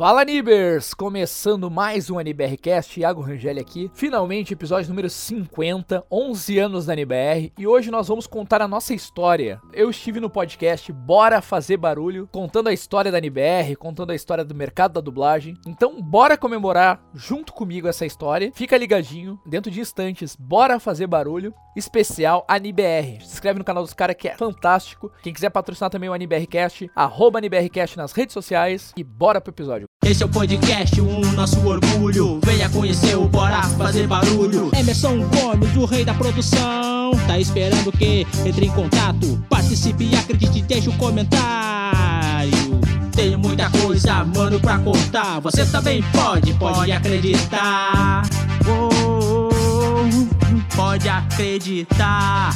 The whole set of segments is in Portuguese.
Fala Nibers! Começando mais um NBRcast, Iago Rangel aqui. Finalmente, episódio número 50, 11 anos da NBR, e hoje nós vamos contar a nossa história. Eu estive no podcast Bora Fazer Barulho, contando a história da NBR, contando a história do mercado da dublagem. Então, bora comemorar junto comigo essa história. Fica ligadinho, dentro de instantes, Bora Fazer Barulho, especial NBR. Se inscreve no canal dos caras que é fantástico. Quem quiser patrocinar também o NBRcast, arroba NBRcast nas redes sociais e bora pro episódio. Esse é o podcast, o nosso orgulho. Venha conhecer o Bora Fazer Barulho. Emerson Gomes, o rei da produção. Tá esperando o quê? Entre em contato, participe, acredite, deixe um comentário. Tem muita coisa, mano, pra contar. Você também pode, pode acreditar. Oh, oh, oh, pode acreditar.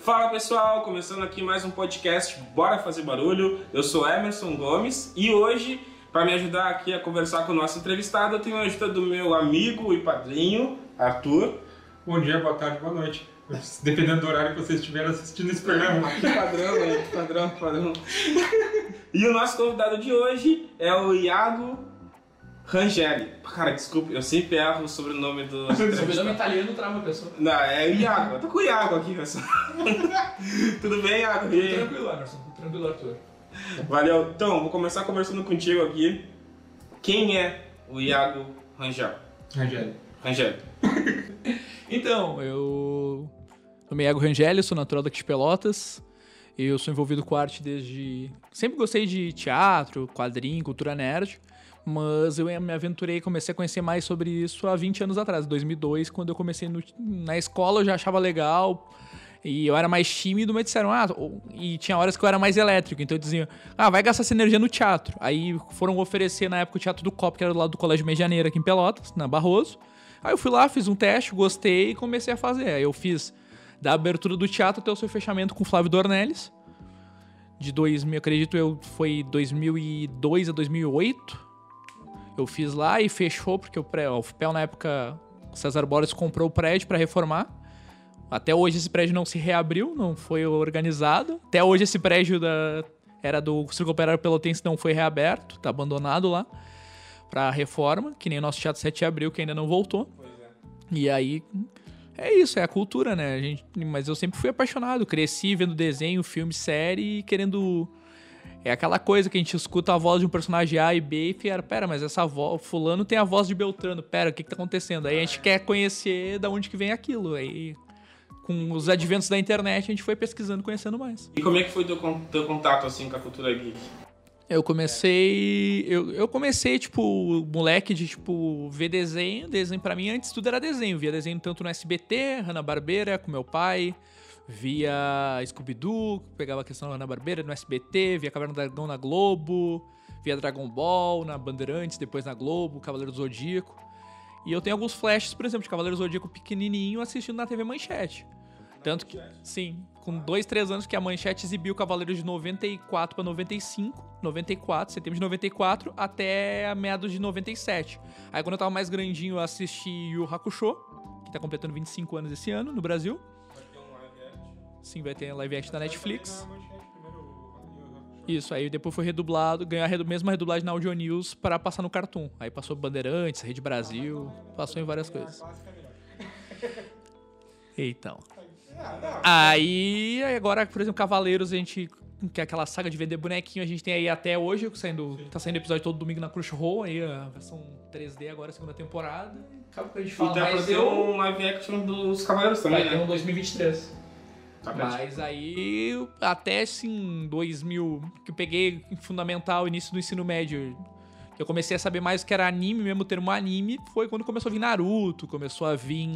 Fala pessoal, começando aqui mais um podcast Bora Fazer Barulho. Eu sou Emerson Gomes e hoje, para me ajudar aqui a conversar com o nosso entrevistado, eu tenho a ajuda do meu amigo e padrinho, Arthur. Bom dia, boa tarde, boa noite. Dependendo do horário que vocês estiverem assistindo esse programa. Que padrão, né? Que padrão, que padrão. E o nosso convidado de hoje é o Iago Rangeli. Cara, desculpa, eu sempre erro o sobrenome do Sobrenome italiano trava a pessoa. Não, é o Iago. Eu tô com o Iago aqui, pessoal. Tudo bem, Iago? E aí? Tranquilo, Anderson. Tranquilo, Arthur. Valeu. Então, vou começar conversando contigo aqui. Quem é o Iago Rangel? Rangel. Rangel. Então, eu. Meu nome é Iago Rangel, sou natural daqui de Pelotas. Eu sou envolvido com arte desde. Sempre gostei de teatro, quadrinho, cultura nerd. Mas eu me aventurei e comecei a conhecer mais sobre isso há 20 anos atrás, 2002, quando eu comecei no- na escola, eu já achava legal. E eu era mais tímido, mas disseram, ah, e tinha horas que eu era mais elétrico, então diziam, ah, vai gastar essa energia no teatro. Aí foram oferecer na época o Teatro do Copo, que era do lado do Colégio Medianeira, aqui em Pelotas, na Barroso. Aí eu fui lá, fiz um teste, gostei e comecei a fazer. Aí eu fiz da abertura do teatro até o seu fechamento com o Flávio Dornelles. De 2000, acredito eu, foi 2002 a 2008. Eu fiz lá e fechou, porque o, pré, o FPEL na época, o César Borges comprou o prédio para reformar. Até hoje esse prédio não se reabriu, não foi organizado. Até hoje esse prédio da, era do Círculo Operário Pelotense, não foi reaberto, tá abandonado lá para reforma, que nem o nosso Teatro 7 de Abril, que ainda não voltou. E aí, é isso, é a cultura, né? A gente, mas eu sempre fui apaixonado, cresci vendo desenho, filme, série e querendo. É aquela coisa que a gente escuta a voz de um personagem A e B e fica, pera, mas essa voz, fulano tem a voz de Beltrano, pera, o que que tá acontecendo? Aí a gente quer conhecer da onde que vem aquilo. Aí, com os adventos da internet, a gente foi pesquisando, conhecendo mais. E como é que foi teu, teu contato assim com a cultura geek? Eu comecei. Eu, eu comecei, tipo, moleque de, tipo, ver desenho. Desenho pra mim, antes tudo era desenho. Via desenho tanto no SBT, Hanna-Barbera, com meu pai. Via Scooby-Doo, pegava a questão da Hanna-Barbera no SBT. Via Caverna do Dragão na Globo. Via Dragon Ball na Bandeirantes, depois na Globo, Cavaleiro do Zodíaco. E eu tenho alguns flashes, por exemplo, de Cavaleiro do Zodíaco pequenininho assistindo na TV Manchete. Tanto que, sim, com dois, três anos que a Manchete exibiu Cavaleiros de 94 para 95, 94, setembro de 94, até meados de 97. Aí quando eu tava mais grandinho, eu assisti Yu Hakusho, que tá completando 25 anos esse ano no Brasil. Sim, vai ter live action da Netflix. Isso, aí depois foi redublado, ganhou a redu- mesma redublagem na Audio News para passar no Cartoon. Aí passou Bandeirantes, Rede Brasil, passou em várias coisas. Então. Aí, aí agora, por exemplo, Cavaleiros, a gente. Que é aquela saga de vender bonequinho, a gente tem aí até hoje, saindo, tá saindo episódio todo domingo na Crunchyroll, aí a versão 3D agora, segunda temporada. Acaba que a gente E fala tá pra mais ter eu... um live action dos Cavaleiros também, Vai ter né? um 2023. Tá Mas aí, até assim, 2000, que eu peguei fundamental, início do ensino médio, eu comecei a saber mais o que era anime, mesmo termo anime, foi quando começou a vir Naruto, começou a vir.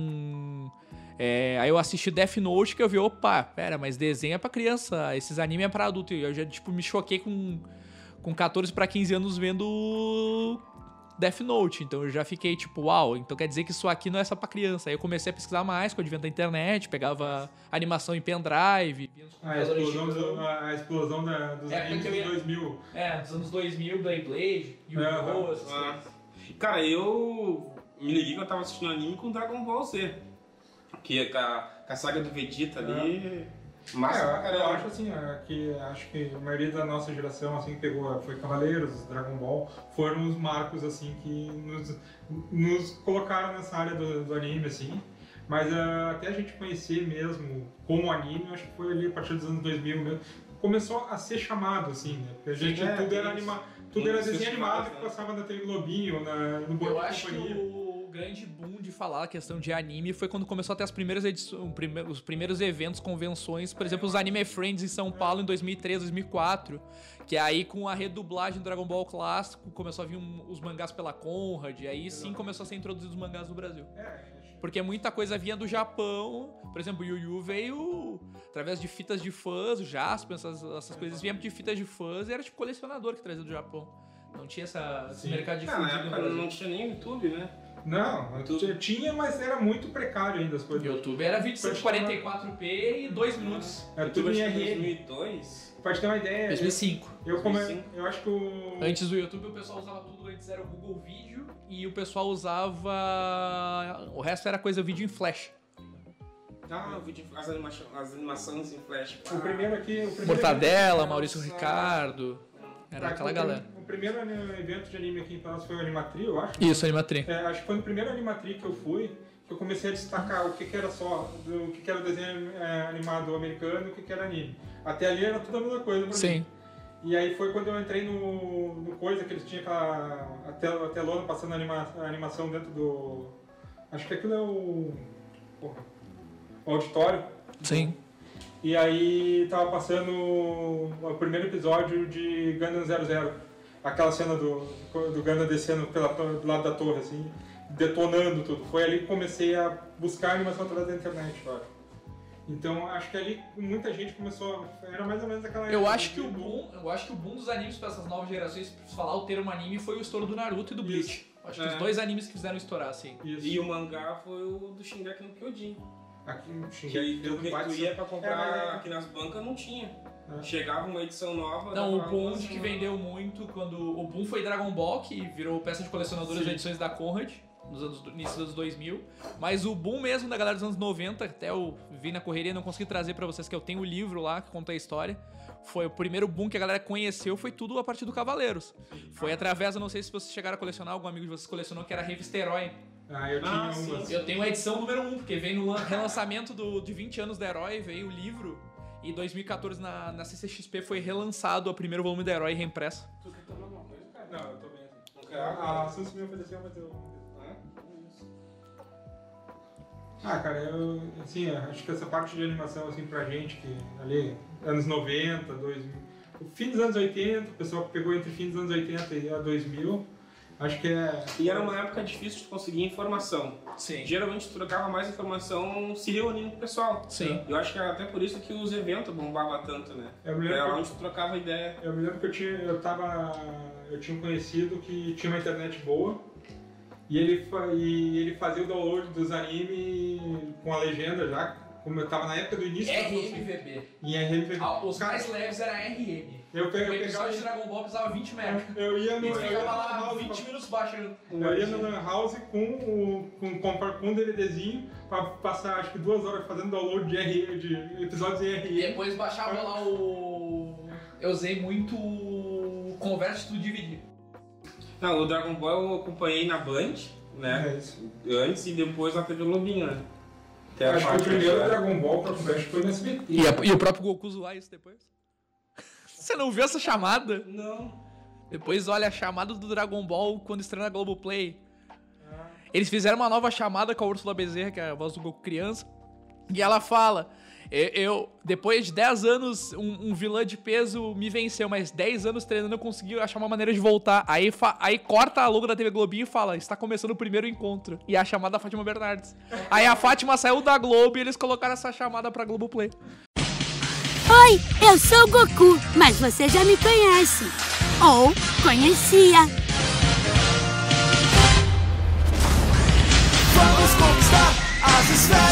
é, aí eu assisti Death Note, que eu vi, opa, pera, mas desenho é pra criança, esses animes é pra adulto. E eu já, tipo, me choquei com, com 14 pra 15 anos vendo Death Note. Então eu já fiquei tipo, uau, então quer dizer que isso aqui não é só pra criança. Aí eu comecei a pesquisar mais com o advento da internet, pegava animação em pendrive. A explosão, do- a explosão da- dos É, dos ia- 2000. É, dos anos 2000, Beyblade. Yu-Gi-Oh! essas Ah. coisas. Cara, eu me liguei que eu tava assistindo anime com Dragon Ball Z. Que, com a saga do Vegeta ali. É, pra eu, caramba. eu acho assim, é, que acho que a maioria da nossa geração assim pegou, foi Cavaleiros, Dragon Ball, foram os marcos assim que nos, nos colocaram nessa área do, do anime assim. Mas ah, até a gente conhecer mesmo como anime, acho que foi ali a partir dos anos 2000 mesmo. Começou a ser chamado assim, né? Porque a gente é, tudo era anima, tudo era desenho animado festivais, que né? passava na TV Globinho, na, no Bom Eu de acho que Companhia. o grande boom de falar a questão de anime foi quando começou a ter as primeiras edições, os primeiros eventos, convenções, por exemplo, os Anime Friends em São Paulo em 2003, 2004, que aí com a redublagem do Dragon Ball clássico começou a vir um- os mangás pela Conrad, e aí sim começou a ser introduzido os mangás no Brasil. É, acho- Porque muita coisa vinha do Japão. Por exemplo, o Yu Yu veio através de fitas de fãs, o Jasper, essas, essas coisas vinham de fitas de fãs e era tipo colecionador que trazia do Japão. Não tinha essa, esse mercado de Ah, na no época Brasil. não tinha nem YouTube, né? Não, Tudo. tinha, mas era muito precário ainda as O coisas. YouTube era vídeo de 144p e 2 minutos. Era tudo YouTube em acho que RL. 2002. Pra te ter uma ideia, 2005. eu, come... 2005. eu acho que o. Antes do YouTube, o pessoal usava tudo. Antes era o Google Vídeo e o pessoal usava. O resto era coisa vídeo em flash. Ah, o vídeo, as, anima as animações em flash. O primeiro aqui. O primeiro Mortadela, evento- Maurício Ricardo. Era Ah, aquela o galera. O primeiro evento de anime aqui em Palácio foi o Animatri, eu acho. Isso, Animatri. É, acho que foi no primeiro Animatri que eu fui que eu comecei a destacar o que, que era só, do, o que, que era desenho é, animado americano e o que, que era anime. Até ali era tudo a mesma coisa pra mim. Sim. E aí foi quando eu entrei no, no coisa que eles tinham aquela a, tel, a telona passando a, anima, a animação dentro do. Acho que aquilo é o. Porra, o auditório. Sim. E aí tava passando o primeiro episódio de Gundam 00. Aquela cena do, do Gundam descendo pela, do lado da torre, assim, detonando tudo. Foi ali que comecei a buscar animação através da internet, eu acho. Então acho que ali muita gente começou. Era mais ou menos aquela Eu acho que o do- boom, eu acho que o boom dos animes para essas novas gerações, se falar o termo anime, foi o estouro do Naruto e do Bleach. Acho que É. os dois animes que fizeram estourar, assim. Isso. E o mangá foi o do Shingeki no Kyojin. Aqui no Que Shingeki tu, um baita tu ia pra comprar É, é- aqui nas bancas, não tinha. É. Chegava uma edição nova. Não, o boom que vendeu muito quando. O boom foi Dragon Ball, que virou peça de colecionadores Sim. de edições da Conrad, nos anos, início dos anos 2000. Mas o boom mesmo da galera dos anos 90, até eu vi na correria e não consegui trazer pra vocês, que eu tenho o livro lá que conta a história. Foi o primeiro boom que a galera conheceu, foi tudo a partir do Cavaleiros. Foi através, eu não sei se vocês chegaram a colecionar, algum amigo de vocês colecionou, que era a revista Herói. Ah, eu tinha Ah, uma. sim, sim. Eu tenho a edição número 1, porque veio no lan- relançamento do, de 20 anos do Herói, veio o livro. E em 2014, na, na CCXP, foi relançado o primeiro volume do Herói reimpresso. Tu quer tomar alguma coisa, cara? Não, eu tô bem assim. Não quer água? A Suzy me ofereceu, mas eu. Ah, Ah, cara, eu, assim, acho que essa parte de animação, assim, pra gente, que ali, anos 90, 2000, o fim dos anos 80, o pessoal que pegou entre fim dos anos 80 e a 2000, acho que é... E era uma época difícil de conseguir informação. Sim. Geralmente tu trocava mais informação se reunindo com o pessoal. Sim. Eu acho que era até por isso que os eventos bombavam tanto, né? Eu me Era lembro, onde tu trocava ideia. eu me lembro que eu tinha, eu tava, eu tinha um conhecido que tinha uma internet boa, e ele, fa- e ele fazia o download dos animes com a legenda já, como eu tava na época do início da RMVB. em RMVB. Ah, os mais leves era RM. Eu, pe- O eu episódio de Dragon Ball precisava 20 MB. eu ia no, E eu ia ficava lá house 20 pra- minutos baixando. Eu ia no Lan House com, o- com, com, com um DVDzinho pra passar acho que duas horas fazendo download de, R, de episódios em E RE. depois baixava lá o. Eu usei muito o Convert to DVD. Não, o Dragon Ball eu acompanhei na Band, né? É isso. Antes e depois na TV Lobinho, né? Até Acho que o primeiro Dragon Ball pra Flash foi no SBT. E, a- e o próprio Goku zoar isso depois. Você não viu essa chamada? Não. Depois olha a chamada do Dragon Ball quando estreia na Globoplay. Eles fizeram uma nova chamada com a Úrsula Bezerra, que é a voz do Goku criança. E ela fala: "Eu, eu- depois de 10 anos, um, um vilã de peso me venceu, mas 10 anos treinando eu consegui achar uma maneira de voltar. Aí, fa- aí corta a logo da TV Globinho e fala: está começando o primeiro encontro. E a chamada da Fátima Bernardes. Aí a Fátima saiu da Globo e eles colocaram essa chamada pra Globoplay. Oi, eu sou o Goku, mas você já me conhece. Ou conhecia.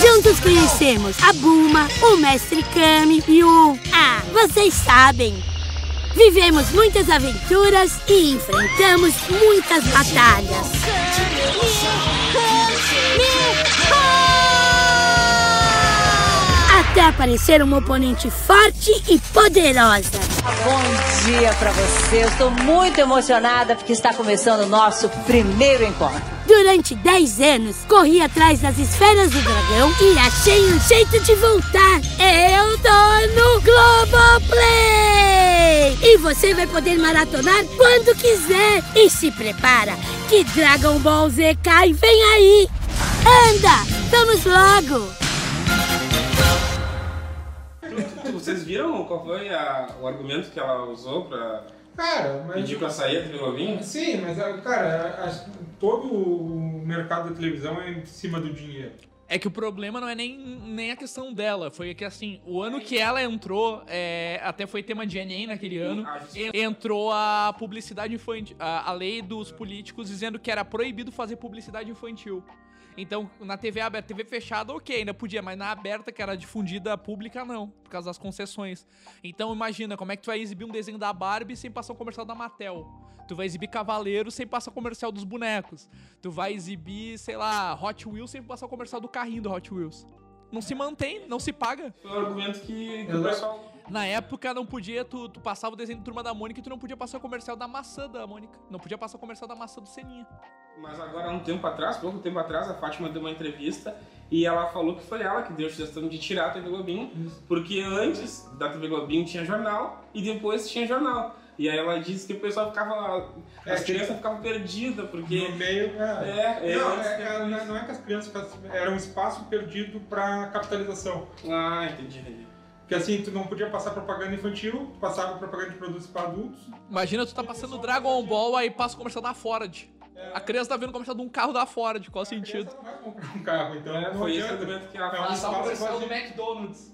Juntos conhecemos a Bulma, o Mestre Kami e o... Ah, vocês sabem. Vivemos muitas aventuras e enfrentamos muitas batalhas. Até aparecer uma oponente forte e poderosa. Bom dia pra você. Eu estou muito emocionada porque está começando o nosso primeiro encontro. Durante 10 anos, corri atrás das esferas do dragão e achei um jeito de voltar. Eu tô no Globoplay! E você vai poder maratonar quando quiser. E se prepara, que Dragon Ball Z cai vem aí! Anda, vamos logo! Vocês viram qual foi a- o argumento que ela usou pra Cara, mas. pedir pra sair a TV Globinho? Sim, mas, ah, cara, todo o mercado da televisão é em cima do dinheiro. É que o problema não é nem, nem a questão dela. Foi que, assim, o ano que ela entrou, é, até foi tema de Enem naquele ano, en- entrou a publicidade infantil, a, a lei dos políticos dizendo que era proibido fazer publicidade infantil. Então, na TV aberta, TV fechada, ok, ainda podia, mas na aberta, que era difundida pública, não, por causa das concessões. Então, imagina, como é que tu vai exibir um desenho da Barbie sem passar um comercial da Mattel? Tu vai exibir Cavaleiro sem passar o comercial dos bonecos. Tu vai exibir, sei lá, Hot Wheels sem passar o comercial do carrinho do Hot Wheels. Não se mantém, não se paga. Foi o argumento que, que o pessoal. Na época não podia, tu, tu passava o desenho de Turma da Mônica e tu não podia passar o comercial da maçã da Mônica. Não podia passar o comercial da maçã do Seninha. Mas agora, há um tempo atrás, pouco tempo atrás, a Fátima deu uma entrevista e ela falou que foi ela que deu a sugestão de tirar a TV Globinho, porque antes da TV Globinho tinha jornal e depois tinha jornal. E aí ela disse que o pessoal ficava. É, As crianças ficavam perdidas, porque. No meio. É, É, é, não, é, é, não é- que as crianças era um espaço perdido para capitalização. Ah, entendi, entendi. Porque assim, tu não podia passar propaganda infantil, tu passava propaganda de produtos para adultos. Imagina tu tá passando Dragon Ball, aí passa o comercial da Ford. A criança tá vendo o comercial de um carro da Ford, qual o A sentido? não vai comprar um carro, então É, não foi esse o adianta. argumento que ela É um falou. espaço vazio. McDonald's.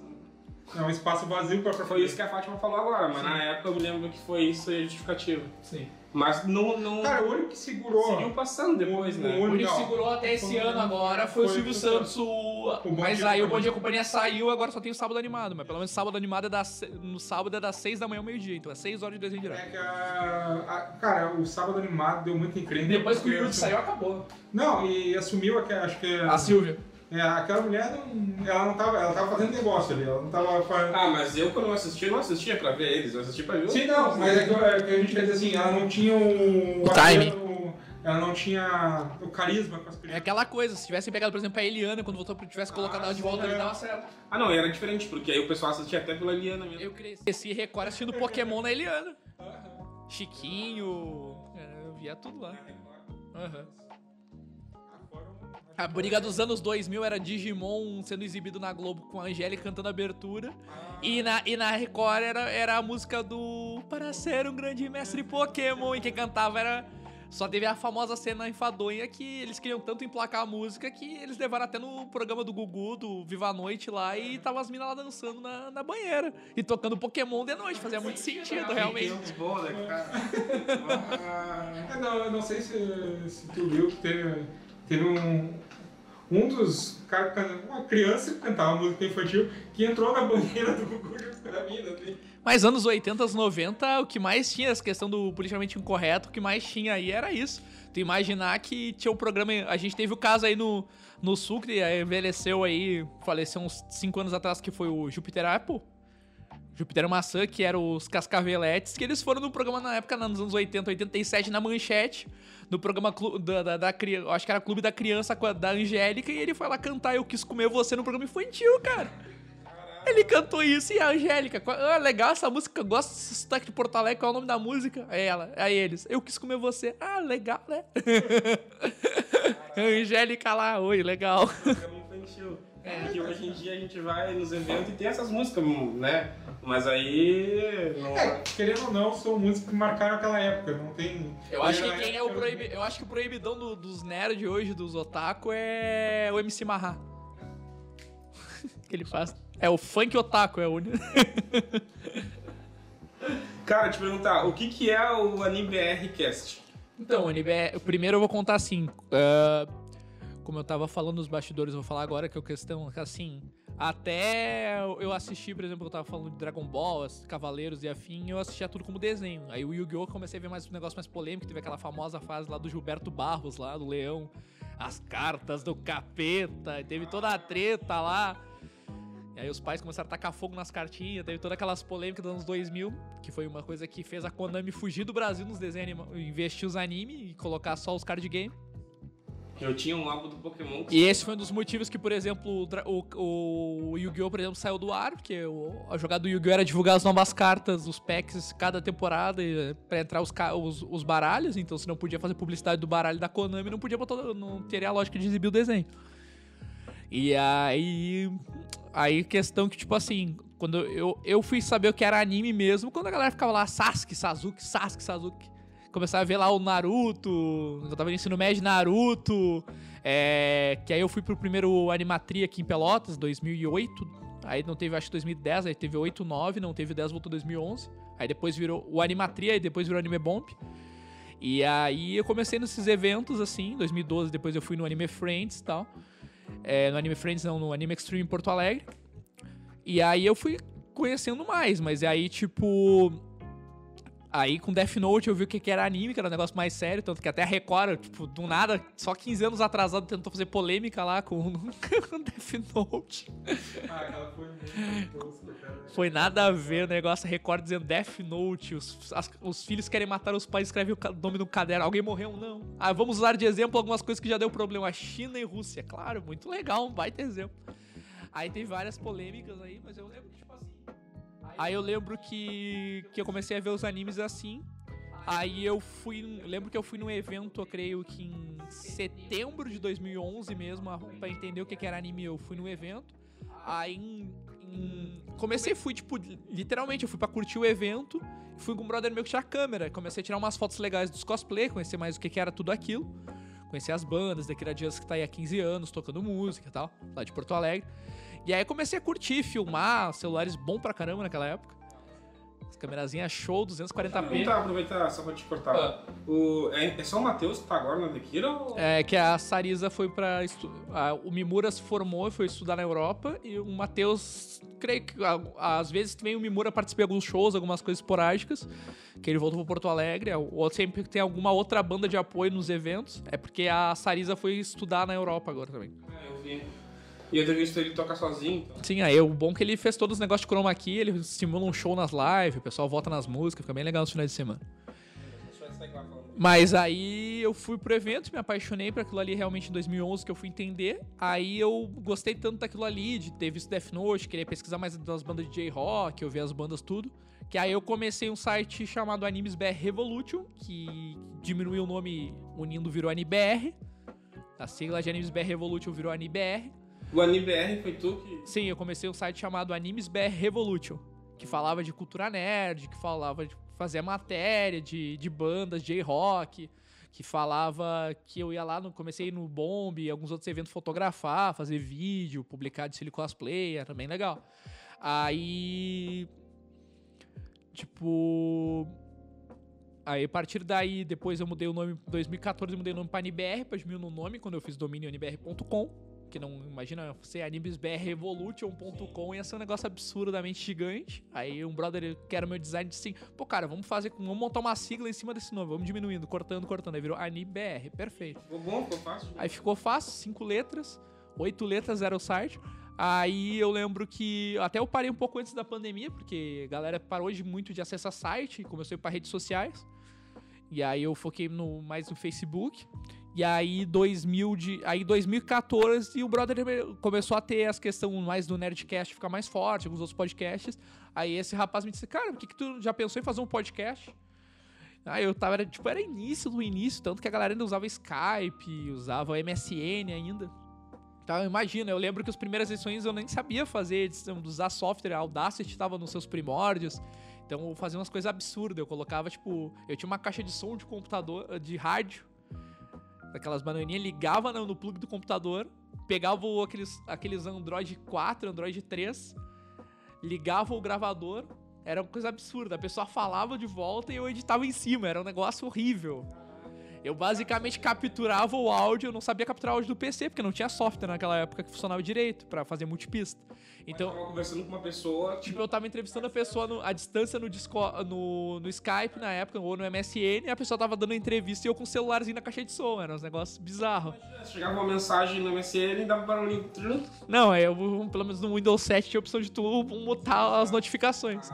É um espaço vazio para Foi isso que a Fátima falou agora, mas na época eu me lembro que foi isso aí a justificativa. Sim. Mas não, não Cara, o único que segurou. seguiu passando depois, o né? O único que segurou até esse Foi- ano agora foi, o foi Silvio o Santos. O... O Mas aí o. Bom Dia Companhia saiu, agora só tem o sábado animado. Mas pelo menos sábado animado é das... no sábado é das 6 da manhã ao meio-dia. Então é 6 horas de desenho direto. É que a, a- Cara, o sábado animado deu muita encrenca. Depois que o Yuri saiu, acabou. Não, e assumiu que acho que. A Silvia. É, aquela mulher não, ela não tava. Ela tava fazendo negócio ali, ela não tava fazendo. Ah, mas eu quando eu assisti, eu não assistia pra ver eles, eu assisti pra ver Sim, não, mas é que, é que a gente quer dizer assim, ela não tinha o. O timing. o- ela não tinha o carisma com as É crianças. aquela coisa, se tivesse pegado, por exemplo, a Eliana, quando voltou, tivesse colocado ela de volta ali, dava certo. Ah, não, era diferente, porque aí o pessoal assistia até pela Liana mesmo. Eu cresci Record assistindo Pokémon na Eliana. Chiquinho. é, Eu via tudo lá. Aham. A briga dos anos 2000 era Digimon sendo exibido na Globo com a Angélica cantando abertura. E na, e na Record era, era a música do Para ser um grande mestre Pokémon. E quem cantava era. Só teve a famosa cena enfadonha que eles queriam tanto emplacar a música que eles levaram até no programa do Gugu, do Viva a Noite lá, e tava as minas lá dançando na, na banheira. E tocando Pokémon de noite. Fazia muito sentido, realmente. Cara? Ah, É, não, eu não sei se, se tu viu que teve, teve um. Um dos caras, uma criança que cantava música infantil que entrou na banheira do Gugu junto com a mina. Assim. Mas anos 80, 90, o que mais tinha, essa questão do politicamente incorreto, o que mais tinha aí era isso. Tu imaginar que tinha um programa. A gente teve o caso aí no, no Sul, que envelheceu aí, faleceu uns 5 anos atrás, que foi o Júpiter Apple. Júpiter Maçã, que eram os Cascaveletes, que eles foram no programa na época, nos anos 80, 87, na Manchete, no programa clu- da, da, da eu acho que era Clube da Criança da Angélica, e ele foi lá cantar Eu Quis Comer Você no programa infantil, cara. Ele cantou isso e a Angélica, ah, legal essa música, eu gosto desse sotaque de Porto Alegre, qual é o nome da música? Aí ela, aí eles, eu quis comer você. Ah, legal, né? Angélica lá, oi, legal. programa infantil. Que hoje em dia a gente vai nos eventos e tem essas músicas, né? Mas aí. Não... É, querendo ou não, são músicas que marcaram aquela época, não tem. Eu acho que quem é o proibi... Eu acho que o proibidão do- dos nerds hoje, dos otaku, é o MC Marra. que ele faz. É o funk otaku, é o único. Cara, te perguntar, o que, que é o Anime BR Cast? Então, NBR, primeiro eu vou contar assim. ah, como eu tava falando nos bastidores, eu vou falar agora que é a questão que assim. Até eu assisti, por exemplo, eu tava falando de Dragon Ball, Cavaleiros e afim, eu assistia tudo como desenho. Aí o Yu-Gi-Oh! comecei a ver mais um negócio mais polêmico, teve aquela famosa fase lá do Gilberto Barros, lá, do Leão. As cartas do capeta, teve toda a treta lá. E aí os pais começaram a tacar fogo nas cartinhas, teve todas aquelas polêmicas dos anos 2000, que foi uma coisa que fez a Konami fugir do Brasil nos desenhos, investir os anime e colocar só os card game. Eu tinha um álbum do Pokémon E esse foi um dos motivos que, por exemplo, o, o, Yu-Gi-Oh!, por exemplo, saiu do ar, porque o, a jogada do Yu-Gi-Oh! era divulgar as novas cartas, os packs, cada temporada, e, pra entrar os, os, os baralhos, então você não podia fazer publicidade do baralho da Konami, não podia botar, não teria a lógica de exibir o desenho. E aí. Aí questão que, tipo assim, quando eu, eu fui saber o que era anime mesmo, quando a galera ficava lá, Sasuke, Sasuke, Sasuke, Sasuke. Começava a ver lá o Naruto, eu tava no ensino médio Naruto, é, que aí eu fui pro primeiro Animatria aqui em Pelotas, 2008, aí não teve, acho que 2010, aí teve 8, 9, não teve 10, voltou 2011, aí depois virou o Animatria, e depois virou Anime Bomb, e aí eu comecei nesses eventos, assim, 2012, depois eu fui no Anime Friends e tal, é, no Anime Friends não, no Anime Extreme em Porto Alegre, e aí eu fui conhecendo mais, mas aí, tipo. Aí com Death Note eu vi o que que era anime, que era um negócio mais sério, tanto que até a Record, tipo, do nada, só 15 anos atrasado, tentou fazer polêmica lá com com Death Note. Ah, aquela foi muito tosca, cara. Foi nada a ver o negócio, a Record dizendo Death Note, os, as- os filhos querem matar os pais, escreve o nome no caderno, alguém morreu? Não. Ah, vamos usar de exemplo algumas coisas que já deu problema, China e Rússia, claro, muito legal, um baita exemplo. Aí tem várias polêmicas aí, mas eu lembro tipo. Aí eu lembro que, que eu comecei a ver os animes assim, Aí eu fui, lembro que eu fui num evento, eu creio que em setembro de 2011 mesmo, a- pra entender o que era anime, eu fui num evento. Aí em, em- comecei, fui tipo, literalmente, eu fui pra curtir o evento, fui com um brother meu que tinha câmera, comecei a tirar umas fotos legais dos cosplay, conhecer mais o que era tudo aquilo. Conhecer as bandas, daquele Dias que tá aí há 15 anos tocando música e tal, lá de Porto Alegre. E aí comecei a curtir, filmar, celulares bom pra caramba naquela época. As câmerazinhas show, 240p. Aproveitar, aproveitar, só pra te cortar. Ah. O, é, é só o Matheus que tá agora na Dekira ou... É que a Sarisa foi pra. estu- a- O Mimura se formou e foi estudar na Europa. E o Matheus, creio que a- às vezes também o Mimura participa de alguns shows, algumas coisas esporádicas. Que ele voltou pra Porto Alegre. Ou sempre que tem alguma outra banda de apoio nos eventos. É porque a Sarisa foi estudar na Europa agora também. É, eu vi. E visto ele tocar sozinho, então. Sim, aí o bom é que ele fez todos os negócios de chroma key, ele estimula um show nas lives, o pessoal vota nas músicas, fica bem legal nos finais de semana. Mas aí eu fui pro evento, me apaixonei por aquilo ali realmente em 2011 que eu fui entender. Aí eu gostei tanto daquilo ali, de ter visto Death Note, querer pesquisar mais das bandas de J-Rock, eu vi as bandas tudo. Que aí eu comecei um site chamado Animes BR Revolution, que diminuiu o nome unindo virou AniBR. A sigla de Animes BR Revolution virou AniBR. O AniBR foi tu que... Sim, eu comecei um site chamado Animes BR Revolution, que falava de cultura nerd, que falava de fazer matéria de, de bandas, J-rock, que falava que eu ia lá, no, comecei no Bomb e alguns outros eventos fotografar, fazer vídeo, publicar de Silly Cosplay, era bem legal. Aí. Tipo. Aí, a partir daí, depois eu mudei o nome. Em 2014, eu mudei o nome pra AniBR, pra diminuir o nome, quando eu fiz domínio anibr.com. Que não, imagina, ser animesbrrevolution.com ia ser um negócio absurdamente gigante. Aí um brother que era meu design disse assim: pô, cara, vamos fazer, vamos montar uma sigla em cima desse nome, vamos diminuindo, cortando, cortando. Aí virou AniBR, perfeito. Ficou bom, ficou fácil? Aí ficou fácil, cinco letras, oito letras era o site. Aí eu lembro que até eu parei um pouco antes da pandemia, porque a galera parou de muito de acessar site, começou a ir para redes sociais. E aí eu foquei no, mais no Facebook. E aí 2000 de, aí 2014 o brother começou a ter as questões mais do Nerdcast ficar mais forte, alguns outros podcasts. Aí esse rapaz me disse: "Cara, por que que tu já pensou em fazer um podcast?" Aí eu tava, era, tipo, era início do início, tanto que a galera ainda usava Skype, usava MSN ainda. Então, imagina, eu lembro que as primeiras edições eu nem sabia fazer, usar software, a Audacity estava nos seus primórdios. Então eu fazia umas coisas absurdas, eu colocava, tipo, eu tinha uma caixa de som de computador, de rádio, daquelas bananinhas, ligava no, plug do computador, pegava o- aqueles, aqueles Android 4, Android 3, ligava o gravador, era uma coisa absurda. A pessoa falava de volta e eu editava em cima, era um negócio horrível. Eu basicamente capturava o áudio, eu não sabia capturar o áudio do PC, porque não tinha software naquela época que funcionava direito pra fazer multipista. Então, eu tava conversando com uma pessoa. Tipo, eu tava entrevistando a pessoa no, à distância no, Discord, no, no Skype na época, ou no MSN, e a pessoa tava dando entrevista e eu com o celularzinho na caixa de som. Era uns negócios bizarros. Chegava uma mensagem no MSN e dava para o link. Não, eu, pelo menos no Windows 7 tinha a opção de tu mutar as notificações.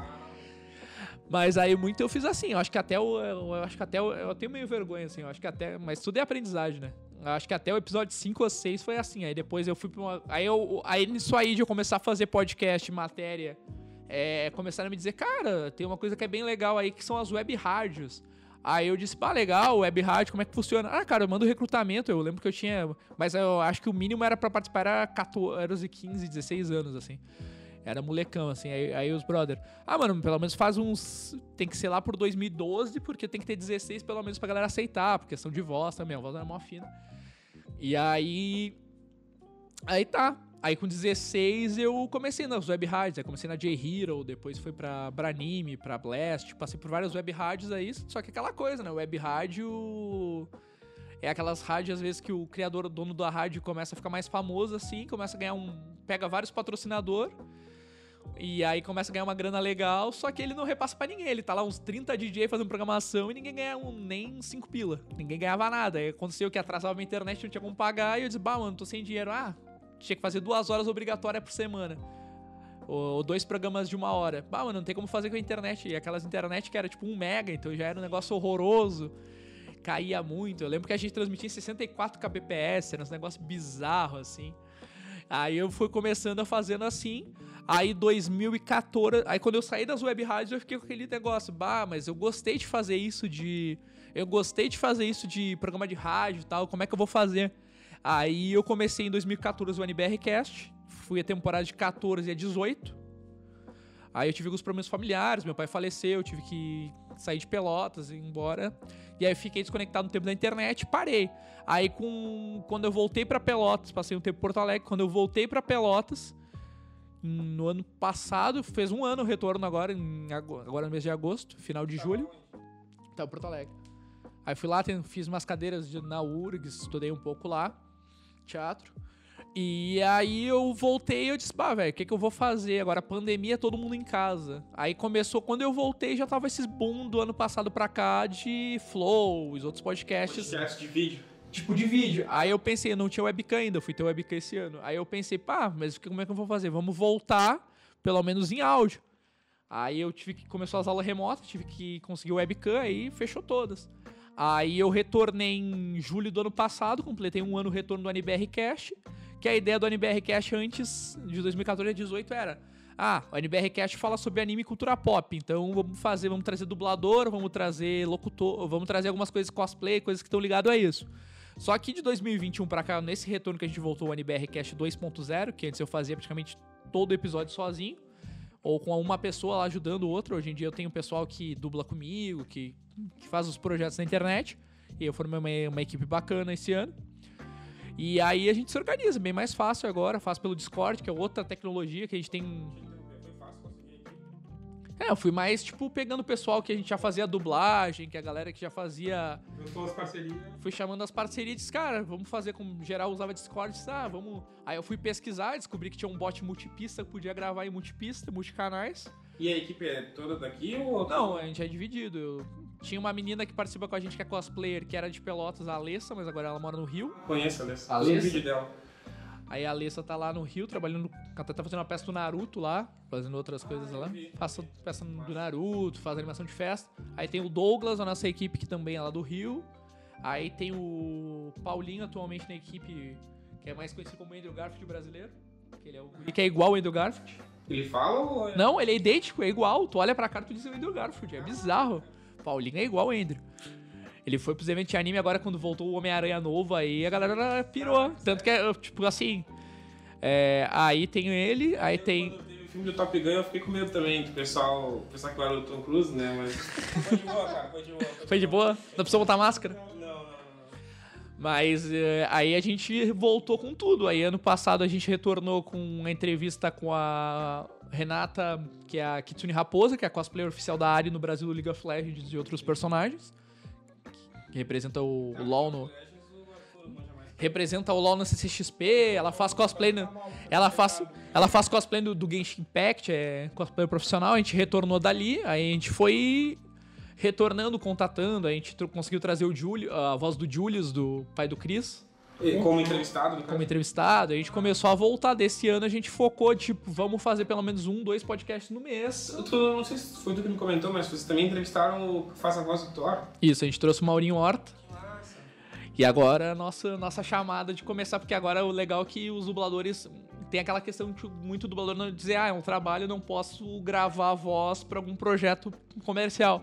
Mas aí muito eu fiz assim, eu acho que até o. Eu, acho que até eu tenho meio vergonha, assim, eu acho que até. Mas tudo é aprendizagem, né? Eu acho que até o episódio 5 ou 6 foi assim. Aí depois eu fui pra uma. Aí, eu, aí nisso aí de eu começar a fazer podcast, matéria, é, começaram a me dizer, cara, tem uma coisa que é bem legal aí que são as web rádios. Aí eu disse, pá, legal, web rádio, como é que funciona? Ah, cara, eu mando recrutamento, eu lembro que eu tinha. Mas eu acho que o mínimo era para participar era 14, 15, 16 anos, assim. Era molecão, assim. Aí, aí os brother. Ah, mano, pelo menos faz uns. Tem que ser lá por 2012, porque tem que ter 16 pelo menos pra galera aceitar, por questão de voz também. A voz era mó fina. E aí. Aí tá. Aí com 16 eu comecei nas web rádios, aí comecei na J-Hero, depois foi pra Branime, pra Blast, passei por várias web rádios aí, só que aquela coisa, né? Web rádio é aquelas rádios às vezes que o criador, o dono da rádio começa a ficar mais famoso assim, começa a ganhar um, pega vários patrocinador e aí começa a ganhar uma grana legal, só que ele não repassa para ninguém. Ele tá lá uns 30 DJ fazendo programação e ninguém ganha um, nem 5 pila. Ninguém ganhava nada. Aí aconteceu que atrasava a internet, não tinha como pagar, e eu disse, bah, mano, tô sem dinheiro. Ah, tinha que fazer duas horas obrigatórias por semana. Ou, dois programas de uma hora. Bah, mano, não tem como fazer com a internet. E aquelas internet que era tipo um mega, então já era um negócio horroroso. Caía muito. Eu lembro que a gente transmitia em 64 kbps, era um negócio bizarro assim. Aí eu fui começando a fazendo assim. Aí 2014, aí quando eu saí das web rádios, eu fiquei com aquele negócio, bah, mas eu gostei de fazer isso de eu gostei de fazer isso de programa de rádio e tal, como é que eu vou fazer? Aí eu comecei em 2014 o NBRcast, fui a temporada de 14 a 18. Aí eu tive alguns problemas familiares, meu pai faleceu, eu tive que sair de Pelotas e ir embora. E aí eu fiquei desconectado no tempo da internet parei. Aí com quando eu voltei para Pelotas, passei um tempo em Porto Alegre, quando eu voltei para Pelotas, no ano passado, fez um ano o retorno agora, em, agora no mês de agosto, final de julho. Tá, Porto Alegre. Aí fui lá, fiz umas cadeiras de, na URGS, estudei um pouco lá, teatro. E aí eu voltei e eu disse, pá, velho, o que, que eu vou fazer? Agora pandemia, todo mundo em casa. Aí começou, quando eu voltei, já tava esses boom do ano passado pra cá de Flow, os outros podcasts. Podcast de vídeo. Tipo de vídeo. Aí eu pensei, eu não tinha webcam ainda, eu fui ter webcam esse ano. Aí eu pensei, pá, mas como é que eu vou fazer? Vamos voltar, pelo menos em áudio. Aí eu tive que começar as aulas remotas, tive que conseguir webcam, aí fechou todas. Aí eu retornei em julho do ano passado, completei um ano retorno do NBR Cash que a ideia do NBR Cash antes de 2014 a 2018 era ah, o NBR Cash fala sobre anime e cultura pop, então vamos fazer, vamos trazer dublador, vamos trazer locutor, vamos trazer algumas coisas cosplay, coisas que estão ligadas a isso. Só que de 2021 para cá, nesse retorno que a gente voltou ao NBR Cash 2.0, que antes eu fazia praticamente todo episódio sozinho, ou com uma pessoa lá ajudando o outro. Hoje em dia eu tenho pessoal que dubla comigo, que, que faz os projetos na internet, e eu formei uma, uma equipe bacana esse ano. E aí a gente se organiza, bem mais fácil agora, faz pelo Discord, que é outra tecnologia que a gente tem é, eu fui mais, tipo, pegando o pessoal que a gente já fazia dublagem, que a galera que já fazia. Juntou as parcerias. Fui chamando as parcerias e disse, cara, vamos fazer como geral usava Discord. Disse, ah, vamos. Aí eu fui pesquisar, descobri que tinha um bot multipista que podia gravar em multipista, multicanais. E a equipe é toda daqui ou. Não, a gente é dividido. Eu... Tinha uma menina que participa com a gente que é cosplayer, que era de Pelotas, a Alessa, mas agora ela mora no Rio. Conheço a Alessa. A Alessa? vídeo dela. Aí a Alessa tá lá no Rio, trabalhando. Ela tá fazendo uma peça do Naruto lá, fazendo outras coisas lá. Faça peça do Naruto, faz animação de festa. Aí tem o Douglas, a nossa equipe, que também é lá do Rio. Aí tem o Paulinho atualmente na equipe, que é mais conhecido como Andrew Garfield brasileiro. Que ele é, o... que é igual o Andrew Garfield. Ele fala ou é... Não, ele é idêntico, é igual. Tu olha pra cara e tu diz o Andrew Garfield. É bizarro. Paulinho é igual o Andrew. Ele foi pros eventos de anime agora quando voltou o Homem-Aranha novo, aí a galera pirou. Tanto que é, tipo, assim. É, aí tem ele, aí tem. Quando teve o filme do Top Gun, eu fiquei com medo também do pessoal pensar que eu era o Tom Cruise, né? Mas. Foi de boa, cara, foi de boa. Foi de boa? Não precisou botar máscara? Não, não, não. Mas é, aí a gente voltou com tudo. Aí ano passado a gente retornou com uma entrevista com a Renata, que é a Kitsune Raposa, que é a cosplayer oficial da Ari no Brasil do League of Legends e outros personagens que representa o, o LoL no... Representa o LoL na CCXP, ela faz cosplay no, ela faz ela faz cosplay do, do Genshin Impact, é cosplay profissional, a gente retornou dali, aí a gente foi retornando, contatando, a gente conseguiu trazer o Júlio, a voz do Julius, do pai do Chris, Como entrevistado, como entrevistado, a gente começou a voltar. Desse ano a gente focou, tipo, vamos fazer pelo menos um, dois podcasts no mês. Tu, não sei se foi tu que me comentou, mas vocês também entrevistaram o que faz a voz do Thor. Isso, a gente trouxe o Maurinho Horta. E agora a nossa, nossa chamada de começar, porque agora o legal é que os dubladores. Tem aquela questão que muito dublador não dizer, ah, é um trabalho, não posso gravar a voz pra algum projeto comercial.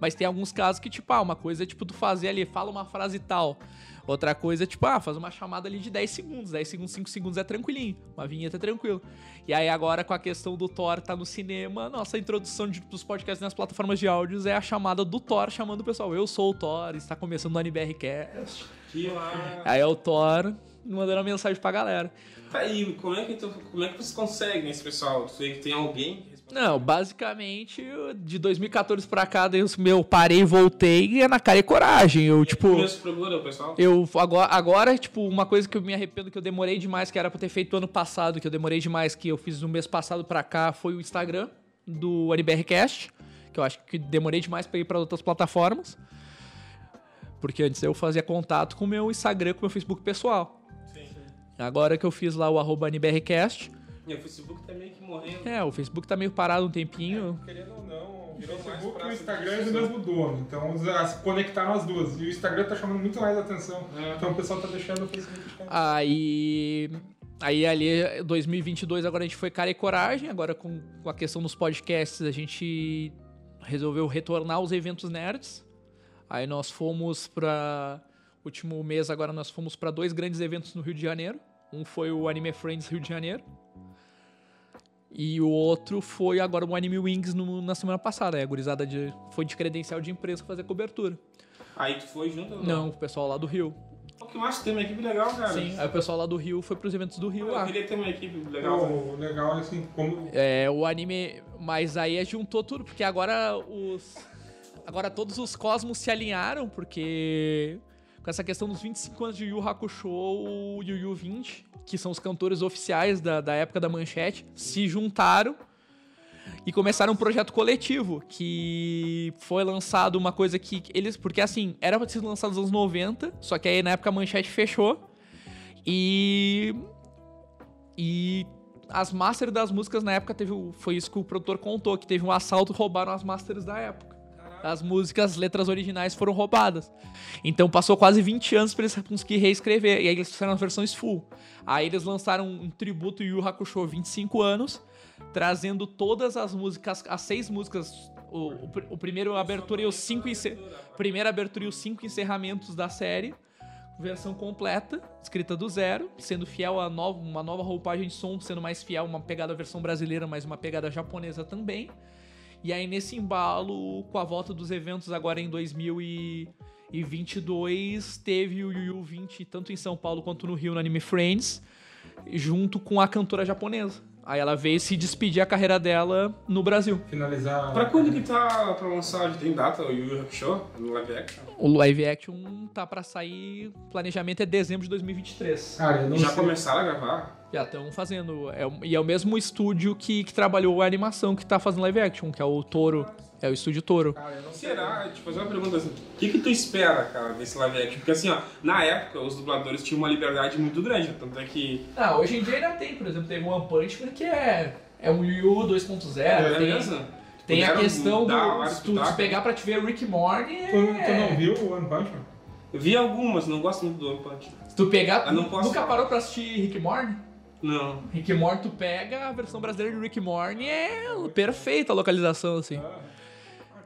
Mas tem alguns casos que, tipo, ah, uma coisa é tipo tu fazer ali, fala uma frase tal. Outra coisa é, tipo, ah, faz uma chamada ali de 10 segundos. 10 segundos, 5 segundos é tranquilinho. Uma vinheta é tranquilo. E aí agora com a questão do Thor tá no cinema, nossa introdução de, dos podcasts nas plataformas de áudios é a chamada do Thor chamando o pessoal. Eu sou o Thor, está começando o AniBRcast. Que lá. Aí é o Thor mandando uma mensagem pra galera. Tá aí, como é que, tu, como é que vocês conseguem esse pessoal? Tem alguém? Não, basicamente, eu- de 2014 pra cá, Deus meu, parei e voltei e é na cara e coragem. Eu, tipo. Tu mesmo procura pessoal? Eu agora, agora, tipo, uma coisa que eu me arrependo que eu demorei demais, que era pra ter feito ano passado, que eu demorei demais, que eu fiz no mês passado pra cá, foi o Instagram do AniBRCast, que eu acho que demorei demais pra ir pra outras plataformas. Porque antes eu fazia contato com o meu Instagram, com o meu Facebook pessoal. Sim. Agora que eu fiz lá o arroba AniBRCast, E o Facebook tá meio que morrendo. é, o Facebook tá meio parado um tempinho. Querendo ou não, o Virou mais Facebook e o Instagram é do mesmo dono. Então as- se conectaram as duas. E o Instagram tá chamando muito mais atenção. É. Então o pessoal tá deixando o Facebook de. Aí. Aí ali, 2022, agora a gente foi cara e coragem. Agora com, com a questão dos podcasts, a gente resolveu retornar aos eventos nerds. Aí nós fomos pra. Último mês agora nós fomos pra dois grandes eventos no Rio de Janeiro. Um foi o Anime Friends Rio de Janeiro. E o outro foi agora o Anime Wings no- na semana passada. Aí a gurizada de, foi de credencial de imprensa fazer cobertura. Aí tu foi junto? ou Não, o pessoal lá do Rio. Pô, que massa, tem uma equipe legal, cara. Sim, aí o pessoal lá do Rio foi pros eventos do Rio Eu lá. queria ter uma equipe legal. também. O legal é assim, como É, o anime. Mas aí juntou tudo, porque agora os. Agora todos os cosmos se alinharam, porque. Com essa questão dos 25 anos de Yu Hakusho, o Yu Yu 20, que são os cantores oficiais da, da época da manchete, se juntaram e começaram um projeto coletivo, que foi lançado uma coisa que eles. Porque assim, era pra ser lançado nos anos 90, só que aí na época a manchete fechou. E. E as masters das músicas na época teve. Foi isso que o produtor contou, que teve um assalto, roubaram as masters da época. As músicas, as letras originais foram roubadas. Então passou quase 20 anos pra eles conseguir reescrever. E aí eles fizeram as versões full. Aí eles lançaram um tributo Yu Hakusho 25 anos, trazendo todas as músicas, as seis músicas. O, o, o primeiro abertura e os cinco encer... Primeira abertura e os cinco encerramentos da série. Versão completa, escrita do zero, sendo fiel a nova, uma nova roupagem de som, sendo mais fiel, uma pegada versão brasileira, mas uma pegada japonesa também. E aí, nesse embalo, com a volta dos eventos agora em 2022, teve o Yu Yu 20, tanto em São Paulo quanto no Rio, no Anime Friends, junto com a cantora japonesa. Aí ela veio se despedir a carreira dela no Brasil. finalizar. Pra quando que tá pra lançar? Tem data o Yu Yu Hakusho? No live action? O live action tá pra sair, o planejamento é dezembro de 2023. Cara, eu não Já sei. começaram a gravar? Já estão fazendo. É, e é o mesmo estúdio que, que trabalhou a animação que tá fazendo live action, que é o Toro. É o estúdio Toro. Cara, eu não. Será? Te fazer uma pergunta assim. O que, que tu espera, cara, desse live action? Porque assim, ó, na época os dubladores tinham uma liberdade muito grande, tanto é que. Ah, hoje em dia ainda tem, por exemplo, tem o One Punch Man que é, é um Yu Yu 2.0. É tem mesmo? tem a questão do. Se tu, se pitacos? pegar pra te ver Rick Morty. Tu, tu É... não viu o One Punch Man? Eu vi algumas, não gosto muito do One Punch. Se tu pegar. Eu não posso Nunca falar. parou pra assistir Rick Morty? Não. Rick Morty, tu pega a versão brasileira de Rick Morty, é perfeita a localização, assim.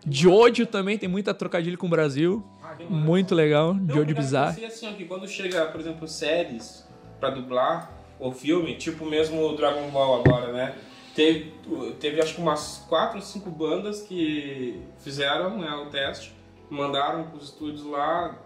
Jojo também tem muita trocadilho com o Brasil. Muito legal. Não, Jojo bizarro. pensei assim, ó, que quando chega, por exemplo, séries pra dublar ou filme, tipo mesmo o Dragon Ball agora, né? Teve, teve acho que umas quatro ou cinco bandas que fizeram né, o teste, mandaram pros estúdios lá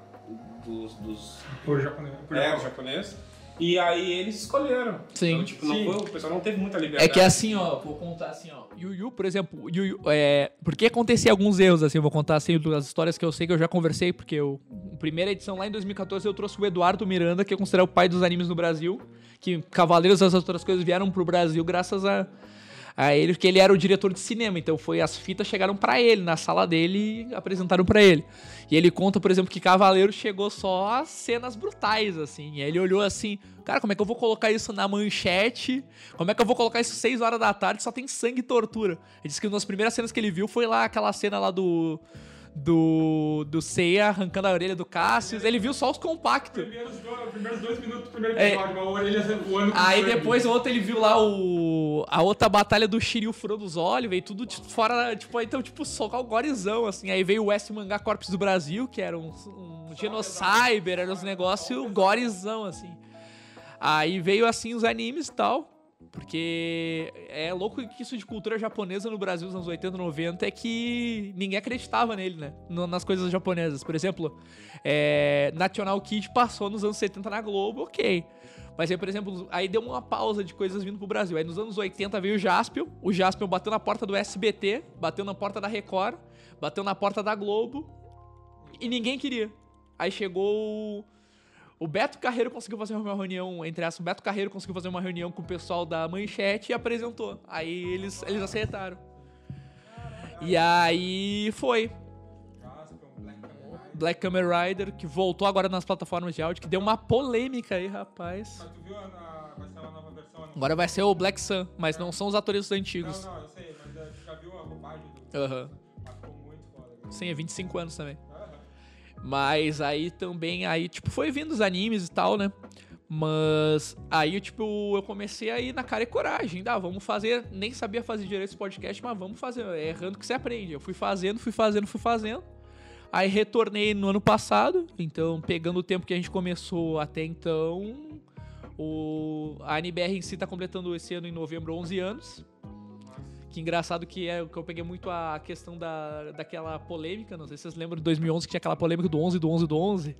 dos, dos Por japonês. Por é, japonês. E aí eles escolheram. Sim. Então, tipo, não Sim. foi, o pessoal não teve muita liberdade. É que é assim, ó, vou contar assim, ó. Yu Yu, por exemplo, Yu Yu, é, porque acontecia alguns erros, assim, eu vou contar assim, as histórias que eu sei que eu já conversei, porque eu, primeira edição lá em 2014 eu trouxe o Eduardo Miranda, que eu considero o pai dos animes no Brasil, que Cavaleiros e as outras coisas vieram pro Brasil graças a, a ele, porque ele era o diretor de cinema, então foi as fitas chegaram pra ele, na sala dele e apresentaram pra ele. E ele conta, por exemplo, que Cavaleiro chegou só a cenas brutais, assim. E aí ele olhou assim, cara, como é que eu vou colocar isso na manchete? Como é que eu vou colocar isso 6 horas da tarde? Só tem sangue e tortura. Ele disse que uma das primeiras cenas que ele viu foi lá aquela cena lá do. Do. Do Seiya arrancando a orelha do Cassius. Ele viu só os compactos. Primeiros, dois, primeiros dois minutos do primeiro É. episódio, a orelha voando Aí depois o outro ele viu lá o. A outra batalha do Shiryu furou dos olhos, veio tudo tipo, fora. Tipo, então, tipo, só o gorizão, assim. Aí veio o West Mangá Corps do Brasil, que era um, um Genocyber, era uns negócios gorizão, assim. Aí veio assim os animes e tal. Porque é louco que isso de cultura japonesa no Brasil nos anos 80, 90 é que ninguém acreditava nele, né? Nas coisas japonesas. Por exemplo, é, National Kid passou nos anos 70 na Globo, ok. Mas aí, por exemplo, aí deu uma pausa de coisas vindo pro Brasil. Aí nos anos 80 veio o Jaspion. O Jaspion bateu na porta do SBT, bateu na porta da Record, bateu na porta da Globo e ninguém queria. Aí chegou o- Beto Carreiro conseguiu fazer uma reunião, entre as o Beto Carreiro conseguiu fazer uma reunião com o pessoal da Manchete e apresentou. Aí eles, eles aceitaram. E aí foi. Black Kamen Rider. Que voltou agora nas plataformas de áudio, que deu uma polêmica aí, rapaz. Mas tu viu a, vai ser nova versão? Não? Agora vai ser o Black Sun, mas não são os atores antigos. Não, não, eu sei, mas eh, tu já viu a roupagem do... Aham. Ficou muito foda. cara. Sim, é 25 anos também. Mas aí também, aí, tipo, foi vindo os animes e tal, né? Mas aí, tipo, eu comecei a ir na cara e coragem. Ah, vamos fazer. Nem sabia fazer direito esse podcast, mas vamos fazer. É errando que você aprende. Eu fui fazendo, fui fazendo, fui fazendo. Aí retornei no ano passado. Então, pegando o tempo que a gente começou até então. O, a NBR em si tá completando esse ano em novembro 11 anos. Que engraçado que é que eu peguei muito a questão da, daquela polêmica, não sei se vocês lembram de 2011 que tinha aquela polêmica do 11 do 11 do 11.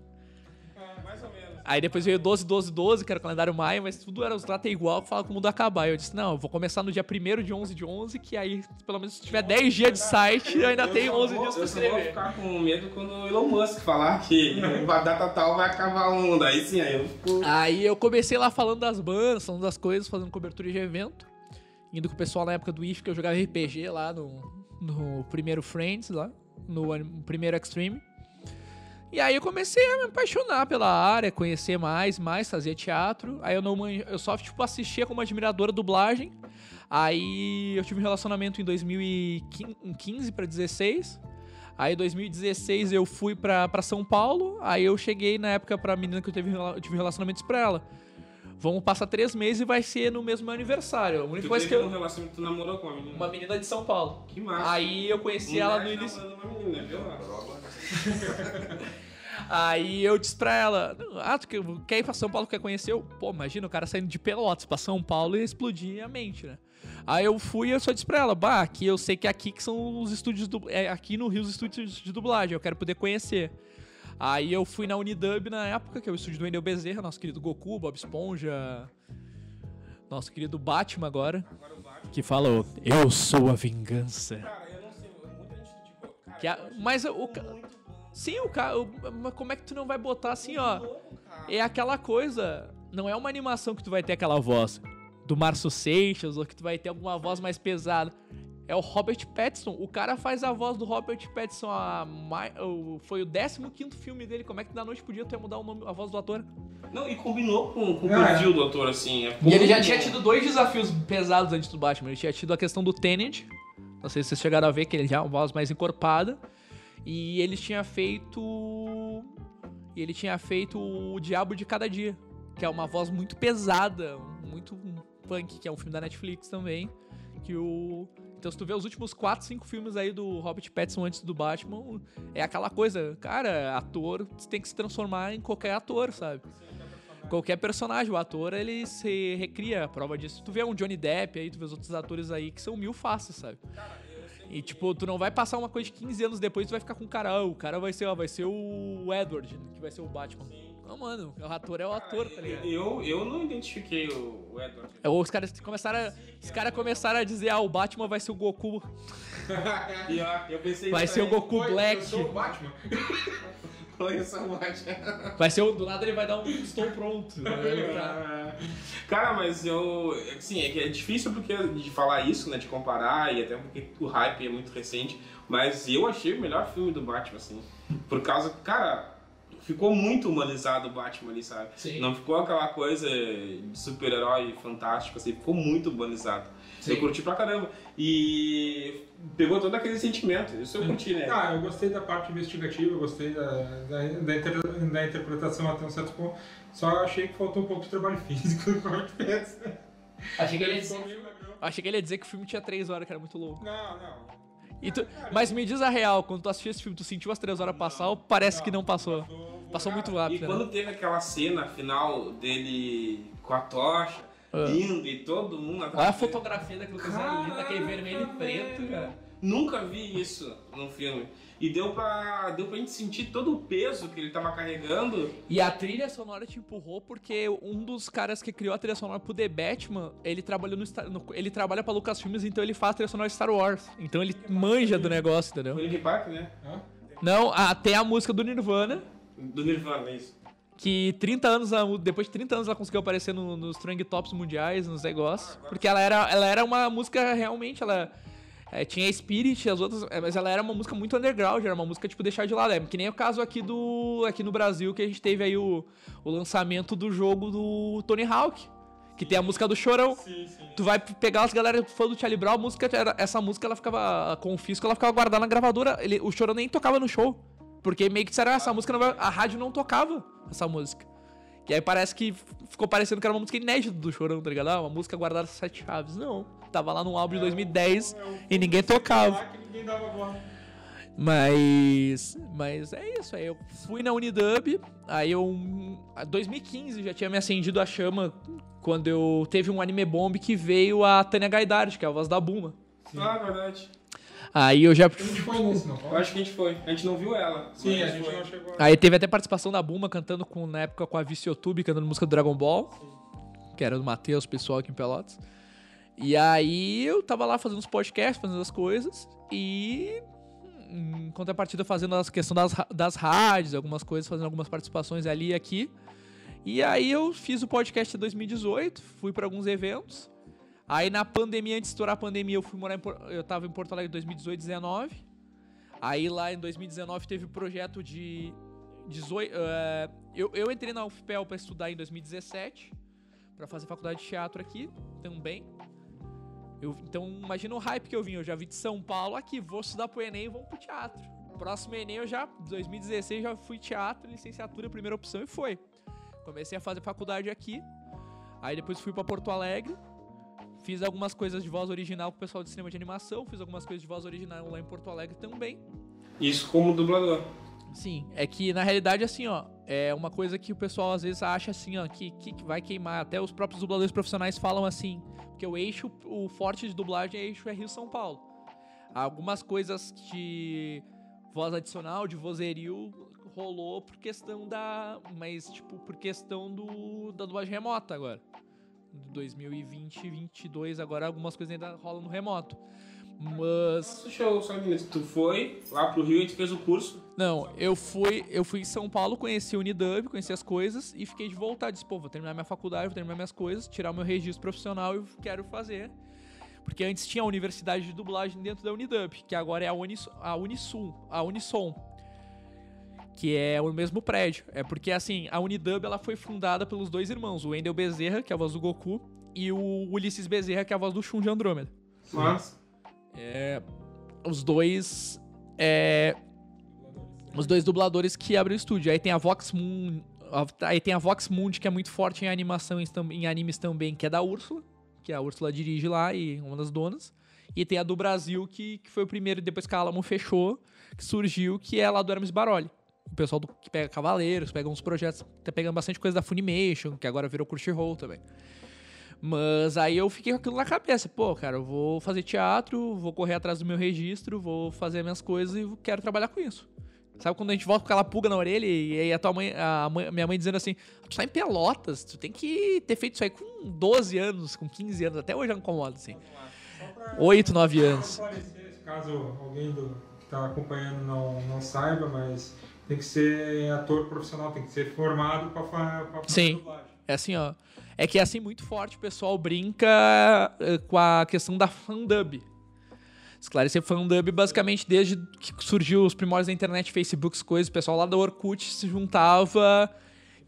É, mais ou menos. Aí depois veio 12 12 12, que era o calendário maio, mas tudo era os datas igual, falava que o mundo ia acabar. Eu disse: "Não, eu vou começar no dia 1 de 11 de 11, que aí pelo menos se tiver 10 dias de site, eu ainda Eu tenho só 11 vou- dias pra Eu só vou escrever". ficar com medo quando o Elon Musk falar que a data tal vai acabar o mundo. Aí sim, aí eu fico... Aí eu comecei lá falando das bandas, falando das coisas, fazendo cobertura de evento. Indo com o pessoal na época do IF, que eu jogava RPG lá no, no primeiro Friends, lá, no primeiro Extreme. E aí eu comecei a me apaixonar pela área, conhecer mais, mais, fazer teatro. Aí eu não eu só tipo assistia como admiradora dublagem. Aí eu tive um relacionamento em 2015 para 16. Aí em 2016 eu fui pra São Paulo. Aí eu cheguei na época pra menina que eu, rela- eu tive relacionamentos pra ela. Vamos passar três meses e vai ser no mesmo meu aniversário. A única Tu coisa que teve um eu. relacionamento, tu namorou com uma menina? Uma menina de São Paulo. Que massa. Aí eu conheci ela no início. uma menina, viu? Aí eu disse pra ela: Ah, tu quer- ir pra São Paulo? Quer conhecer? Eu, Pô, imagina o cara saindo de Pelotas pra São Paulo e explodir a mente, né? Aí eu fui e eu só disse pra ela: Bah, aqui eu sei que aqui que são os estúdios. Du... É, aqui no Rio os estúdios de dublagem, eu quero poder conhecer. Aí eu fui na Unidub na época, que é o estúdio do Wendel Bezerra, nosso querido Goku, Bob Esponja. Nosso querido Batman agora. Que fala: Eu sou a vingança. Cara, eu não sei, muita gente, tipo, cara, Que a- mas o muito. Sim, o cara. Mas como é que tu não vai botar assim, ó? Louco. É aquela coisa. Não é uma animação que tu vai ter aquela voz do Márcio Seixas ou que tu vai ter alguma voz mais pesada. É o Robert Pattinson. O cara faz a voz do Robert Pattinson. A foi o 15 filme dele. Como é que da noite pro dia tu ia mudar o nome, a voz do ator? Não, e combinou com, com o Ah, é. perfil do ator, assim. é E ele já tinha tido dois desafios pesados antes do Batman. Ele tinha tido a questão do Tenet. Não sei se vocês chegaram a ver que ele já é uma voz mais encorpada. E ele tinha feito. E ele tinha feito o Diabo de Cada Dia. Que é uma voz muito pesada, muito punk, que é um filme da Netflix também. Que o. Então, se tu vê os últimos 4, 5 filmes aí do Robert Pattinson antes do Batman, é aquela coisa, cara, ator tem que se transformar em qualquer ator, sabe? qualquer personagem. O ator, ele se recria a prova disso. Tu vê um Johnny Depp aí, tu vê os outros atores aí que são mil faces, sabe? E tipo, tu não vai passar uma coisa de 15 anos depois, tu vai ficar com o cara, ah, o cara vai ser, ó, vai ser o Edward, que vai ser o Batman. Não, mano, o ator é o ator, tá ligado? Eu, eu não identifiquei o, o Edward. É, Os caras começaram a, os caras começaram a dizer, ah, o Batman vai ser o Goku. E ó, eu pensei Vai ser o. Goku Black. Eu sou o Batman. Vai ser o. Do nada ele vai dar um estou pronto. né? Cara, mas eu. Assim, é que é difícil porque de falar isso, né? De comparar, e até porque o hype é muito recente. Mas eu achei o melhor filme do Batman, assim. Por causa. Cara, ficou muito humanizado o Batman ali, sabe? Sim. Não ficou aquela coisa de super-herói fantástico, assim, ficou muito humanizado. Sim. Eu curti pra caramba. E pegou todo aquele sentimento. Isso eu curti, né? Ah, eu gostei da parte investigativa, eu gostei da, da, da, inter- da interpretação até um certo ponto. Só achei que faltou um pouco de trabalho físico no Corte Pets. Achei que ele ia dizer. Achei que ele ia dizer que o filme tinha três horas, que era muito louco. Não, não. E tu- mas me diz a real, quando tu assistiu esse filme, tu sentiu as três horas passar ou parece que não passou? Passou muito E rápido, quando né? teve aquela cena final dele com a tocha, Ah. indo e todo mundo atrás Olha a fotografia daquilo coisa linda, daquele vermelho e preto, cara. Nunca vi isso num filme. E deu pra, deu pra gente sentir todo o peso que ele tava carregando. E a trilha sonora te empurrou porque um dos caras que criou a trilha sonora pro The Batman, ele trabalhou no, Star- no- ele trabalha pra Lucasfilmes, então ele faz a trilha sonora de Star Wars. Então ele manja do negócio, entendeu? Foi Linkin Park, né? Hã? Não, até a música do Nirvana, Do Nirvana, é isso. que 30 anos, depois de 30 anos ela conseguiu aparecer no- nos trending tops mundiais, nos negócios, porque ela era, ela era uma música realmente, ela é, tinha Spirit, as outras, é, mas ela era uma música muito underground, era uma música tipo deixar de lado, é que nem o caso aqui do aqui no Brasil que a gente teve aí o, o lançamento do jogo do Tony Hawk, que tem a música do Chorão. Sim, sim. Tu vai pegar as galera fã do Charlie Brown, a música essa música ela ficava com o fisco, ela ficava guardada na gravadora. Ele, o Chorão nem tocava no show. Porque meio que disseram, ah, essa música não vai. A rádio não tocava essa música. E aí parece que ficou parecendo que era uma música inédita do Chorão, tá ligado? Ah, uma música guardada sete chaves. Não. Tava lá no álbum de 2010 e ninguém tocava. Que ninguém dava bola. Mas. Mas é isso. Aí eu fui na Unidub. Aí eu. Em 2015 já tinha me acendido a chama quando eu teve um anime bomb que veio a Tânia Gaidard, que é a voz da Buma. Ah, verdade. Aí eu já. A gente foi nesse, não Eu acho que a gente foi. A gente não viu ela. Sim, a gente foi. não chegou. Aí teve até participação da Buma cantando com, na época com a Vice YouTube, cantando música do Dragon Ball. Que era do Matheus, pessoal aqui em Pelotas. E aí eu tava lá fazendo os podcasts, fazendo as coisas. E em contrapartida fazendo as questão das, das rádios, algumas coisas, fazendo algumas participações ali e aqui. E aí eu fiz o podcast em 2018, fui para alguns eventos. Aí na pandemia, antes de estourar a pandemia, eu fui morar em, eu tava em Porto Alegre em 2018, 19. Aí lá em 2019 teve o projeto de 18, eh, eu, eu entrei na UFPEL para estudar em 2017, para fazer faculdade de teatro aqui também. Eu- então imagina o hype que eu vim, eu já vim de São Paulo aqui, vou estudar pro Enem e vamos pro teatro. Próximo Enem eu já, 2016 já fui teatro, licenciatura, primeira opção e foi. Comecei a fazer faculdade aqui, aí depois fui para Porto Alegre, fiz algumas coisas de voz original com o pessoal de cinema de animação, fiz algumas coisas de voz original lá em Porto Alegre também. Isso como dublador. Sim, é que na realidade, assim, ó, é uma coisa que o pessoal às vezes acha assim, ó, que, que vai queimar. Até os próprios dubladores profissionais falam assim, porque o eixo, o forte de dublagem é eixo é Rio-São Paulo. Algumas coisas de voz adicional, de vozerio, rolou por questão da. Mas, tipo, por questão do, da dublagem remota agora. De 2020 e 2022, agora algumas coisas ainda rolam no remoto. Mas. Deixa eu só um. Tu foi lá pro Rio e tu fez o curso. Não, eu fui, eu fui em São Paulo, conheci o Unidub, conheci as coisas e fiquei de voltar. Disse, pô, vou terminar minha faculdade, vou terminar minhas coisas, tirar o meu registro profissional e quero fazer. Porque antes tinha a universidade de dublagem dentro da Unidub, que agora é a, Unis, a Unisul, a Unison, que é o mesmo prédio. É porque, assim, a Unidub ela foi fundada pelos dois irmãos, o Wendel Bezerra, que é a voz do Goku, e o Ulisses Bezerra, que é a voz do Shun de Andrômeda. Mas. É, os dois. É, os dois dubladores que abrem o estúdio. Aí tem a Vox Moon. Aí tem a Vox Mundi, que é muito forte em animação e em animes também, que é da Úrsula. Que a Úrsula dirige lá e uma das donas. E tem a do Brasil, que, que foi o primeiro, depois que a Alamo fechou, que surgiu, que é lá do Hermes Baroli. O pessoal do, que pega Cavaleiros, pega uns projetos, tá pegando bastante coisa da Funimation, que agora virou Crunchyroll também. Mas aí eu fiquei com aquilo na cabeça. Pô, cara, eu vou fazer teatro, vou correr atrás do meu registro, vou fazer minhas coisas e quero trabalhar com isso. Sabe quando a gente volta com aquela pulga na orelha e aí a tua mãe, a mãe- minha mãe dizendo assim, tu tá em Pelotas, tu tem que ter feito isso aí com 12 anos, com 15 anos, até hoje eu incomodo, assim. 8, 9 anos. esclarecer, se caso alguém do, que está acompanhando não, não saiba, mas tem que ser ator profissional, tem que ser formado para fazer Sim. dublagem. É assim, ó. É que é assim muito forte o pessoal brinca eh, com a questão da fandub. Esclarecer fandub basicamente desde que surgiu os primórdios da internet, Facebook, as coisas, o pessoal lá da Orkut se juntava.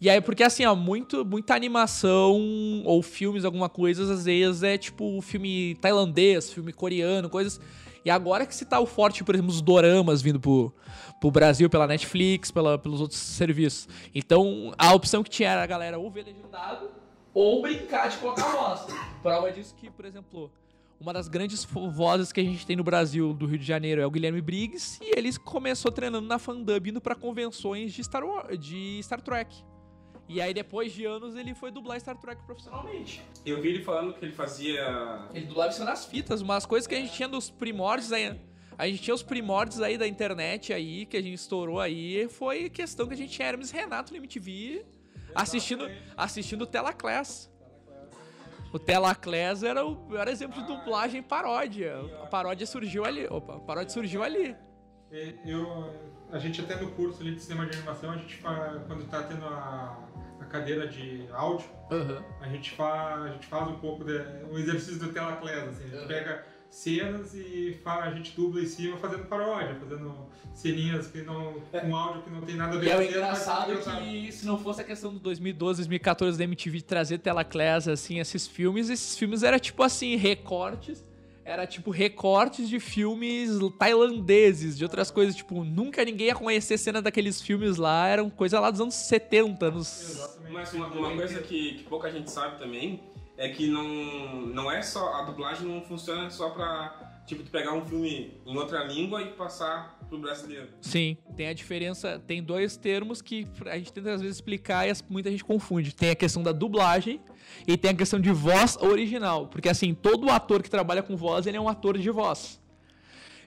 E aí, porque assim, ó, muito, muita animação ou filmes, alguma coisa, às vezes é tipo filme tailandês, filme coreano, coisas. E agora que se tá o forte, por exemplo, os doramas vindo pro, pro Brasil pela Netflix, pela, pelos outros serviços. Então, a opção que tinha era a galera ou ver legendado ou brincar de colocar voz. Prova disso que, por exemplo, uma das grandes vozes que a gente tem no Brasil, do Rio de Janeiro, é o Guilherme Briggs, e ele começou treinando na fandub, indo pra convenções de Star, War- de Star Trek. E aí, depois de anos, ele foi dublar Star Trek profissionalmente. Eu vi ele falando que ele fazia. Ele dublava isso nas fitas, umas coisas que a gente tinha dos primórdios aí. A gente tinha os primórdios aí da internet aí, que a gente estourou aí, foi questão que a gente tinha Hermes Renato no MTV assistindo, assistindo o Telaclass. O Telaclass era o era exemplo de dublagem paródia. A paródia surgiu ali. Opa, a paródia surgiu ali. Eu, a gente até no curso ali de cinema de animação, a gente quando está tendo a cadeira de áudio, a gente, fa, a gente faz um pouco de, um exercício do Telaclass, assim, a gente Uhum. pega cenas e fa, a gente dubla em cima fazendo paródia, fazendo ceninhas que não, com áudio que não tem nada a ver E é com o cena, engraçado que se não fosse a questão do 2012, 2014 da MTV trazer Telaclass, assim, esses filmes, esses filmes era tipo assim, recortes, era tipo recortes de filmes tailandeses, de outras coisas, tipo, nunca ninguém ia conhecer cena daqueles filmes lá, eram coisa lá dos anos 70, anos... Exatamente. Mas uma, uma coisa que, que pouca gente sabe também é que não, não é só. A dublagem não funciona só pra. Tipo, tu pegar um filme em outra língua e passar pro brasileiro. Sim, tem a diferença, tem dois termos que a gente tenta às vezes explicar e muita gente confunde. Tem a questão da dublagem e tem a questão de voz original, porque assim, todo ator que trabalha com voz, ele é um ator de voz.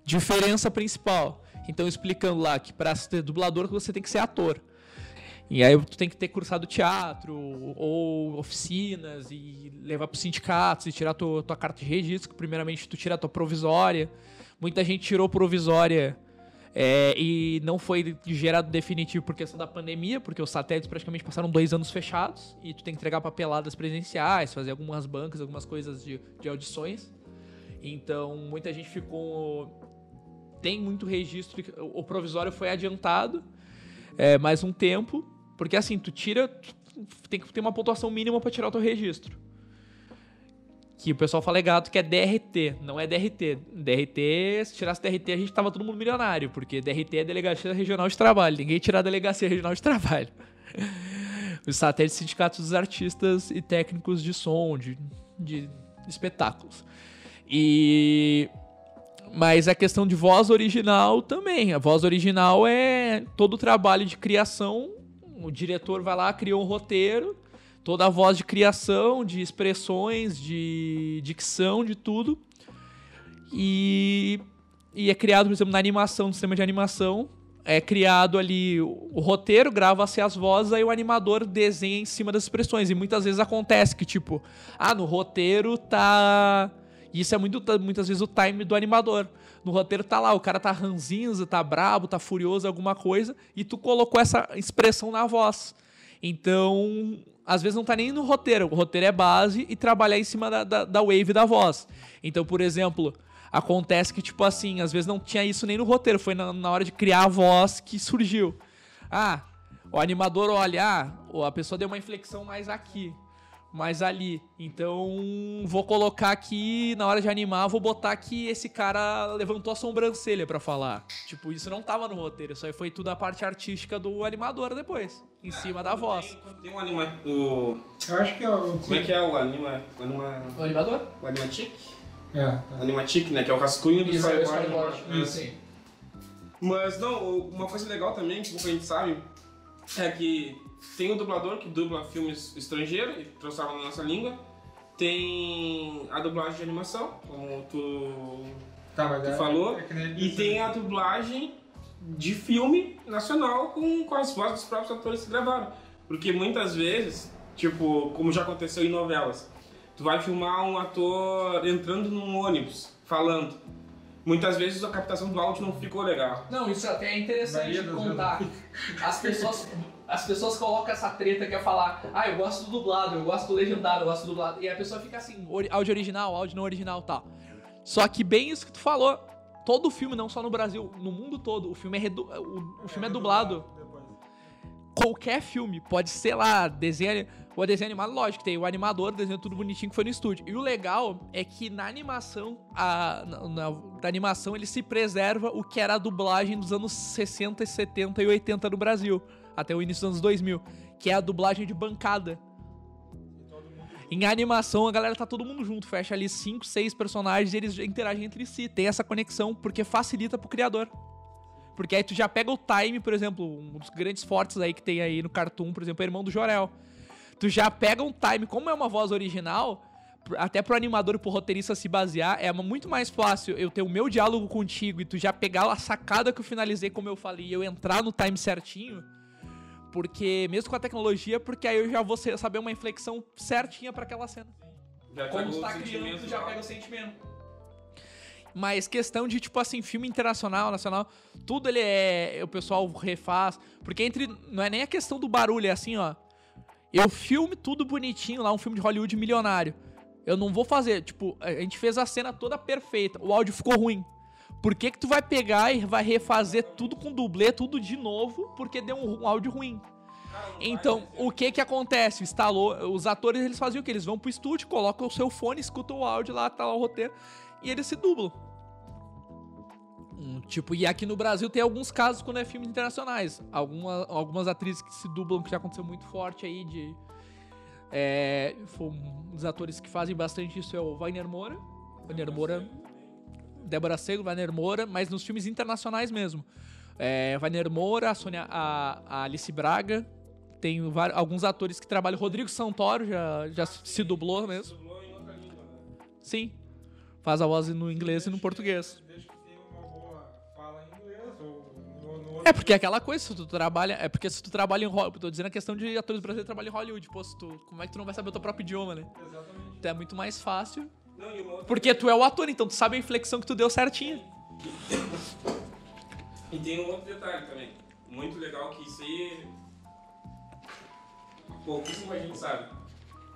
Diferença principal. Então explicando lá que para ser dublador você tem que ser ator. E aí tu tem que ter cursado teatro ou oficinas e levar para sindicatos e tirar tua, tua carta de registro, que primeiramente tu tira a tua provisória. Muita gente tirou provisória é, e não foi gerado definitivo por questão da pandemia, porque os satélites praticamente passaram dois anos fechados e tu tem que entregar papeladas presenciais, fazer algumas bancas, algumas coisas de, de audições. Então muita gente ficou. Tem muito registro. O provisório foi adiantado é, mais um tempo, porque assim, tu tira. tu tem que ter uma pontuação mínima para tirar o teu registro. Que o pessoal fala gato que é DRT, não é DRT. DRT, se tirasse DRT, a gente tava todo mundo milionário, porque DRT é Delegacia Regional de Trabalho. Ninguém tira a Delegacia Regional de Trabalho. Os satélites sindicatos dos artistas e técnicos de som, de, de espetáculos. E. Mas a questão de voz original também. A voz original é todo o trabalho de criação. O diretor vai lá, cria um roteiro, toda a voz de criação, de expressões, de dicção, de tudo. E, e é criado, por exemplo, na animação, no sistema de animação. É criado ali o, roteiro, grava-se as vozes, aí o animador desenha em cima das expressões. E muitas vezes acontece que, tipo, ah, no roteiro tá. Isso é muito, muitas vezes o time do animador. No roteiro tá lá, o cara tá ranzinza, tá brabo, tá furioso, alguma coisa, e tu colocou essa expressão na voz. Então, às vezes não tá nem no roteiro, o roteiro é base e trabalhar em cima da, da, da wave da voz. Então, por exemplo, acontece que, tipo assim, às vezes não tinha isso nem no roteiro, foi na, na hora de criar a voz que surgiu. Ah, o animador olha, ah, a pessoa deu uma inflexão mais aqui mais ali. Então, vou colocar aqui, na hora de animar, vou botar que esse cara levantou a sobrancelha pra falar. Tipo, isso não tava no roteiro, isso aí foi tudo a parte artística do animador depois, em cima da voz. Tem, tem um anima. O, Eu acho que é o. como é que é o anima. o anima O animador? o animatic? É, tá. Animatic, né? Que é o rascunho do Isso, é o storyboard. Isso. Sim. Mas não, uma coisa legal também, que pouca gente sabe, é que tem o dublador que dubla filmes estrangeiros e transforma na nossa língua. Tem a dublagem de animação, como tu, Tá, mas tu é- falou. é E tem a dublagem de filme nacional com, com as vozes dos próprios atores que gravaram. Porque muitas vezes, tipo, como já aconteceu em novelas, tu vai filmar um ator entrando num ônibus, falando. Muitas vezes a captação do áudio não ficou legal. Não, isso até é interessante Maria contar. As pessoas, as pessoas colocam essa treta que é falar, ah, eu gosto do dublado, eu gosto do legendado, eu gosto do dublado. E a pessoa fica assim, áudio original, áudio não original tal. Só que bem isso que tu falou. Todo filme, não só no Brasil, no mundo todo, o filme é, redu- o, o filme é dublado. Depois. Qualquer filme, pode ser lá, desenho, o desenho animado, lógico, tem o animador, desenho tudo bonitinho que foi no estúdio. E o legal é que na animação, a, na, na- da animação, ele se preserva o que era a dublagem dos anos 60, 70 e 80 no Brasil, até o início dos anos 2000, que é a dublagem de bancada. Em animação, a galera tá todo mundo junto, fecha ali cinco, seis personagens e eles interagem entre si, tem essa conexão, porque facilita pro criador. Porque aí tu já pega o time, por exemplo, um dos grandes fortes aí que tem aí no Cartoon, por exemplo, é o irmão do Jorel. Tu já pega um time, como é uma voz original, até pro animador e pro roteirista se basear, é muito mais fácil eu ter o meu diálogo contigo e tu já pegar a sacada que eu finalizei, como eu falei, e eu entrar no time certinho. Porque, mesmo com a tecnologia, porque aí eu já vou saber uma inflexão certinha pra aquela cena. Já Como pegou tu o tá criando, já pega o sentimento. Mas questão de, tipo assim, filme internacional, nacional, tudo ele é. O pessoal refaz. Porque entre. Não é nem a questão do barulho, é assim, ó. Eu filme tudo bonitinho lá, um filme de Hollywood milionário. Eu não vou fazer, tipo, a gente fez a cena toda perfeita, o áudio ficou ruim. Por que que tu vai pegar e vai refazer tudo com dublê, tudo de novo, porque deu um, um áudio ruim? Então, o que que acontece? Instalou, os atores eles faziam o que? Eles vão pro estúdio, colocam o seu fone, escutam o áudio lá, tá lá o roteiro, e eles se dublam. Hum, tipo, e aqui no Brasil tem alguns casos quando é filmes internacionais. Alguma, algumas atrizes que se dublam, que já aconteceu muito forte aí de. É, foi um dos atores que fazem bastante isso é o Wagner Moura. Wagner Moura. Débora Seco, Wagner Moura, mas nos filmes internacionais mesmo. É, Wagner Moura, a, Sônia, a, a Alice Braga. Tem vários, alguns atores que trabalham. Rodrigo Santoro já, já se dublou mesmo. Dublou em outra língua, né? Sim. Faz a voz no inglês e no português. Desde que tenha uma boa fala em inglês ou no, no É porque é aquela coisa, se tu trabalha. É porque se tu trabalha em Hollywood. Tô dizendo a questão de atores brasileiros trabalham em Hollywood. Pô, se tu, como é que tu não vai saber o teu próprio idioma, né? Exatamente. Então é muito mais fácil. Porque tu é o ator, então tu sabe a inflexão que tu deu certinho. E tem um outro detalhe também, muito legal que isso aí pouquíssima gente sabe.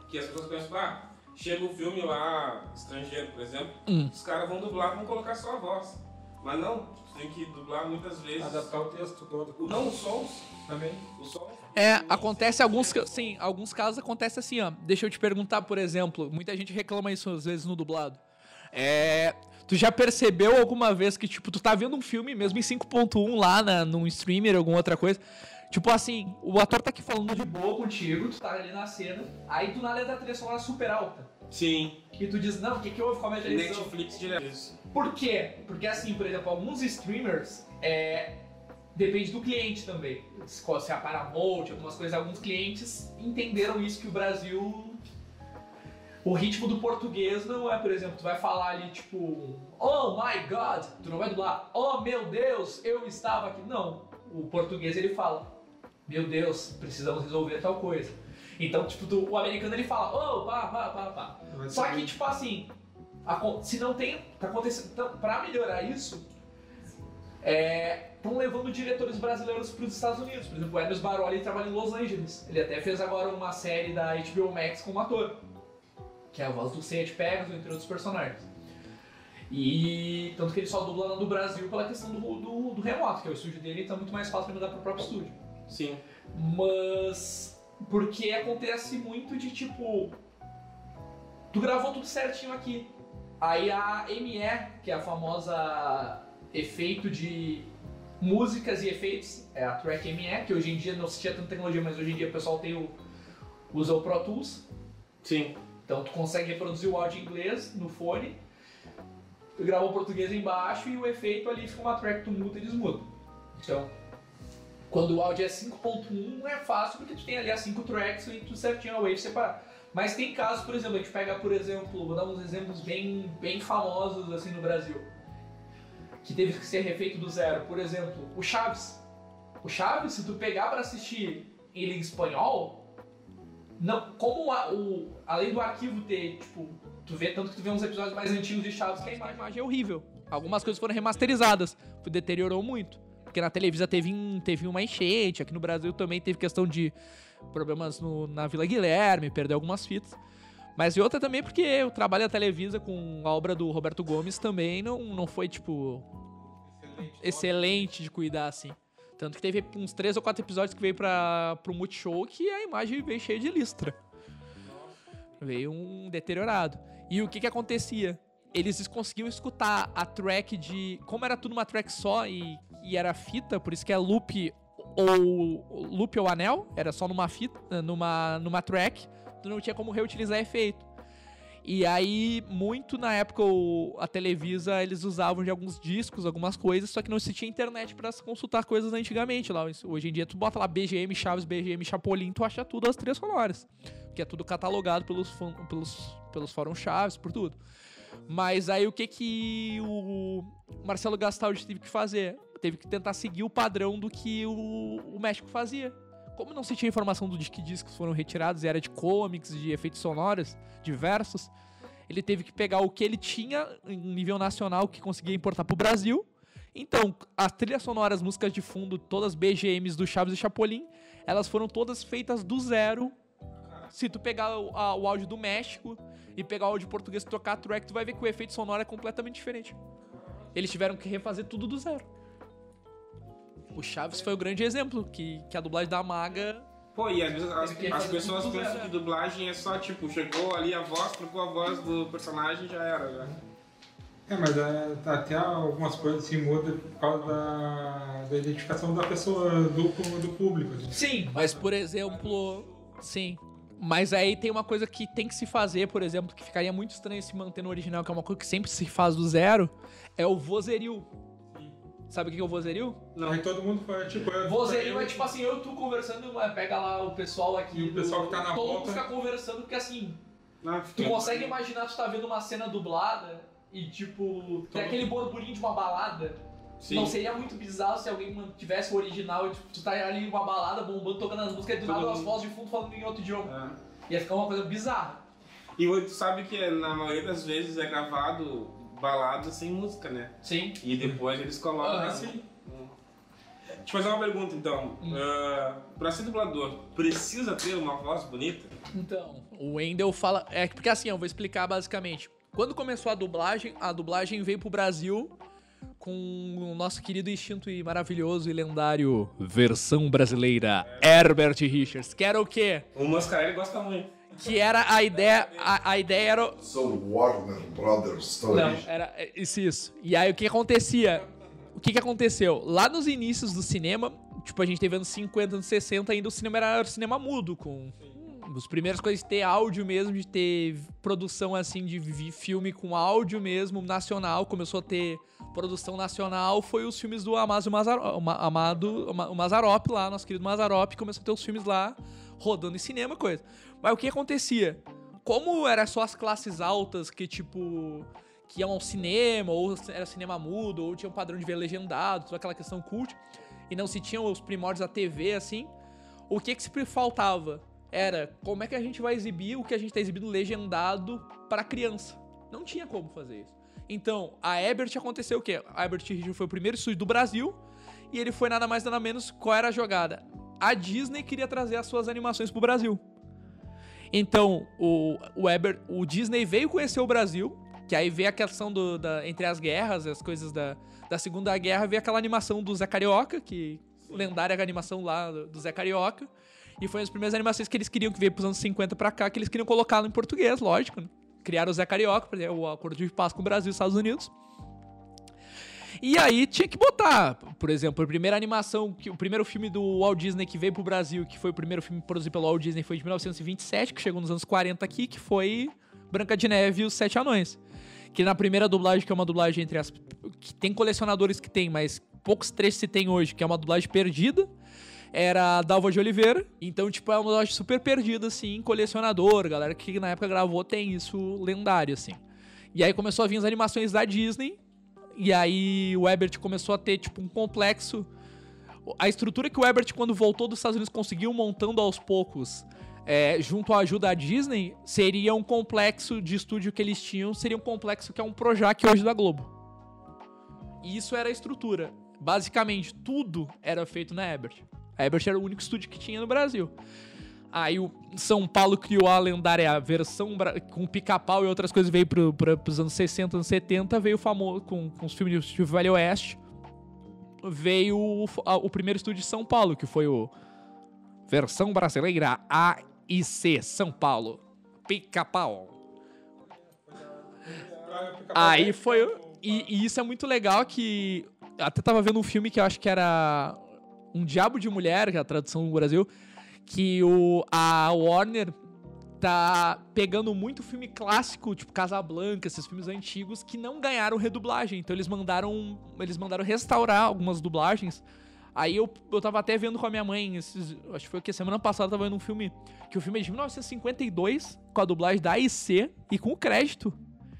Que as pessoas pensam, ah, chega o filme lá, estrangeiro, por exemplo, Hum. os caras vão dublar, vão colocar só a voz. Mas não, tu tem que dublar muitas vezes. Adaptar o texto todo. Não, os sons. Também. Os sons. É, acontece alguns. Sim, alguns casos acontece assim, ó. Deixa eu te perguntar, por exemplo, muita gente reclama isso às vezes no dublado. É. Tu já percebeu alguma vez que, tipo, tu tá vendo um filme, mesmo em 5.1 lá na, num streamer, alguma outra coisa? Tipo assim, o ator tá aqui falando de boa contigo, tu tá ali na cena, aí do nada entra a trilha sonora super alta. Sim. E tu diz, não, o que que houve com a minha televisão? Netflix direto. Por quê? Porque assim, por exemplo, alguns streamers, é, depende do cliente também. Se é a Paramount, algumas coisas, alguns clientes entenderam isso que o Brasil... O ritmo do português não é, por exemplo, tu vai falar ali tipo, oh my god, tu não vai dublar, oh meu Deus, eu estava aqui. Não, o português ele fala, meu Deus, precisamos resolver tal coisa. Então, tipo, tu- o americano ele fala, oh, pá, pá, pá, pá. Só que, tipo assim, acon- se não tem. Tá acontecendo. Então, pra melhorar isso, estão levando diretores brasileiros pros Estados Unidos. Por exemplo, o Hermes Baroli trabalha em Los Angeles. Ele até fez agora uma série da HBO Max como ator. Que é a voz do Seth Pegasus, entre outros personagens. E tanto que ele só dubla lá no Brasil pela questão do, do, do remoto, que é o estúdio dele, então é muito mais fácil pra mudar pro próprio estúdio. Sim. Mas. Porque acontece muito de tipo. Tu gravou tudo certinho aqui. Aí a ME, que é a famosa efeito de músicas e efeitos, é a Track ME, que hoje em dia não se tinha tanta tecnologia, mas hoje em dia o pessoal tem o, usa o Pro Tools. Sim. Então tu consegue reproduzir o áudio em inglês no fone, tu grava o português embaixo e o efeito ali fica uma track, tu muda e desmuda. Então, quando o áudio é 5.1 é fácil porque tu tem ali as 5 tracks e tudo certinho, a wave separada. Mas tem casos, por exemplo, a gente pega, por exemplo, vou dar uns exemplos bem, bem famosos assim no Brasil. Que teve que ser refeito do zero. Por exemplo, o Chaves. O Chaves, se tu pegar pra assistir ele em espanhol, não, como a- o, além do arquivo ter, tipo, tu vê tanto que tu vê uns episódios mais antigos de Chaves que a imagem é horrível. Algumas coisas foram remasterizadas, deteriorou muito. Porque na Televisa teve, teve uma enchente, aqui no Brasil também teve questão de problemas no- na Vila Guilherme, perdeu algumas fitas. Mas e outra também porque o trabalho da Televisa com a obra do Roberto Gomes também não, não foi, tipo, excelente de cuidar, assim. Tanto que teve uns três ou quatro episódios que veio pra, pro Multishow que a imagem veio cheia de listra. Veio um deteriorado. E o que que acontecia? Eles conseguiam escutar a track de... Como era tudo uma track só e, e era fita, por isso que é loop ou... Loop ou anel, era só numa fita, numa, numa track, tu não tinha como reutilizar efeito. E aí, muito na época, o- a Televisa, eles usavam de alguns discos, algumas coisas, só que não se tinha internet se consultar coisas antigamente lá. Hoje em dia, tu bota lá BGM Chaves, BGM Chapolin, tu acha tudo as trilhas sonoras. Que é tudo catalogado pelos, pelos, pelos fóruns Chaves, por tudo. Mas aí, o que que o Marcelo Gastaldi teve que fazer? Teve que tentar seguir o padrão do que o, o México fazia. Como não se tinha informação do de que discos foram retirados, e era de comics, de efeitos sonoros diversos, ele teve que pegar o que ele tinha em nível nacional que conseguia importar pro Brasil. Então, as trilhas sonoras, músicas de fundo, todas BGMs do Chaves e Chapolin, elas foram todas feitas do zero. Se tu pegar o, a- o áudio do México e pegar o áudio português e trocar a track, tu vai ver que o efeito sonoro é completamente diferente. Eles tiveram que refazer tudo do zero. O Chaves foi o grande exemplo, que, que a dublagem da Maga Pô, e às vezes as, as fazer pessoas pensam que dublagem é só, tipo, chegou ali a voz, trocou a voz do personagem já era, já. É, mas é, até algumas coisas assim mudam por causa da, da identificação da pessoa, do, do público. assim. Sim, mas por exemplo, sim. Mas aí tem uma coisa que tem que se fazer, por exemplo, que ficaria muito estranho se manter no original, que é uma coisa que sempre se faz do zero, é o vozerio. Sabe o que é o vozerio? Não. Aí todo mundo faz, tipo... é- Vozerio é tipo assim, eu tu conversando, mas pega lá o pessoal aqui. E o pessoal que tá na Todo mundo volta. fica conversando, porque assim, Não, tu consegue imaginar tu tá vendo uma cena dublada e tipo, tem Todo- aquele burburinho de uma balada. Sim. Não seria muito bizarro se alguém mantivesse o original e tipo, tu tá ali em uma balada bombando, tocando as músicas e do Todo nada as mundo- vozes de fundo falando em outro idioma. É. Ia ficar uma coisa bizarra. E tu sabe que na maioria das vezes é gravado balada sem música, né? Sim. E depois eles colocam. Ah, assim. Deixa eu fazer uma pergunta então. Ah, pra ser dublador, precisa ter uma voz bonita? Então, o Wendell fala. É porque assim, eu vou explicar basicamente. Quando começou a dublagem, a dublagem veio pro Brasil com o nosso querido instinto e maravilhoso e lendário versão brasileira, Herbert Richards. Que era o quê? O Mascarelli gosta muito. Que era a ideia. A, a ideia era. So Warner Brothers Stories. Não, era é, isso, isso. E aí o que acontecia? O que, que aconteceu? Lá nos inícios do cinema, tipo, a gente teve anos 50, anos 60, ainda o cinema era cinema mudo, com as primeiras coisas de ter áudio mesmo, de ter produção assim de filme com áudio mesmo, nacional, começou a ter produção nacional, foi os filmes do Amado Mazarop, Amado, o Mazarop lá, nosso querido Mazarop, começou a ter os filmes lá rodando em cinema, coisa. Mas o que acontecia? Como era só as classes altas que, tipo, que iam ao cinema, ou era cinema mudo, ou tinha um padrão de ver legendado, toda aquela questão cult, e não se tinham os primórdios da TV, assim, o que que se faltava? Era como é que a gente vai exibir o que a gente tá exibindo legendado para criança. Não tinha como fazer isso. Então, a Ebert aconteceu o quê? A Ebert Richard foi o primeiro estúdio do Brasil, e ele foi nada mais nada menos qual era a jogada. A Disney queria trazer as suas animações pro Brasil. Então, o, o, o Disney veio conhecer o Brasil, que aí veio a questão do, da, entre as guerras, as coisas da, da Segunda Guerra, veio aquela animação do Zé Carioca, que lendária animação lá do, do Zé Carioca. E foi as primeiras animações que eles queriam que veio pros anos 50 pra cá, que eles queriam colocá-lo em português, lógico. né? Criaram o Zé Carioca, exemplo, o acordo de paz com o Brasil e Estados Unidos. E aí tinha que botar, por exemplo, a primeira animação, que, o primeiro filme do Walt Disney que veio pro Brasil, que foi o primeiro filme produzido pelo Walt Disney, foi de 1927, que chegou nos anos 40 aqui, que foi Branca de Neve e os Sete Anões. Que na primeira dublagem, que é uma dublagem entre as. que tem colecionadores que tem, mas poucos trechos se tem hoje, que é uma dublagem perdida. Era a Dalva de Oliveira. Então, tipo, é uma dublagem super perdida, assim, colecionador. Galera que na época gravou tem isso lendário, assim. E aí começou a vir as animações da Disney e aí o Ebert começou a ter, tipo, um complexo. A estrutura que o Ebert, quando voltou dos Estados Unidos, conseguiu montando aos poucos, é, junto à ajuda da Disney, seria um complexo de estúdio que eles tinham, seria um complexo que é um Projac hoje da Globo. E isso era a estrutura. Basicamente, tudo era feito na Ebert. A Ebert era o único estúdio que tinha no Brasil. Aí o São Paulo criou a lendária versão com pica-pau e outras coisas, veio pro, pro, pros anos 60, anos 70, veio o famoso com, com os filmes do Steve Valley Oeste. Veio o, a- o primeiro estúdio de São Paulo, que foi o Versão Brasileira AIC São Paulo. Pica-pau. Aí foi. E, e isso é muito legal que. Até tava vendo um filme que eu acho que era. Um Diabo de Mulher, que é a tradução no Brasil. Que o, a Warner tá pegando muito filme clássico, tipo Casablanca, esses filmes antigos, que não ganharam redublagem. Então eles mandaram. Eles mandaram restaurar algumas dublagens. Aí eu, eu tava até vendo com a minha mãe, esses, acho que foi que? Semana passada eu tava vendo um filme. Que o filme é de 1952, com a dublagem da AIC e com o crédito.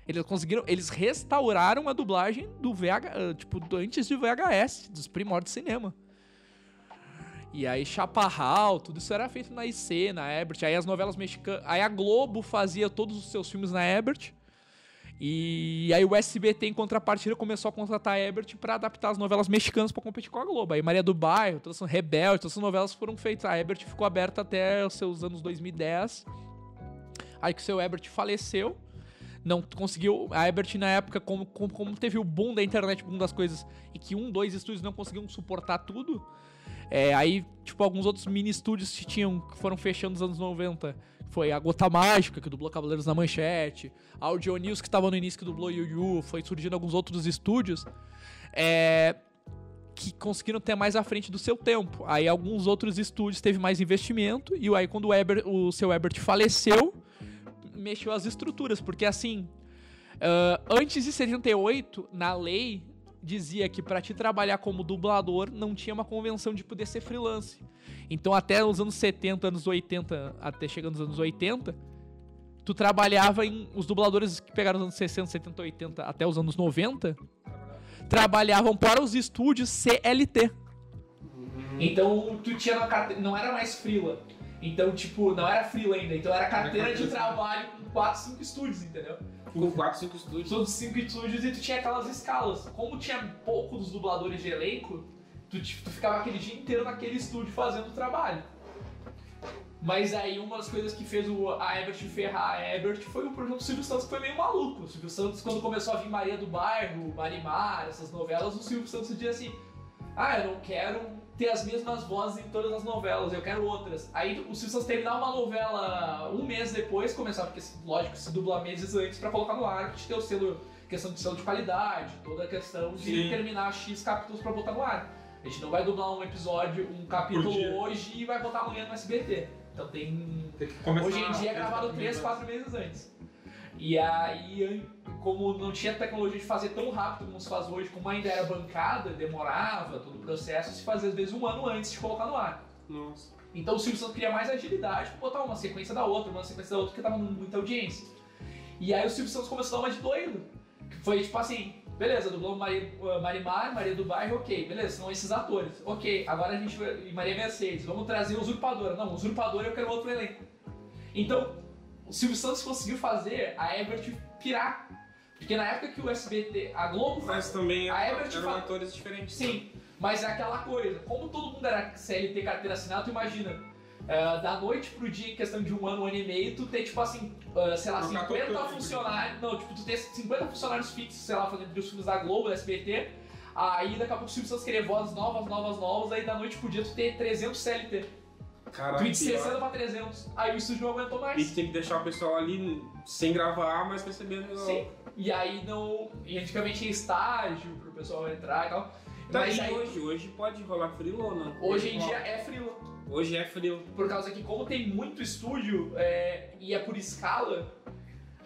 Eles conseguiram. Eles restauraram a dublagem do VH. eh, Tipo, do- antes de VHS, dos primórdios de cinema. E aí, Chaparral, tudo isso era feito na IC, na Ebert. Aí as novelas mexicanas. Aí a Globo fazia todos os seus filmes na Ebert. E aí o SBT, em contrapartida, começou a contratar a Ebert pra adaptar as novelas mexicanas pra competir com a Globo. Aí Maria do Bairro, todas essas Rebelde, todas essas novelas foram feitas. A Ebert ficou aberta até os seus anos 2010. Aí que o seu Ebert faleceu não conseguiu. A Ebert, na época, como, como, como teve o boom da internet, boom das coisas, e que um, dois estúdios não conseguiam suportar tudo, é, aí, tipo, alguns outros mini estúdios que tinham, que foram fechando nos anos 90. Foi a Gota Mágica, que dublou Cavaleiros na Manchete, a Audio News, que estava no início, que dublou Yu Yu, foi surgindo alguns outros estúdios. É, que conseguiram ter mais à frente do seu tempo. Aí alguns outros estúdios teve mais investimento e aí quando o, Ebert, o seu Ebert faleceu, mexeu as estruturas, porque assim, ah, antes de 78, na lei dizia que pra te trabalhar como dublador não tinha uma convenção de poder ser freelance. Então até os anos 70, anos 80, até chegando nos anos 80, tu trabalhava em os dubladores que pegaram os anos 60, 70, 80 até os anos 90 trabalhavam para os estúdios CLT. Então tu tinha uma carteira, não era mais freela. Então, tipo, não era freela ainda, então era carteira de trabalho com 4, 5 estúdios, entendeu? Com 4, 5 estúdios. Todos 5 estúdios e tu tinha aquelas escalas. Como tinha pouco dos dubladores de elenco, tu, tu ficava aquele dia inteiro naquele estúdio fazendo o trabalho. Mas aí uma das coisas que fez o, a Ebert ferrar a Ebert foi o projeto do Silvio Santos que foi meio maluco. O Silvio Santos, quando começou a vir Maria do Bairro, Marimar, essas novelas, o Silvio Santos dizia assim: Ah, eu não quero ter as mesmas vozes em todas as novelas, eu quero outras. Aí o Santos terminar uma novela um mês depois, começar, porque lógico, se dubla meses antes pra colocar no ar, que ter o selo, questão de selo de qualidade, toda a questão de Sim. terminar X capítulos pra botar no ar. A gente não vai dublar um episódio, um capítulo hoje e vai botar amanhã no SBT. Então tem. Tem Hoje em dia é gravado 3, 4 meses antes. E aí, como não tinha tecnologia de fazer tão rápido como se faz hoje, como ainda era bancada, demorava todo o processo, se fazia às vezes um ano antes de colocar no ar. Nossa. Então o Silvio Santos queria mais agilidade pra botar uma sequência da outra, uma sequência da outra, porque tava muita audiência. E aí o Silvio Santos começou a dar uma de doido. Que foi tipo assim, beleza, dublou Mari, uh, Marimar, Maria do Bairro, ok, beleza, são esses atores. Ok, agora a gente vai. E Maria Mercedes, vamos trazer Usurpadora. Não, Usurpadora eu quero outro elenco. Então, o Silvio Santos conseguiu fazer a Ebert pirar. Porque na época que o SBT, a Globo Mas também A Ebert eram fala- atores diferentes. Sim, mas é aquela coisa, como todo mundo era CLT carteira assinada, tu imagina, é, da noite pro dia, em questão de um ano, um ano e meio, tu ter, tipo assim, ah, sei lá, Trocar 50 todo- funcionários, não, tipo, tu ter 50 funcionários fixos, sei lá, fazendo os filmes da Globo, da SBT, aí daqui a pouco o Silvio Santos querer vozes novas, novas, novas, aí da noite pro dia tu ter 300 CLT. Caralho, Tu de pior. 60 pra 300, aí o estúdio não aguentou E mais. tem que deixar o pessoal ali sem gravar, mas recebendo. Sim. E aí não. E antigamente tinha estágio pro pessoal entrar e tal. Tá, Mas aí, hoje? Hoje pode rolar frilo ou não? hoje em dia é frila. Hoje é frilo. Por causa que, como tem muito estúdio é, e é por escala,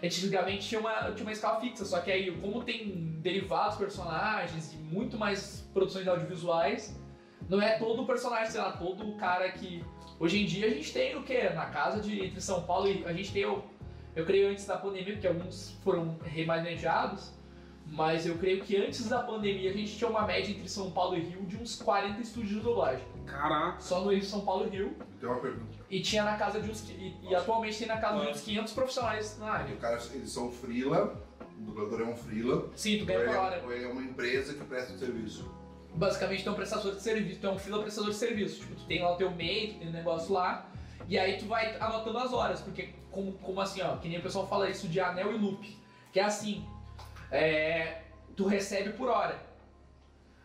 antigamente tinha uma, tinha uma escala fixa, só que aí, como tem derivados personagens e muito mais produções audiovisuais, não é todo o personagem, sei lá, todo o cara que. Hoje em dia a gente tem o quê? Na casa de entre São Paulo e. A gente tem o. Eu creio antes da pandemia, porque alguns foram remanejados, Mas eu creio que antes da pandemia a gente tinha uma média entre São Paulo e Rio de uns 40 estúdios de dublagem. Caraca. Só no Rio, São Paulo e Rio. Tem uma pergunta. E tinha na casa de uns. E, e atualmente tem na casa de uns 500 profissionais na área. O cara, eles são freela, o dublador é um freela. Sim, tu ganha ele, por é, hora. ou ele é uma empresa que presta o serviço. Basicamente, tu é um prestador de serviço, tu é um fila prestador de serviço. Tipo, tu tem lá o teu MEI, tu tem um negócio lá, e aí tu vai anotando as horas, porque como, como assim, ó, que nem o pessoal fala isso de anel e loop. Que é assim, é, tu recebe por hora.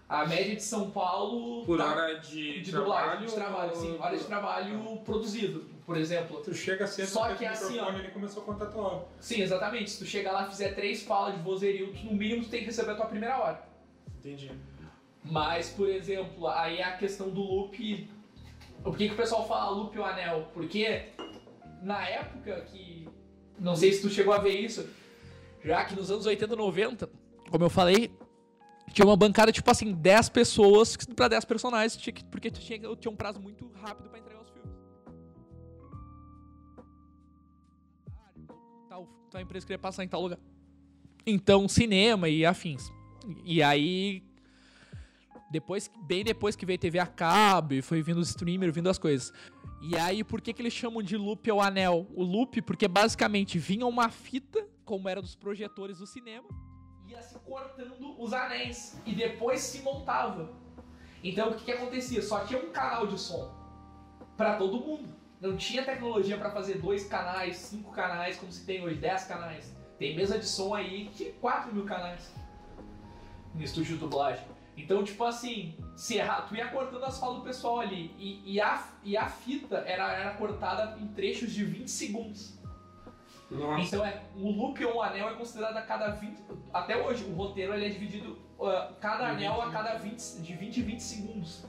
A média de São Paulo. Por tá- hora de, de trabalho. dublagem, de trabalho, sim, ou- hora de trabalho produzido, por exemplo. Tu chega cedo, Só que assim, ó. ele começou a contar tua hora. Sim, exatamente. Se tu chegar lá e fizer três falas de vozerio, tu, no mínimo tu tem que receber a tua primeira hora. Entendi. Mas, por exemplo, aí é a questão do loop. Por que, que o pessoal fala loop ou anel? Porque na época que. Não sei se tu chegou a ver isso, já que nos anos 80 e 90, como eu falei, tinha uma bancada tipo assim, 10 pessoas pra 10 personagens, porque tu tinha, tinha um prazo muito rápido pra entregar os filmes. Tal, tal empresa queria passar em tal lugar. Então, cinema e afins. E aí, depois, bem depois que veio TV a cabo e foi vindo os streamer, vindo as coisas. E aí, por que, que eles chamam de loop ou anel? O loop, porque basicamente vinha uma fita, como era dos projetores do cinema, ia se cortando os anéis e depois se montava. Então, o que, que acontecia? Só tinha um canal de som para todo mundo. Não tinha tecnologia para fazer dois canais, cinco canais, como se tem hoje, dez canais. Tem mesa de som aí que 4 mil canais no estúdio de dublagem. Então, tipo assim, se errar, tu ia cortando as falas do pessoal ali. E, e, a, e a fita era, era cortada em trechos de 20 segundos. Nossa. Então, é, o loop ou um anel é considerado a cada 20. Até hoje, o roteiro ele é dividido. uh, cada anel a cada 20, de 20 em 20 segundos.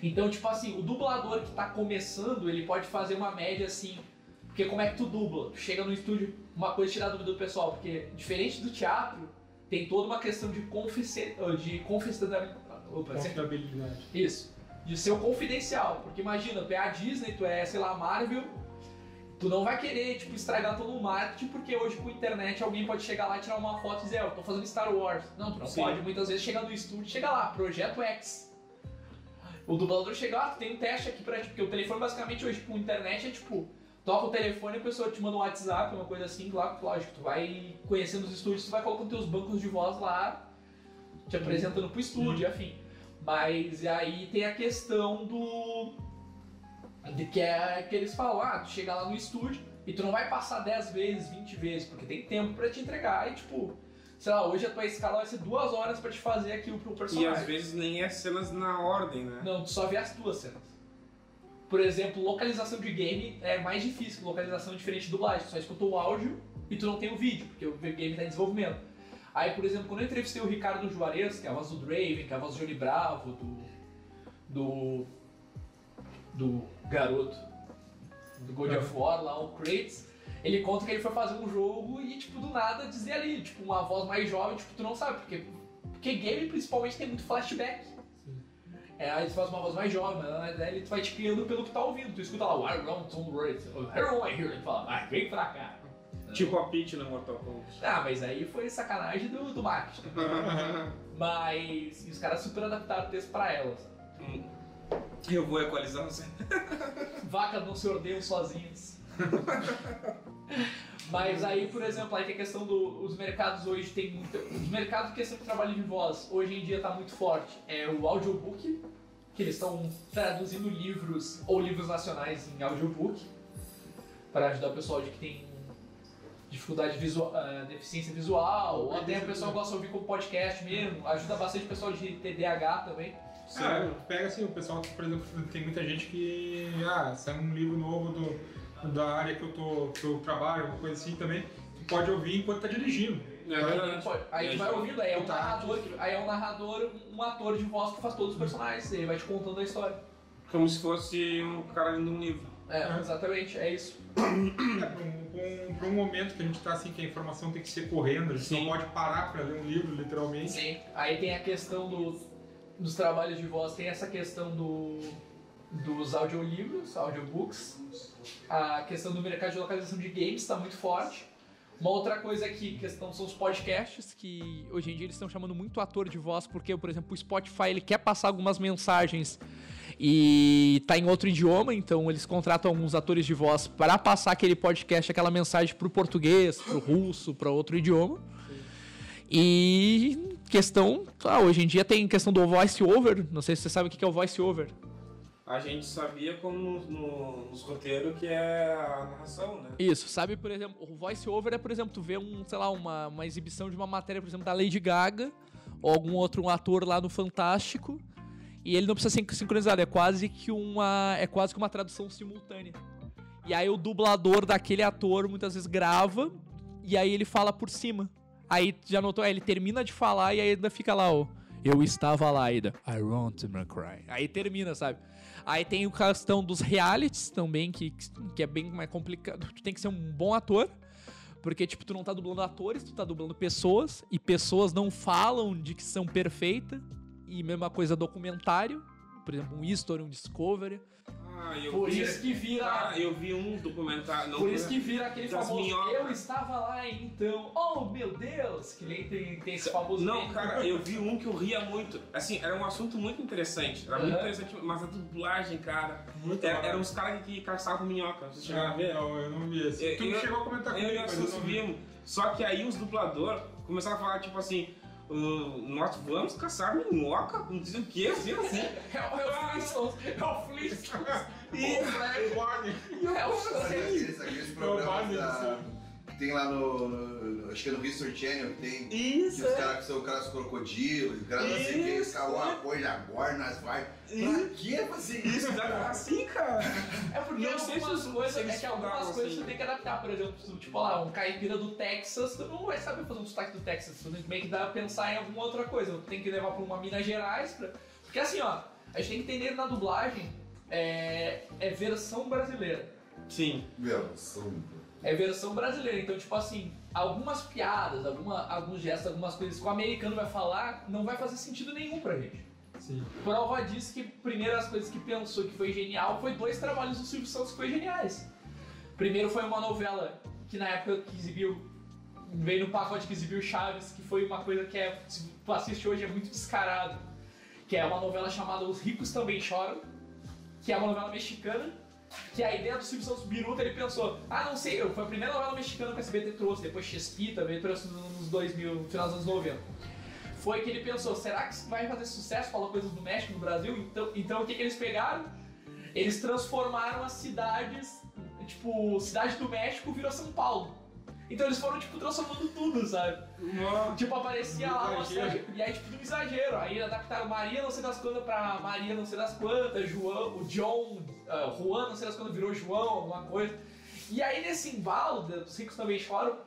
Então, tipo assim, o dublador que tá começando, ele pode fazer uma média assim. Porque como é que tu dubla? Tu chega no estúdio, uma coisa tirar a dúvida do pessoal, porque diferente do teatro, tem toda uma questão de confesse, de confidencialidade. Confiabilidade. isso. De ser o confidencial. Porque imagina, tu é a Disney, tu é, sei lá, a Marvel, tu não vai querer, tipo, estragar todo o marketing, porque hoje com a internet alguém pode chegar lá e tirar uma foto e dizer, eu tô fazendo Star Wars. Não, tu não Sim. pode. Muitas vezes chega no estúdio, chega lá, Projeto X. O dublador chega lá, tu tem um teste aqui pra ti, porque o telefone basicamente hoje com a internet é tipo, toca o telefone e a pessoa te manda um WhatsApp, uma coisa assim, claro, lógico, tu vai conhecendo os estúdios, tu vai colocando teus bancos de voz lá, te apresentando pro estúdio, afim. Mas aí tem a questão do. De que é que eles falam, ah, tu chega lá no estúdio e tu não vai passar 10 vezes, 20 vezes, porque tem tempo pra te entregar e tipo, sei lá, hoje a tua escala vai ser duas horas pra te fazer aquilo pro E personagem. às vezes nem é cenas na ordem, né? Não, tu só vê as duas cenas. Por exemplo, localização de game é mais difícil que localização diferente de dublagem. Tu só escuta o áudio e tu não tem o vídeo, porque o game tá em desenvolvimento. Aí, por exemplo, quando eu entrevistei o Ricardo Juarez, que é a voz do Draven, que é a voz do Johnny Bravo, do. do. do garoto do God of War, lá, o Kratos, ele conta que ele foi fazer um jogo e, tipo, do nada dizer ali, tipo, uma voz mais jovem, tipo, tu não sabe, porque, porque game principalmente tem muito flashback. É, aí tu faz uma voz mais jovem, mas né, ele vai te criando pelo que tá ouvindo. Tu escuta lá, o Iron Tom Raid, Iron I Hear, ele fala, ah, vem pra cá. Tipo a Peach no Mortal Kombat. Ah, mas aí foi sacanagem do, do marketing. mas os caras super adaptaram o texto pra elas. Eu vou equalizar você. Vacas não se ordenham sozinhas. Mas aí, por exemplo, aí tem a questão dos mercados hoje tem muito. Os mercados questão de trabalho de voz hoje em dia tá muito forte. É o audiobook, que eles estão traduzindo livros ou livros nacionais em audiobook para ajudar o pessoal de que tem dificuldade visual, ah, deficiência visual, ou até o pessoal gosta de ouvir como podcast mesmo, ajuda bastante o pessoal de TDAH também. Sério? pega assim, o pessoal, por exemplo, tem muita gente que. Ah, sai um livro novo do, da área que eu, tô, que eu trabalho, uma coisa assim também. Tu pode ouvir enquanto tá dirigindo. É verdade. pode- aí tu aí vai tu- ouvindo, aí é um Tá. narrador, que- aí é um narrador, um ator de voz que faz todos os personagens, ele vai te contando a história. Como se fosse um cara lendo um livro. É, É. exatamente, é isso. É, pra, um, pra um- pra um momento que a gente tá assim, que a informação tem que ser correndo, a gente Sim. não pode parar pra ler um livro, literalmente. Sim. Aí tem a questão do, dos trabalhos de voz, tem essa questão do, dos audiolivros, audiobooks. A questão do mercado de localização de games está muito forte. Uma outra coisa aqui, questão são os podcasts, que hoje em dia eles estão chamando muito ator de voz, porque, por exemplo, o Spotify ele quer passar algumas mensagens e tá em outro idioma, então eles contratam alguns atores de voz para passar aquele podcast, aquela mensagem pro português, pro russo, para outro idioma. E questão, ah, hoje em dia tem questão do voice over, não sei se você sabe o que é o voice over. A gente sabia como no- no- nos roteiros que é a narração, né? Isso, sabe, por exemplo, o voice over é, por exemplo, tu vê um, sei lá, uma, uma exibição de uma matéria, por exemplo, da Lady Gaga ou algum outro ator lá no Fantástico e ele não precisa ser sincronizado, é quase que uma é quase que uma tradução simultânea. E aí o dublador daquele ator muitas vezes grava e aí ele fala por cima. Aí já notou, é, ele termina de falar e aí ainda fica lá, ó. Eu estava lá ainda. I want to cry. Aí termina, sabe? Aí tem o questão dos realities também, que, que é bem mais complicado. Tu tem que ser um bom ator. Porque, tipo, tu não tá dublando atores, tu tá dublando pessoas. E pessoas não falam de que são perfeitas. E mesma coisa documentário. Por exemplo, um History, um Discovery. Ah, eu Por vi, isso que vira. Cara, eu vi um documentário. Não, Por isso que vira aquele famoso. minhocas. Eu estava lá então. Oh meu Deus! Que nem tem, tem esse famoso. Não, meme. cara, eu vi um que eu ria muito. Assim, era um assunto muito interessante. Era muito Aham. interessante, mas a dublagem, cara. Muito Era, eram uns caras que caçavam minhoca. Vocês chegaram a Não, ver? não, eu não vi esse. Eu- tu eu- chegou a comentar Eu comigo, eu vimos. Só que aí os dubladores começaram a falar, tipo assim. "Uh, nós vamos caçar minhoca? Não sei o que, assim, assim. É o, é o Flintstones. É o Flintstones. E- O Barney. É o Aqueles, aqueles programas Barney, da, que tem lá no, no- Acho que é no History Channel que tem. Isso, que os é. caras que são caras crocodilos, os caras não sei o que, os caras, é. uma coisa agora, nós vai. Pra que fazer isso? Isso, dá assim, cara. É porque Não sei algumas se- coisas, se eles é que algumas coisas assim. tu tem que adaptar. Por exemplo, tipo lá, um caipira do Texas, tu não vai saber fazer um sotaque do Texas. Tu meio que dá pra pensar em alguma outra coisa. Tu tem que levar pra uma Minas Gerais. Pra... Porque assim, ó, a gente tem que entender na dublagem é, é versão brasileira. Sim. Meu, são. É versão brasileira. Então, tipo assim, algumas piadas, alguma, alguns gestos, algumas coisas que o americano vai falar não vai fazer sentido nenhum pra gente. Sim. Prova disso que primeiras coisas que pensou que foi genial foi dois trabalhos do Silvio Santos que foi geniais. Primeiro foi uma novela que na época que exibiu, veio no pacote que exibiu Chaves, que foi uma coisa que é, se tu assiste hoje é muito descarado. Que é uma novela chamada Os Ricos Também Choram, que é uma novela mexicana, que a ideia do Silvio Santos Biruta, ele pensou, ah, não sei, foi a primeira novela mexicana que a SBT trouxe, depois Chespita, veio trouxe nos 2000, no final dos anos 90 foi que ele pensou, será que vai fazer sucesso falar coisas do México no Brasil? Então, então o que, que eles pegaram? Eles transformaram as cidades, tipo, cidade do México virou São Paulo. Então eles foram, tipo, transformando tudo, sabe? Tipo, aparecia lá uma cidade, e aí, tipo, um exagero. Aí adaptaram Maria não sei das quantas pra Maria não sei das quantas, João, o John, ah, Juan não sei das quantas virou João, alguma coisa. E aí nesse embalo, dos ricos também choram,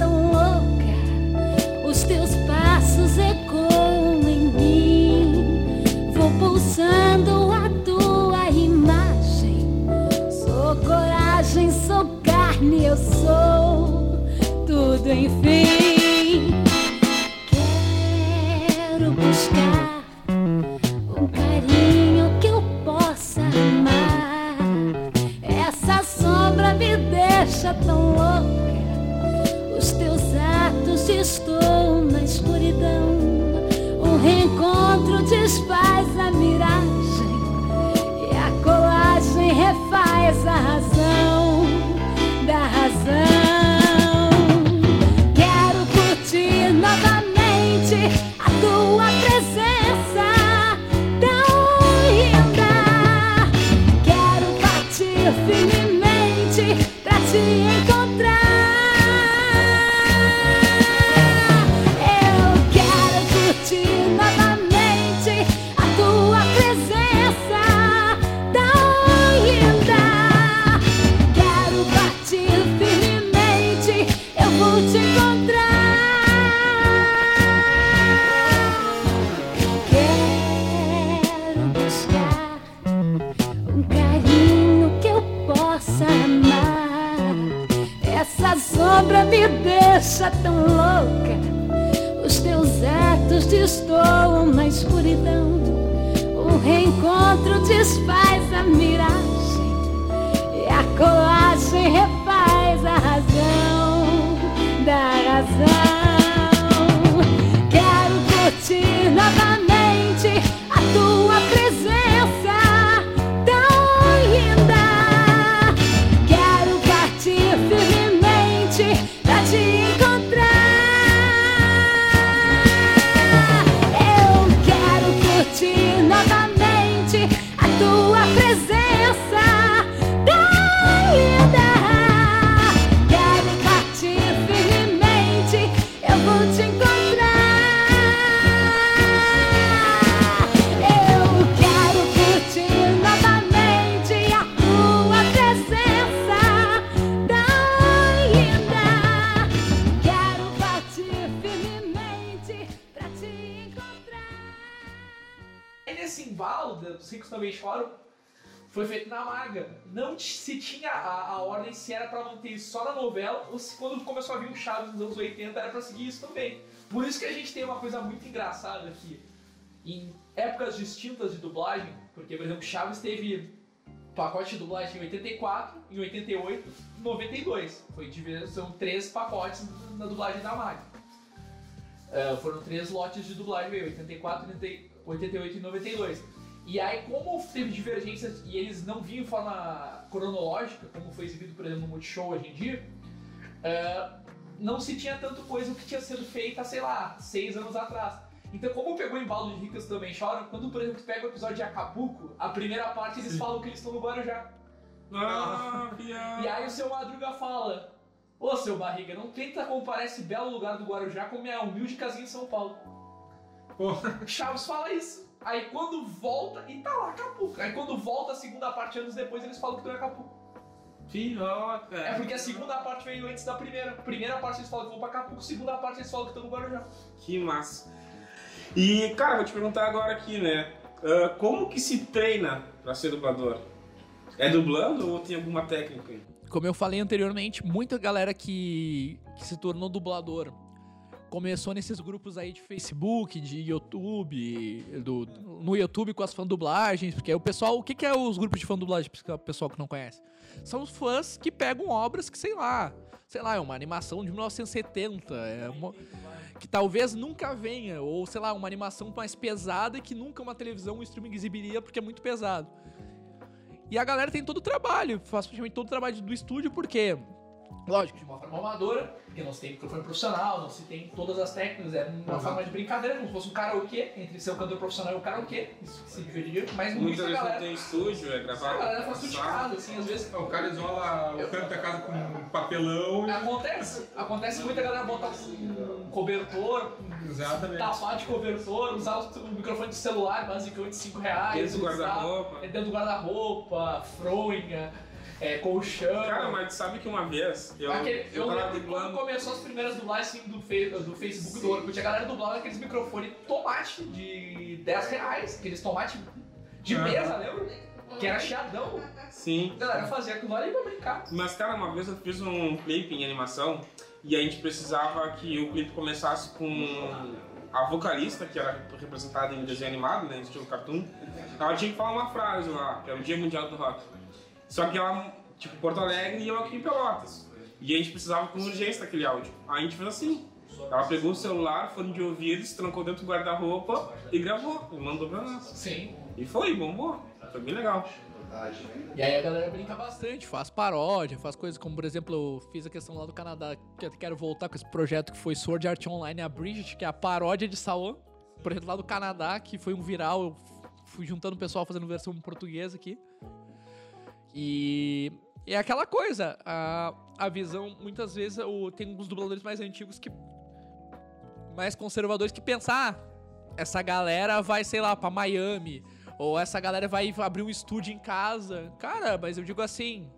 tão louca. Os teus passos ecoam em mim. Vou pulsando a tua imagem. Sou coragem, sou carne, eu sou tudo, enfim. Destoam na escuridão. O reencontro desfaz a miragem e a colagem foi feito na maga. Não se tinha a, a ordem se era pra manter isso só na novela ou se quando começou a vir o Chaves nos anos 80 era pra seguir isso também. Por isso que a gente tem uma coisa muito engraçada aqui. Em épocas distintas de dublagem, porque, por exemplo, Chaves teve pacote de dublagem em 84, em 88 e 92. Foi são três pacotes na dublagem da maga. É, foram três lotes de dublagem, 84, 80, 88 e 92. E aí, como teve divergências e eles não vinham em forma cronológica, como foi exibido, por exemplo, no Multishow hoje em dia, é, não se tinha tanto coisa que tinha sido feita, sei lá, seis anos atrás. Então, como pegou em embalo de Ricas também choram, quando, por exemplo, pega o episódio de Acapulco, a primeira parte eles falam que eles estão no Guarujá. Ah, piada. E aí o seu Madruga fala: Ô seu barriga, não tenta comparar esse belo lugar do Guarujá com minha humilde casinha em São Paulo. Pô, Chaves fala isso. Aí quando volta, e tá lá Acapulco. Aí quando volta a segunda parte, anos depois, eles falam que tu é Acapulco. Pior, cara. É porque a segunda parte veio antes da primeira. Primeira parte eles falam que vão pra Acapulco, segunda parte eles falam que estão no Guarujá. Que massa. E, cara, vou te perguntar agora aqui, né? ah, como que se treina pra ser dublador? É dublando ou tem alguma técnica aí? Como eu falei anteriormente, muita galera que, que se tornou dublador começou nesses grupos aí de Facebook, de YouTube, do, no YouTube com as fã-dublagens, porque o pessoal, o que, que é os grupos de fã-dublagem, para o pessoal que não conhece? São os fãs que pegam obras que, sei lá, sei lá, é uma animação de 1970, é uma, que talvez nunca venha, ou sei lá, uma animação mais pesada que nunca uma televisão, um streaming exibiria porque é muito pesado. E a galera tem todo o trabalho, faz praticamente todo o trabalho do estúdio, porque, lógico, de uma forma amadora, porque não se tem microfone profissional, não se tem todas as técnicas, é uma Uhum. forma de brincadeira, como se fosse um karaokê, entre ser o cantor profissional e o karaokê, isso que se dividiria, mas Muitas muita vezes não galera... tem estúdio, é A gravado. galera faz tudo de casa, assim, às vezes o cara isola o canto da casa com um papelão e... Acontece, acontece muita galera botar um cobertor, Exatamente. tapar de cobertor, usar o microfone de celular, basicamente 5 reais. Dentro do usar- guarda-roupa. é Dentro do guarda-roupa, fronha, é, colchão. Cara, mas sabe que uma vez eu, Aquele- eu eu tava lembro que quando dublando. começou as primeiras dublagens assim, do, fe- do Facebook e do Orkut, a galera dublava aqueles microfones tomate de 10 reais, aqueles tomates de mesa, lembra? Que era chiadão. Sim. A galera fazia aquilo ali pra brincar. Mas, cara, uma vez eu fiz um clipe em animação e a gente precisava que o clipe começasse com a vocalista, que era representada em desenho animado, né, estilo cartoon. Ela tinha que falar uma frase lá, que era o Dia Mundial do Rock. Só que ela, tipo, Porto Alegre e eu aqui em Pelotas. E a gente precisava com urgência daquele áudio. Aí a gente fez assim. Ela pegou o celular, fone de ouvido, se trancou dentro do guarda-roupa e gravou. E mandou pra nós. Sim. E foi, bombou. Foi bem legal. E aí a galera brinca bastante, faz paródia, faz coisas como, por exemplo, eu fiz a questão lá do Canadá, que eu quero voltar com esse projeto que foi Sword Art Online Abridged, que é a paródia de Sawan, projeto lá do Canadá, que foi um viral, eu fui juntando o pessoal fazendo versão em português aqui. E é aquela coisa, a, a visão, muitas vezes, o, tem uns dubladores mais antigos que. mais conservadores que pensam, ah, essa galera vai, sei lá, pra Miami, ou essa galera vai abrir um estúdio em casa. Cara, mas eu digo assim.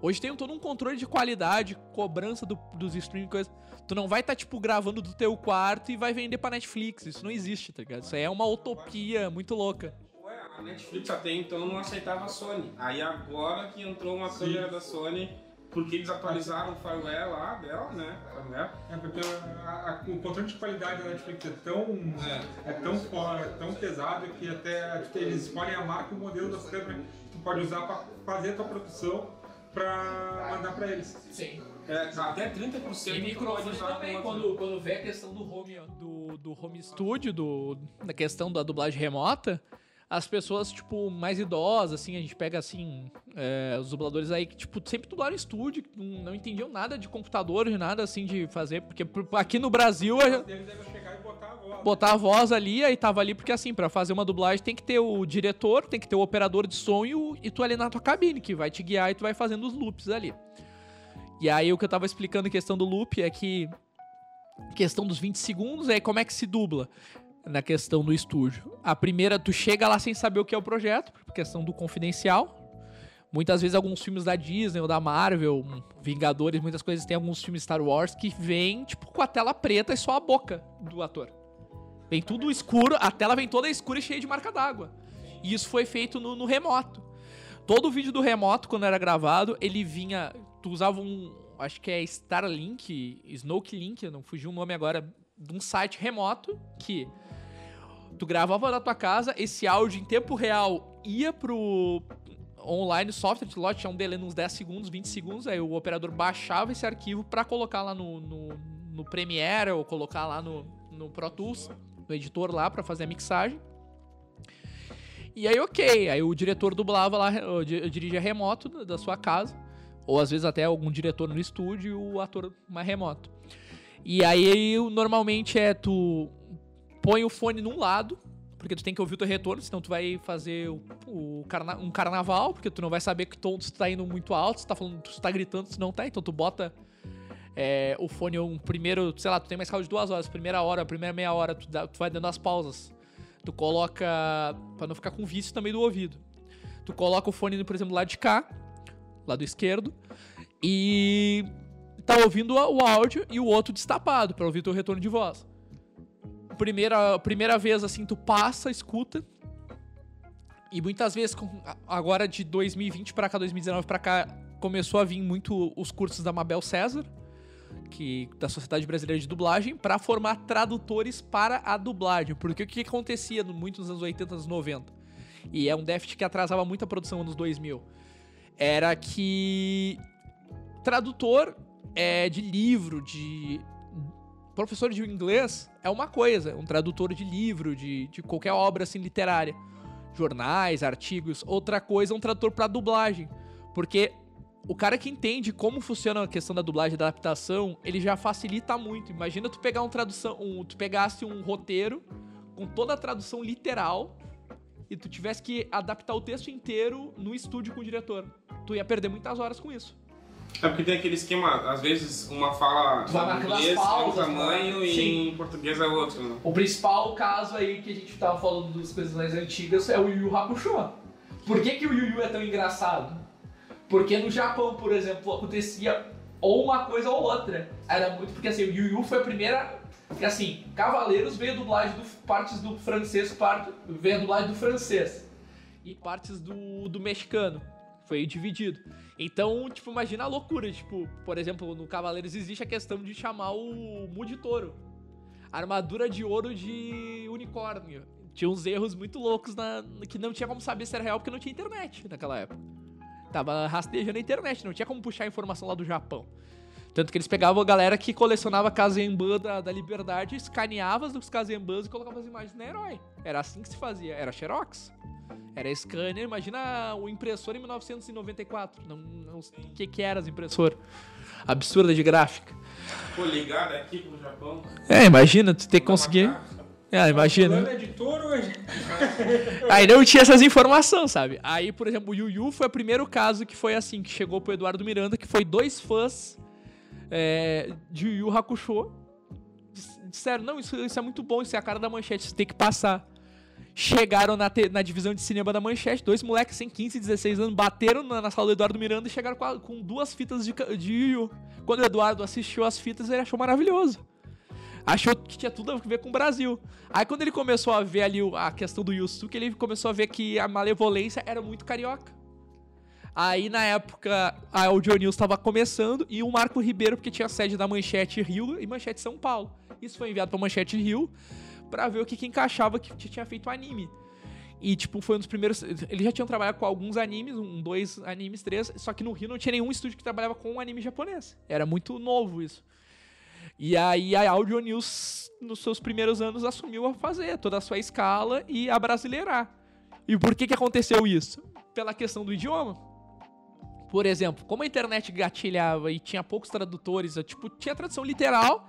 Hoje tem todo um controle de qualidade, cobrança do- dos streaming, coisa. Tu não vai estar, tipo, gravando do teu quarto e vai vender pra Netflix. Isso não existe, tá ligado? Isso aí é uma utopia muito louca. A Netflix até então não aceitava a Sony. Aí agora que entrou uma câmera da Sony, porque eles atualizaram o firmware lá dela, né? Firmware. É porque a- a- o controle de qualidade da Netflix é tão, é. tão fora, é tão pesado que até eles escolhem a marca e o modelo das câmeras que tu pode usar para fazer a tua produção para mandar para eles. Sim. É, até 30% E microfone também, quando, quando vê a questão do home, do, do home studio, do, da questão da dublagem remota, as pessoas, tipo, mais idosas, assim, a gente pega, assim, é, os dubladores aí que, tipo, sempre dublaram estúdio, que não, não entendiam nada de computador, de nada, assim, de fazer, porque por- aqui no Brasil... a- Eles devem chegar e botar a voz. botar a voz ali, aí tava ali, porque assim, pra fazer uma dublagem tem que ter o diretor, tem que ter o operador de som e, o- e tu ali na tua cabine, que vai te guiar e tu vai fazendo os loops ali. E aí o que eu tava explicando em questão do loop é que questão dos 20 segundos, aí como é que se dubla na questão do estúdio? A primeira, tu chega lá sem saber o que é o projeto, por questão do confidencial. Muitas vezes alguns filmes da Disney ou da Marvel, Vingadores, muitas coisas, tem alguns filmes Star Wars que vem, tipo, com a tela preta e só a boca do ator. Vem tudo escuro, a tela vem toda escura e cheia de marca d'água. E isso foi feito no, no remoto. Todo o vídeo do remoto, quando era gravado, ele vinha. Tu usava um. Acho que é Starlink, Snoke Link, não fugiu o nome agora, de um site remoto que tu gravava da tua casa, esse áudio em tempo real ia pro online software, lá tinha um delay uns 10 segundos, 20 segundos, aí o operador baixava esse arquivo pra colocar lá no, no, no Premiere ou colocar lá no, no Pro Tools, no editor lá pra fazer a mixagem. E aí, ok, aí o diretor dublava lá, dirigia remoto da- sua casa, ou às vezes até algum diretor no estúdio e o ator mais remoto. E aí, normalmente é tu põe o fone num lado, porque tu tem que ouvir o teu retorno, senão tu vai fazer o, o carna- um carnaval, porque tu não vai saber que tom tu tá indo muito alto, se tá falando, tu tá gritando, se não tá, então tu bota é, o fone um primeiro, sei lá, tu tem uma escala de duas horas, primeira hora, primeira meia hora, tu, dá- tu vai dando as pausas. Tu coloca, pra não ficar com vício também do ouvido. Tu coloca o fone, por exemplo, lá de cá, lado esquerdo, e tá ouvindo o áudio e o outro destapado, pra ouvir teu retorno de voz. Primeira, primeira vez, assim, tu passa, escuta, e muitas vezes, agora de 2020 pra cá, 2019 pra cá, começou a vir muito os cursos da Mabel César, que da Sociedade Brasileira de Dublagem, pra formar tradutores para a dublagem. Porque o que acontecia muito nos anos 80, anos 90? E é um déficit que atrasava muito a produção nos 2000. Era que tradutor é, de livro, de professor de inglês é uma coisa, um tradutor de livro, de, de qualquer obra assim literária, jornais, artigos. Outra coisa é um tradutor para dublagem, porque o cara que entende como funciona a questão da dublagem, da adaptação, ele já facilita muito. Imagina tu pegar um tradução, um, tu pegasse um roteiro com toda a tradução literal e tu tivesse que adaptar o texto inteiro no estúdio com o diretor. Tu ia perder muitas horas com isso. É porque tem aquele esquema, às vezes uma fala em inglês é um pausas, tamanho né? e Sim. em português é outro, né? O principal caso aí que a gente tava falando das coisas mais antigas é o Yu Yu Hakusho. Por que, que o Yu Yu é tão engraçado? Porque no Japão, por exemplo, acontecia ou uma coisa ou outra. Era muito porque assim, o Yu Yu foi a primeira. Porque assim, Cavaleiros veio a dublagem do partes do francês, parte, veio a dublagem do francês. E partes do, do mexicano. Foi dividido. Então, tipo, imagina a loucura. Tipo, por exemplo, no Cavaleiros existe a questão de chamar o Muditoro armadura de ouro de unicórnio. Tinha uns erros muito loucos na, que não tinha como saber se era real porque não tinha internet naquela época. Tava rastejando a internet, não tinha como puxar a informação lá do Japão. Tanto que eles pegavam a galera que colecionava Kazemban da, da Liberdade, escaneava os Kazembans e colocava as imagens na herói. Era assim que se fazia. Era Xerox. Era scanner. Imagina o impressor em 1994. Não, não sei o que, que era as impressoras. Absurda de gráfica. Pô, ligado aqui pro Japão. É, imagina, tu ter que conseguir. É, imagina. É editor hoje. Aí não tinha essas informações, sabe? Aí, por exemplo, o Yu Yu foi o primeiro caso que foi assim, que chegou pro Eduardo Miranda, que foi dois fãs é, de Yu Hakusho. dis- Disseram, não, isso, isso é muito bom, isso é a cara da manchete, isso tem que passar. Chegaram na, te- na divisão de cinema da manchete, dois moleques sem 15, 16 anos, bateram na, na sala do Eduardo Miranda e chegaram com, a- com duas fitas de, de Yu. Quando o Eduardo assistiu as fitas, ele achou maravilhoso achou que tinha tudo a ver com o Brasil. Aí quando ele começou a ver ali a questão do Yusuke, ele começou a ver que a malevolência era muito carioca. Aí na época a Audio News estava começando e o Marco Ribeiro, porque tinha sede da Manchete Rio e Manchete São Paulo. Isso foi enviado pra Manchete Rio pra ver o que, que encaixava que tinha feito anime. E, tipo, foi um dos primeiros. Eles já tinham trabalhado com alguns animes, um, dois animes, três, só que no Rio não tinha nenhum estúdio que trabalhava com um anime japonês. Era muito novo isso. E aí a Audio News, nos seus primeiros anos, assumiu a fazer toda a sua escala e a brasileirar. E por que, que aconteceu isso? Pela questão do idioma. Por exemplo, como a internet gatilhava e tinha poucos tradutores, tipo, tinha tradução literal,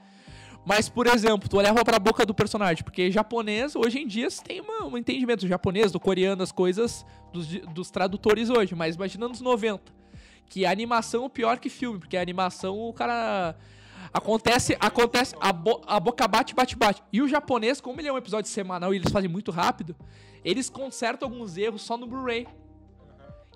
mas, por exemplo, tu olhava pra boca do personagem, porque japonês, hoje em dia, você tem uma- um entendimento do japonês, do coreano, as coisas dos, dos tradutores hoje, mas imagina nos 90, que a animação é pior que filme, porque a animação, o cara... Acontece, acontece, a, bo- a boca bate, bate, bate. E o japonês, como ele é um episódio semanal e eles fazem muito rápido, eles consertam alguns erros só no Blu-ray.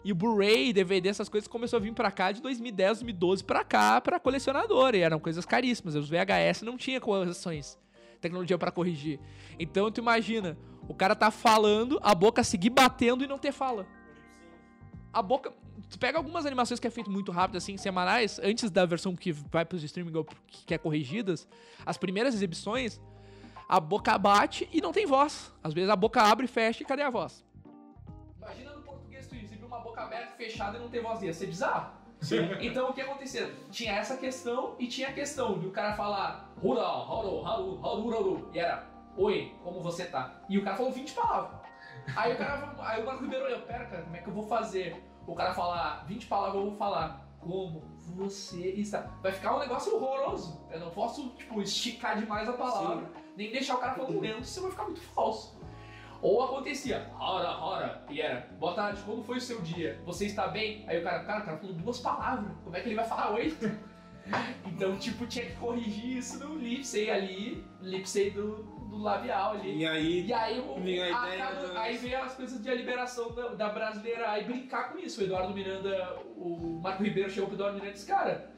E o Blu-ray, DVD, essas coisas começou a vir pra cá de 2010, 2012 pra cá, pra colecionador. E eram coisas caríssimas. Os VHS não tinha correções. Tecnologia pra corrigir. Então tu imagina, o cara tá falando, a boca seguir batendo e não ter fala. A boca. Tu pega algumas animações que é feito muito rápido, assim, semanais, antes da versão que vai pros streaming ou que é corrigidas, as primeiras exibições, a boca bate e não tem voz. Às vezes a boca abre e fecha e cadê a voz? Aberta, fechada e não ter voz. Ia ser bizarro. Então o que acontecia? Tinha essa questão e tinha a questão de o cara falar Hura, haru, haru, haru, haru. E era Oi, como você tá? E o cara falou 20 palavras. Aí o cara, aí o Marco Ribeiro olhou, pera, cara, como é que eu vou fazer? O cara falar 20 palavras, eu vou falar como você está. Vai ficar um negócio horroroso. Eu não posso, tipo, esticar demais a palavra, nem deixar o cara falando lento, senão vai ficar muito falso. Ou acontecia, hora, hora, e era, boa tarde, como foi o seu dia? Você está bem? Aí o cara, cara, o cara falou duas palavras, como é que ele vai falar oito? então, tipo, tinha que corrigir isso no lipsey ali, lipsey do, do labial ali. E aí, E aí, o, a ideia acaba- aí veio as coisas de liberação da, da brasileira e brincar com isso. O Eduardo Miranda, o Marco Ribeiro chegou pro Eduardo Miranda e disse, cara,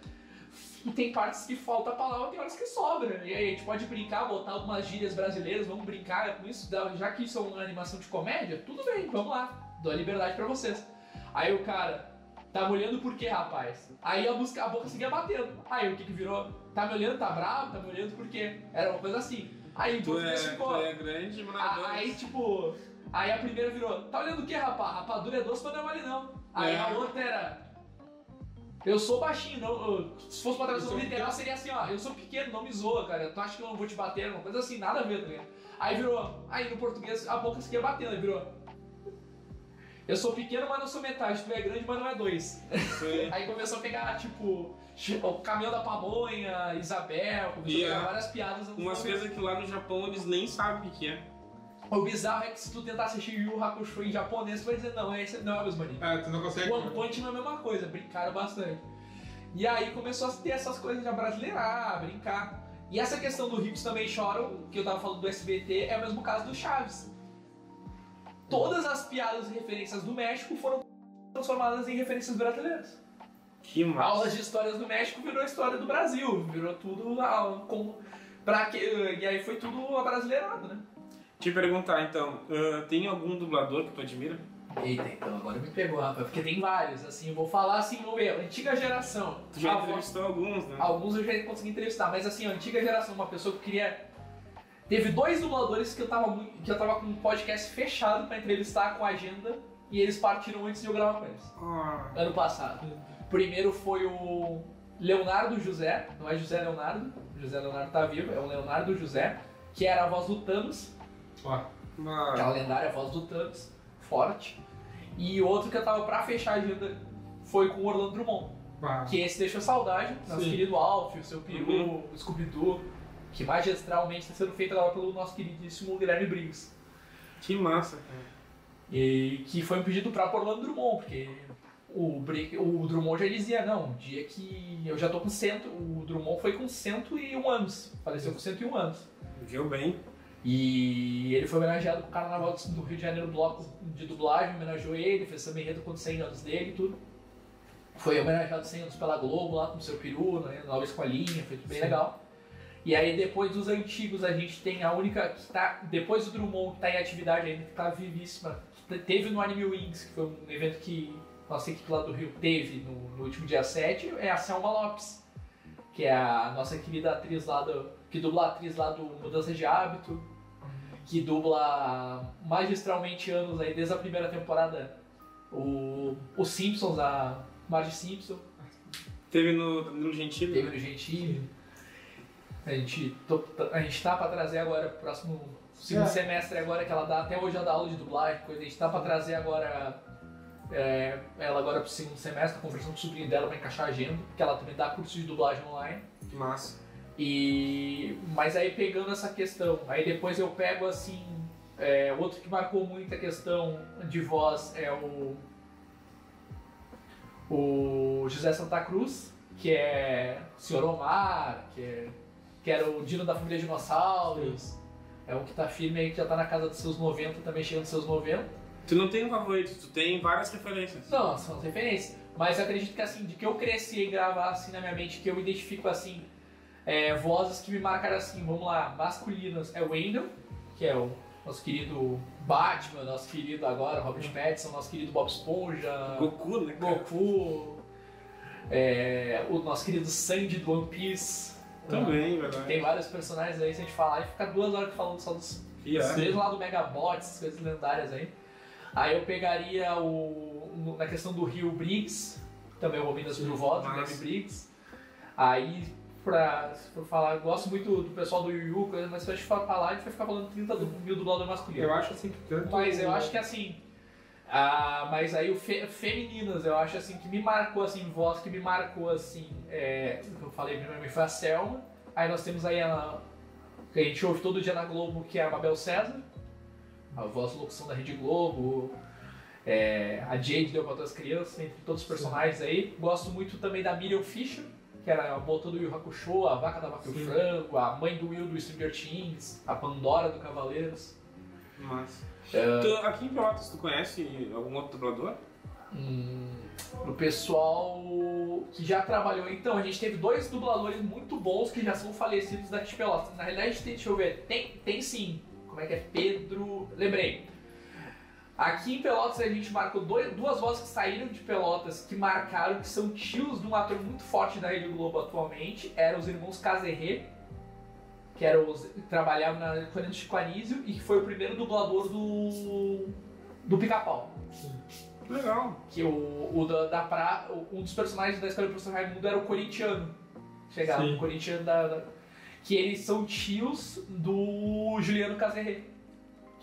tem partes que falta a palavra, tem horas que sobra. E aí a gente pode brincar, botar algumas gírias brasileiras, vamos brincar com isso, já que isso é uma animação de comédia, tudo bem, vamos lá, dou a liberdade pra vocês. Aí o cara, tá me olhando por quê, rapaz? Aí a, busca, a boca seguia batendo. Aí o que que virou? Tá me olhando, tá bravo? Tá me olhando por quê? Era uma coisa assim. Aí o tu é, português ficou... tu é grande, mas A- Aí, tipo, aí a primeira virou, tá olhando o que, rapaz? Rapadura é doce, mas não é mole, não. Aí É. a outra era, eu sou baixinho, não, eu- se fosse uma tradução literal, seria assim, ó, eu sou pequeno, não me zoa, cara. Tu acha que eu não vou te bater? Uma coisa assim, nada a ver, tá ligado? Aí virou, aí no português a boca seguia batendo, aí virou. Eu sou pequeno, mas não sou metade. Tu é grande, mas não é dois. Aí começou a pegar, tipo, o caminhão da pamonha, Isabel, começou E a pegar a- várias piadas. Umas 90. coisas que lá no Japão eles nem sabem o que é. O bizarro é que se tu tentar assistir Yu Yu Hakusho em japonês, tu vai dizer, não, esse não é o mesmo anime. É, tu não consegue. One Punch não é a mesma coisa, brincaram bastante. E aí começou a ter essas coisas de brasileirar, brincar. E essa questão do Ricos Também Choram, que eu tava falando do SBT, é o mesmo caso do Chaves. Todas as piadas e referências do México foram transformadas em referências brasileiras. Que massa. Aulas de histórias do México virou história do Brasil, virou tudo ah, com... Pra que... E aí foi tudo abrasileirado, né? Te perguntar então, ah, tem algum dublador que tu admira? Eita, então agora me pegou, rapaz, porque tem vários, assim, eu vou falar assim, vamos ver, antiga geração. Tu já A voz- entrevistou alguns, né? Alguns eu já consegui entrevistar, mas assim, a antiga geração, uma pessoa que queria. Teve dois dubladores que eu tava, mui- que eu tava com um podcast fechado pra entrevistar com agenda e eles partiram antes de eu gravar com eles. Ah, Ano passado. Primeiro foi o Leonardo José, não é José Leonardo, José Leonardo tá vivo, é o Leonardo José, que era a voz do Thanos, Ó, mas- aquela lendária voz do Thanos, forte. E outro que eu tava pra fechar a agenda foi com o Orlando Drummond. pá. Que esse deixou saudade, nosso Sim. querido Alf, o seu peru, Uhum. o Scooby-Doo, que magistralmente está sendo feito agora pelo nosso queridíssimo Guilherme Briggs. Que massa, cara. E que foi um pedido pra Orlando Drummond, porque o, Brig- o Drummond já dizia, não, o dia que eu já tô com cento, o Drummond foi com 101 anos, faleceu com 101 anos. Viu bem? E ele foi homenageado com o Carnaval do Rio de Janeiro, bloco de dublagem, homenageou ele, fez também enredo com os 100 anos dele e tudo. Foi homenageado 100 anos pela Globo, lá com o seu peru, né, nova escolinha, foi tudo bem legal. E aí depois dos antigos a gente tem a única que tá, depois do Drummond que tá em atividade ainda, que tá vivíssima, que te- teve no Anime Wings, que foi um evento que nossa equipe lá do Rio teve no, no último dia 7 é a Selma Lopes, que é a nossa querida atriz lá do. que dubla a atriz lá do Mudança de Hábito, que dubla magistralmente anos aí, desde a primeira temporada, o, os Simpsons, a Marge Simpson. Teve no Danilo Gentili. Teve no Gentili. A gente, tô- a gente tá pra trazer agora, próximo segundo É. semestre agora, que ela dá, até hoje ela dá aula de dublagem, coisa, a gente tá pra trazer agora, é, ela agora pro segundo semestre, conversando com o sobrinho dela pra encaixar a agenda, porque ela também dá curso de dublagem online. Que massa. E, mas aí pegando essa questão, aí depois eu pego assim, é, outro que marcou muito a questão de voz é o o José Santa Cruz, que é o Sr. Omar, que, é, que era o Dino da família Dinossauros. É um que tá firme aí, que já tá na casa dos seus 90, também chegando nos seus 90. Tu não tem um favorito, tu tem várias referências. Não, são as referências. Mas eu acredito que assim, de que eu cresci em gravar assim na minha mente, que eu identifico assim, é, vozes que me marcaram assim, vamos lá, masculinas, é o Wendell, que é o nosso querido Batman, nosso querido agora Robert Pattinson, nosso querido Bob Esponja, Goku, né? cara? Goku, é, o nosso querido Sandy do One Piece. Também, verdade. Tem vários personagens aí, se a gente falar, e fica duas horas falando só dos E é. Desde lá do Megabot, essas coisas lendárias aí. Aí eu pegaria o. na questão do Rio Briggs, também o Minas Mil Votos, o Briggs. Aí, pra, se for falar, gosto muito do pessoal do Yu Yu, mas se a gente for falar, a gente vai ficar falando 30 du- mil dublador masculino. Eu acho assim que tanto. Mas eu acho que assim. Ah, mas aí o fe- femininas, eu acho assim que me marcou assim, voz que me marcou assim. É, eu falei primeiramente foi a Selma. Aí nós temos aí a. que a gente ouve todo dia na Globo, que é a Mabel César, a voz locução da Rede Globo. é, a Jade deu para as crianças, entre todos os personagens aí. Gosto muito também da Miriam Fisher, que era a motor do Yu Hakusho, a vaca da vaca e o Sim. frango, a mãe do Will do Stranger Things, a Pandora do Cavaleiros. Massa. É. Tu, aqui em Pelotas, tu conhece algum outro dublador? Hum, o pessoal que já trabalhou. Então, a gente teve dois dubladores muito bons que já são falecidos daqui de Pelotas. Na realidade, tem, deixa eu ver, tem, tem sim. Como é que é? Pedro. Lembrei. Aqui em Pelotas a gente marcou dois- duas vozes que saíram de Pelotas que marcaram, que são tios de um ator muito forte da Rede Globo atualmente. Eram os irmãos Caserré, que eram os, que trabalhavam na Colina do Chico Anísio e que foi o primeiro dublador do. do Pica-Pau Legal. que o, o da, da pra, um dos personagens da história do professor Raimundo era o corintiano. Chegava Sim. o corintiano da, da- Que eles são tios do Juliano Caserré,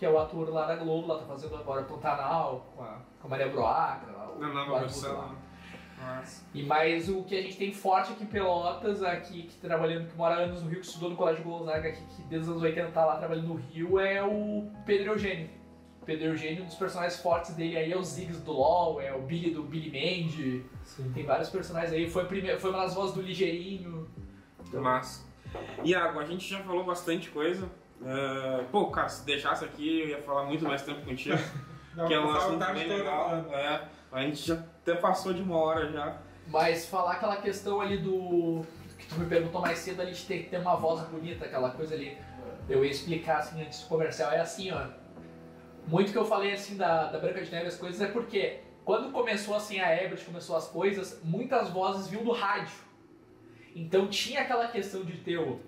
que é o ator lá da Globo, lá tá fazendo agora Pantanal, com a, com a Maria Broaca. lá, o- Na nova versão. lá. né? Massa. E mais o que a gente tem forte aqui em Pelotas, aqui que trabalhando, que mora anos no Rio, que estudou no Colégio Gonzaga, aqui, que desde os anos 80 tá lá trabalhando no Rio, é o Pedro Eugênio. O Pedro Eugênio, um dos personagens fortes dele aí é o Ziggs do LoL, é o Billy do Billy Mandy. Sim. Tem vários personagens aí. Foi, a primeira, foi uma das vozes do Ligeirinho. Então, Massa. Iago, a gente já falou bastante coisa. É, pô, cara, se deixasse aqui, eu ia falar muito mais tempo contigo. Não, que é um assunto bem legal. É, a gente já até passou de uma hora já. Mas falar aquela questão ali do. que tu me perguntou mais cedo ali de ter que ter uma voz bonita, aquela coisa ali. Eu ia explicar assim antes do comercial. É assim, ó. Muito que eu falei assim da, da Branca de Neve as coisas é porque quando começou assim a Ebert, começou as coisas, muitas vozes vinham do rádio. Então tinha aquela questão de ter o.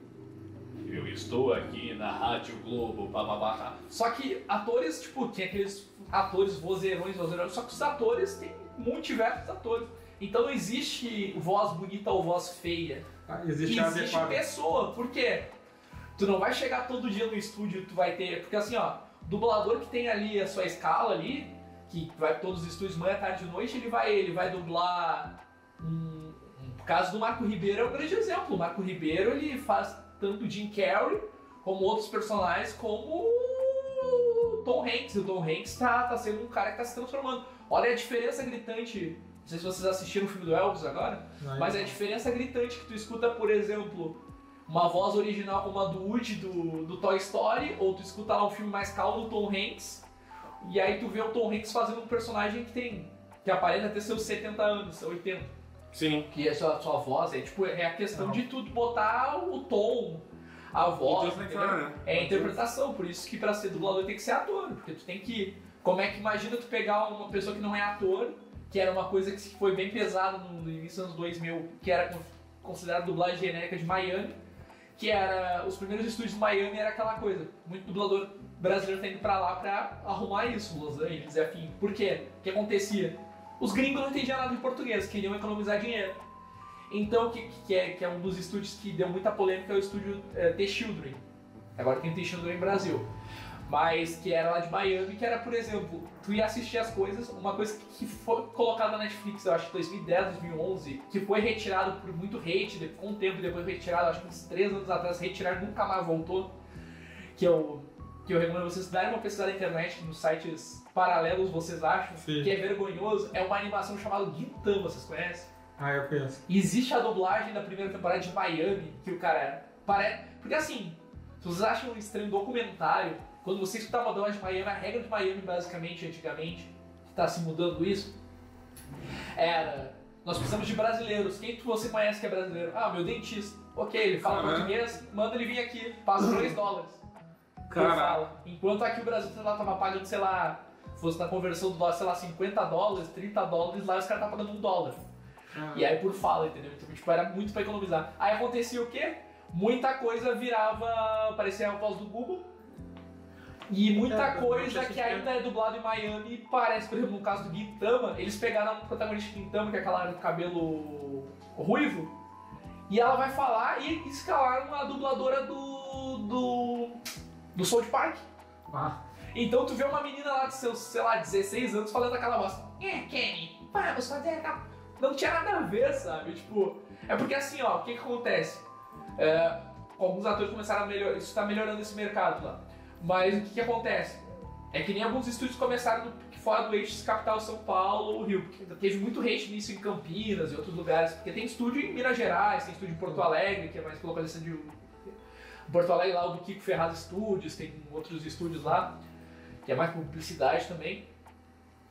Eu estou aqui na Rádio Globo, bababá. Só que atores, tipo, tinha aqueles atores vozeirões, vozeirões, só que os atores têm multiversos atores. Então não existe voz bonita ou voz feia. Ah, Existe a Existe pessoa, por quê? Tu não vai chegar todo dia no estúdio tu vai ter. Porque assim, ó, dublador que tem ali a sua escala ali, que vai pra todos os estúdios manhã, tarde e noite, ele vai, ele vai dublar. Um, um- o caso do Marco Ribeiro é um grande exemplo. O Marco Ribeiro ele faz tanto Jim Carrey como outros personagens, como o Tom Hanks. E o Tom Hanks tá, tá sendo um cara que tá se transformando. Olha a diferença gritante. Não sei se vocês assistiram o filme do Elvis agora. Aí, Mas é a diferença gritante que tu escuta, por exemplo, uma voz original como a do Woody do, do Toy Story, ou tu escuta lá um filme mais calmo do Tom Hanks, e aí tu vê o Tom Hanks fazendo um personagem que tem. que aparenta ter seus 70 anos, 80. Sim. Que é a sua, sua voz, é tipo, é a questão de tu botar o tom, a voz. Entendeu? né? É a interpretação, por isso que pra ser dublador tem que ser ator, porque tu tem que. Como é que imagina tu pegar uma pessoa que não é ator que era uma coisa que foi bem pesada no início dos anos 2000, que era con- considerada dublagem genérica de Miami, que era os primeiros estúdios de Miami era aquela coisa, muito dublador brasileiro tá indo pra lá pra arrumar isso, Los Angeles afim. Por quê? O que acontecia? Os gringos não entendiam nada de português, queriam economizar dinheiro. Então, que, que, é, que é um dos estúdios que deu muita polêmica é o estúdio é, The Children. Agora tem The Children Brasil. Mas que era lá de Miami, que era, por exemplo, tu ia assistir as coisas, uma coisa que foi colocada na Netflix, eu acho, em 2010, 2011, que foi retirado por muito hate, com um tempo depois retirado, acho que uns 3 anos atrás, retiraram nunca mais voltou. Que eu, que eu recomendo vocês darem uma pesquisada na internet, nos sites paralelos, vocês acham, Sim. que é vergonhoso. É uma animação chamada Gintama, vocês conhecem? Ah, eu conheço. Existe a dublagem da primeira temporada de Miami, que o cara parece. Porque assim, se vocês acham um estranho documentário, quando você escutar uma dublagem de Miami, a regra de Miami, basicamente, antigamente, que tá se mudando isso, era. Nós precisamos de brasileiros. Quem tu você conhece que é brasileiro? Ah, meu dentista. Ok, ele fala Caramba. português, manda ele vir aqui, paga 2 dólares. Fala. Enquanto aqui o Brasil, sei lá, tava pagando, sei lá, fosse na conversão do dólar, sei lá, 50 dólares, 30 dólares, lá os caras tá pagando um dólar. E aí por fala, entendeu? Então, tipo, era muito pra economizar. Aí acontecia o quê? Muita coisa virava. parecia a voz do Google. E muita É, coisa que ainda é dublado em Miami parece, por exemplo, no caso do Gintama, eles pegaram o protagonista de Gintama, que é aquela do cabelo ruivo, e ela vai falar e escalaram a dubladora do. do. do South Park. Ah, Então tu vê uma menina lá de seus, sei lá, 16 anos falando aquela voz. É, Kenny, vamos fazer aquela... Não tinha nada a ver, sabe? Tipo, é porque assim, ó, o que que acontece? É, alguns atores começaram a melhorar, isso tá melhorando esse mercado lá. Mas o que que acontece? É que nem alguns estúdios começaram no, fora do eixo capital São Paulo ou Rio. Porque teve muito hate nisso em Campinas e outros lugares. Porque tem estúdio em Minas Gerais, tem estúdio em Porto Alegre, que é mais localização de Porto Alegre lá, o do Kiko Ferraz Studios, tem outros estúdios lá, que é mais publicidade também.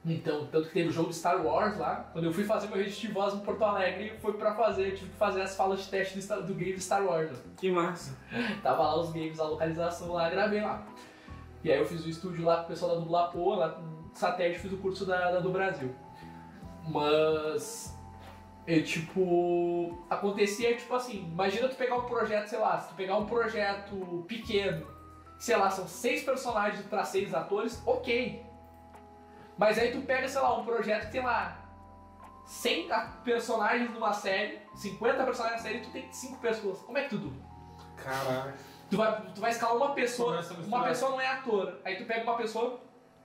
Então, tanto que teve o jogo de Star Wars lá. Quando eu fui fazer meu registro de voz em Porto Alegre, foi pra fazer, eu tive que fazer as falas de teste do, do game Star Wars. né? Que massa. Tava lá os games, a localização lá, gravei lá. E aí eu fiz o estúdio lá com o pessoal da Dublapoa, lá com satélite, fiz o curso da, da do Brasil. Mas. É tipo. Acontecia tipo assim, imagina tu pegar um projeto, sei lá, se tu pegar um projeto pequeno, sei lá, são seis personagens pra seis atores, ok. Mas aí tu pega, sei lá, um projeto que tem lá 100 a- personagens numa série, 50 personagens na série tu tem 5 pessoas. Como é que tu dubla? Caraca. Tu vai, tu vai escalar uma pessoa, uma pessoa não é ator. Aí tu pega uma pessoa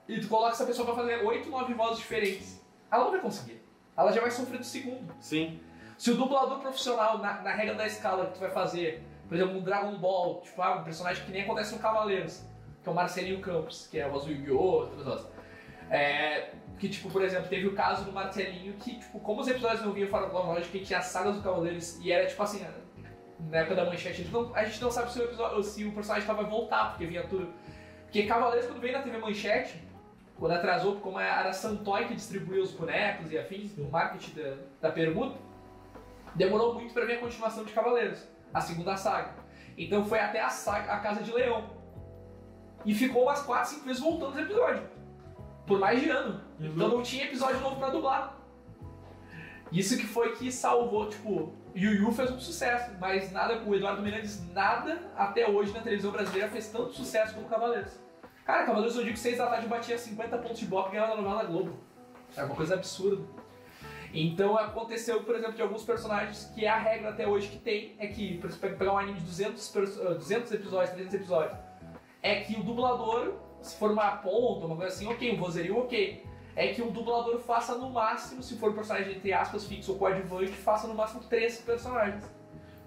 e tu coloca essa pessoa pra fazer 8, 9 vozes diferentes. Ela não vai conseguir. Ela já vai sofrer do segundo. Sim. Se o dublador profissional, na, na regra da escala que tu vai fazer, por exemplo, um Dragon Ball, tipo, ah, um personagem que nem acontece no Cavaleiros, que é o Marcelinho Campos, que é a voz do Yu-Gi-Oh!, outras. É, que, tipo, por exemplo, teve o caso do Marcelinho que, tipo, como os episódios não vinham cronológico, que tinha sagas do Cavaleiros, e era, tipo assim, na época da manchete, a gente não, a gente não sabe se o, episódio, se o personagem tava voltar, porque vinha tudo. Porque Cavaleiros, quando veio na TV Manchete, quando atrasou, como era Santoy que distribuía os bonecos e afins, o marketing da, da permuta, demorou muito pra ver a continuação de Cavaleiros, a segunda saga. Então foi até a, saga, a Casa de Leão. E ficou umas 4, 5 vezes voltando os episódios. Por mais de ano. Então não tinha episódio novo pra dublar. Isso que foi que salvou, tipo, Yu Yu fez um sucesso, mas nada, o Eduardo Menezes, nada até hoje na televisão brasileira fez tanto sucesso como Cavaleiros. Cara, Cavaleiros eu digo que 6 da tarde batia 50 pontos de bop e ganhava na novela da Globo. É uma coisa absurda. Então aconteceu, por exemplo, de alguns personagens que é a regra até hoje que tem é que, por exemplo, pegar um anime de 200, perso- ah, 200 episódios, 300 episódios, é que o dublador, se for uma ponta, uma coisa assim, ok, um vozerio, ok. É que um dublador faça no máximo, se for um personagem entre aspas fixo ou coadjuvante, faça no máximo três personagens.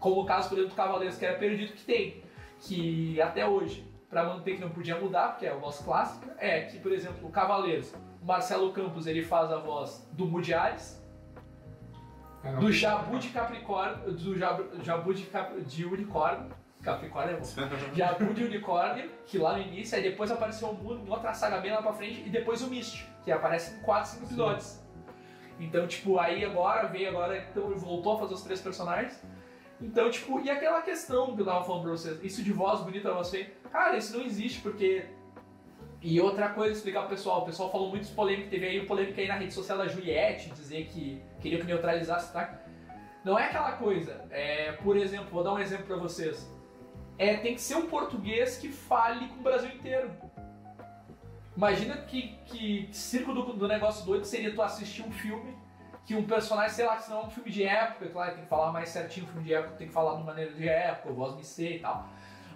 Como o caso, por exemplo, do Cavaleiros, que era perdido, que tem. Que até hoje, pra manter que não podia mudar, porque é o nosso clássico, é que, por exemplo, o Cavaleiros, o Marcelo Campos, ele faz a voz do Mudiares, é, do Jabu de Capricórnio, do Jabu, Jabu de, Cap, de Unicórnio, Capricórnio é bom. Jabu de Unicórnio, que lá no início, aí depois apareceu o Mundo em outra saga bem lá pra frente, e depois o Mist, que aparece em 4, 5 episódios. Então, tipo, aí agora, veio agora, então ele voltou a fazer os três personagens. Então, tipo, e aquela questão que eu tava falando pra vocês, isso de voz bonita, feia, cara, isso não existe, porque E outra coisa, explicar pro pessoal, o pessoal falou muitos polêmicos, teve aí polêmica aí na rede social da Juliette, dizer que queria que neutralizasse, tá? Não é aquela coisa, é, por exemplo, vou dar um exemplo pra vocês. É, tem que ser um português que fale com o Brasil inteiro. Imagina que, que circo do, do negócio doido seria tu assistir um filme que um personagem, sei lá, que se não é um filme de época, claro, tem que falar mais certinho, um filme de época tem que falar de maneira de época, voz me ser e tal.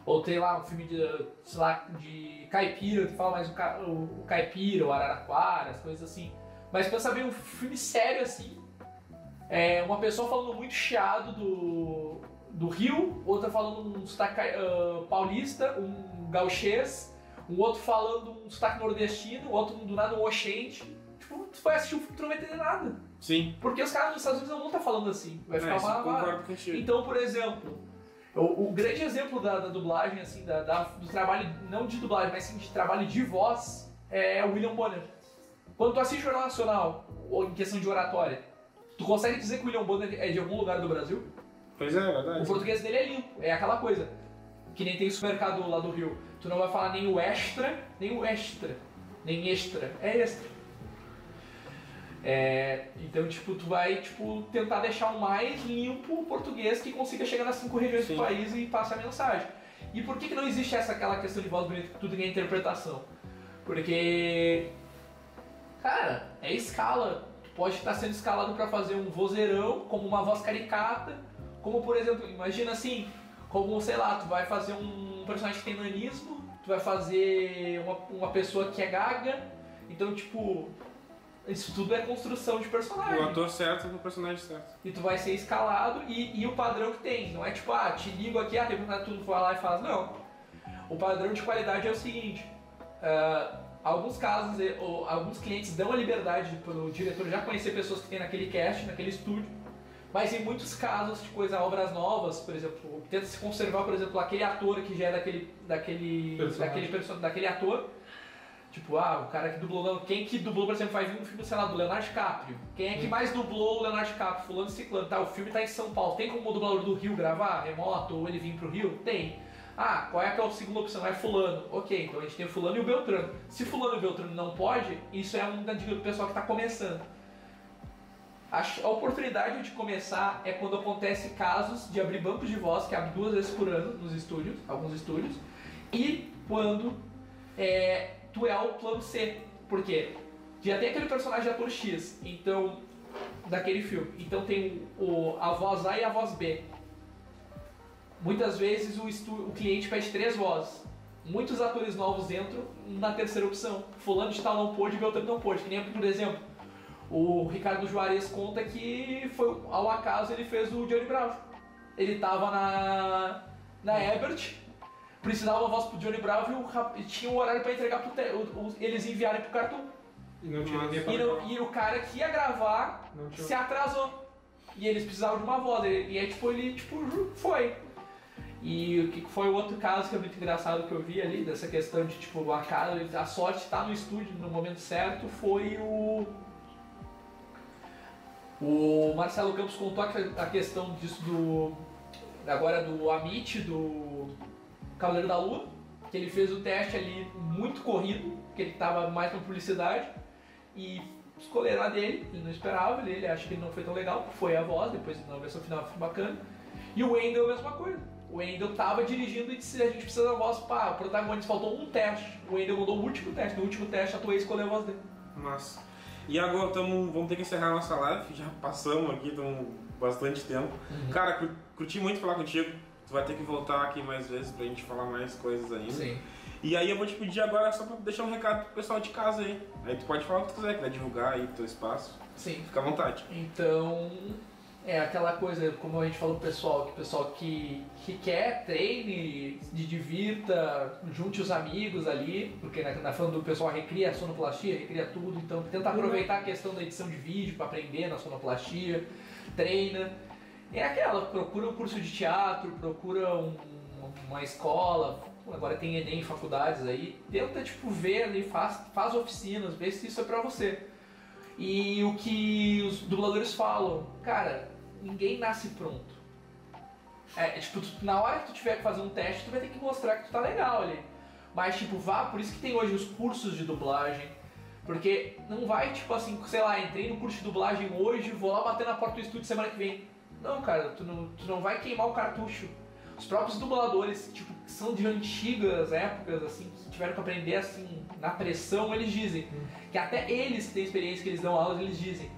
Ou tem lá um filme de, sei lá, de caipira, que fala mais o, ca- o, o caipira, o araraquara, as coisas assim. Mas pensa bem, um filme sério assim, é uma pessoa falando muito chiado do, do Rio, outra falando um sotaque ah, paulista, um gauchês, um outro falando um sotaque nordestino, outro do nada um oxente. Tipo, tu vai assistir o filme tu não vai entender nada. Sim. Porque os caras dos Estados Unidos não vão estar falando assim. Vai É, ficar eu uma... contigo. Então, por exemplo, o, o grande exemplo da, da dublagem, assim, da, da- do trabalho, não de dublagem, mas sim de trabalho de voz, é o William Bonner. Quando tu assiste o Jornal Nacional, ou em questão de oratória, tu consegue dizer que o William Bonner é de algum lugar do Brasil? Pois é, é verdade. O português dele é limpo, é aquela coisa. Que nem tem supermercado lá do Rio. Tu não vai falar nem o extra, nem o extra. Nem extra. É extra. É, então, tipo, tu vai tipo, tentar deixar o mais limpo o português que consiga chegar nas cinco regiões Sim. do país e passar a mensagem. E por que, que não existe essa aquela questão de voz bonita que tudo é interpretação? Porque, cara, é escala. Tu pode estar sendo escalado para fazer um vozeirão, como uma voz caricata, como por exemplo, imagina assim, como sei lá, tu vai fazer um personagem que tem nanismo, tu vai fazer uma, uma pessoa que é gaga, então tipo, isso tudo é construção de personagem. O ator certo no personagem certo. E tu vai ser escalado e, e o padrão que tem. Não é tipo, ah, te ligo aqui, ah, tem que tu vai lá e faz. Não. O padrão de qualidade é o seguinte. ah, alguns casos, eh, ou alguns clientes dão a liberdade para o diretor já conhecer pessoas que tem naquele cast, naquele estúdio. Mas em muitos casos de coisa, obras novas, por exemplo, tenta se conservar, por exemplo, aquele ator que já é daquele, daquele, Personagem. daquele, daquele ator. Tipo, ah, o cara que dublou. Quem que dublou, por exemplo, vai vir um filme, sei lá, do Leonardo DiCaprio. Quem é que mais dublou o Leonardo DiCaprio? Fulano e Ciclano. Tá, o filme tá em São Paulo. Tem como o dublador do Rio gravar remoto ou ele vir pro Rio? Tem. Ah, qual é que é a segunda opção? É Fulano. Ok, então a gente tem o Fulano e o Beltrano. Se Fulano e o Beltrano não pode, isso é um da dica do pessoal que tá começando. A, oportunidade de começar é quando acontece casos de abrir bancos de voz, que abre duas vezes por ano nos estúdios, alguns estúdios, e quando é, tu é o plano C. Por quê? Já tem aquele personagem ator X, então, daquele filme. Então tem o, a voz A e a voz B. Muitas vezes o, estu, o cliente pede três vozes. Muitos atores novos entram na terceira opção. Fulano de tal não pôde, Beltrano não pôde. Que nem, por exemplo, o Ricardo Juarez conta que foi ao acaso ele fez o Johnny Bravo. Ele tava na, na Ebert, precisava uma voz pro Johnny Bravo e, o e tinha um horário pra entregar pro o- o- eles enviarem pro cartão. E não tinha ninguém pra E, não- e o cara que ia gravar se atrasou. E eles precisavam de uma voz. E, e aí, tipo, ele tipo, foi. E o que foi o outro caso que é muito engraçado que eu vi ali, dessa questão de tipo, a cara, a sorte tá no estúdio no momento certo, foi o. O Marcelo Campos contou a questão disso do. Agora do Amit, do Cavaleiro da Lua, que ele fez o teste ali muito corrido, que ele tava mais pra publicidade, e escolheram a dele, ele não esperava, ele, ele acha que ele não foi tão legal, foi a voz, depois na versão final foi bacana. E o Wendell a mesma coisa. O Wendell tava dirigindo e disse, a gente precisa da voz, pá, o protagonista faltou um teste. O Wendell mandou o último teste, no último teste a tua escolheu a voz dele. Massa. E agora tamo, vamos ter que encerrar a nossa live, já passamos aqui, estamos bastante tempo. Uhum. Cara, cur- curti muito falar contigo. Tu vai ter que voltar aqui mais vezes pra gente falar mais coisas ainda. E aí eu vou te pedir agora só pra deixar um recado pro pessoal de casa aí. Aí tu pode falar o que tu quiser, quiser divulgar aí teu espaço. Sim. Fica à vontade. Então, é aquela coisa, como a gente falou pro pessoal, que o pessoal que, que quer, treine, se divirta, junte os amigos ali, porque na, na falando do pessoal recria a sonoplastia, recria tudo, então tenta aproveitar a questão da edição de vídeo para aprender na sonoplastia, treina. É aquela, procura um curso de teatro, procura um- uma escola, agora tem Enem em faculdades aí, tenta tipo ver ali, faz, faz oficinas, vê se isso é pra você. E o que os dubladores falam, cara, ninguém nasce pronto. É, é, tipo, tu- na hora que tu tiver que fazer um teste, tu vai ter que mostrar que tu tá legal ali. Mas, tipo, vá, por isso que tem hoje os cursos de dublagem. Porque não vai, tipo assim, sei lá, entrei no curso de dublagem hoje, vou lá bater na porta do estúdio semana que vem. Não, cara, tu não, tu não vai queimar o cartucho. Os próprios dubladores, tipo, que são de antigas épocas, assim, que tiveram que aprender, assim, na pressão, eles dizem. Que até eles que têm experiência, que eles dão aulas, eles dizem.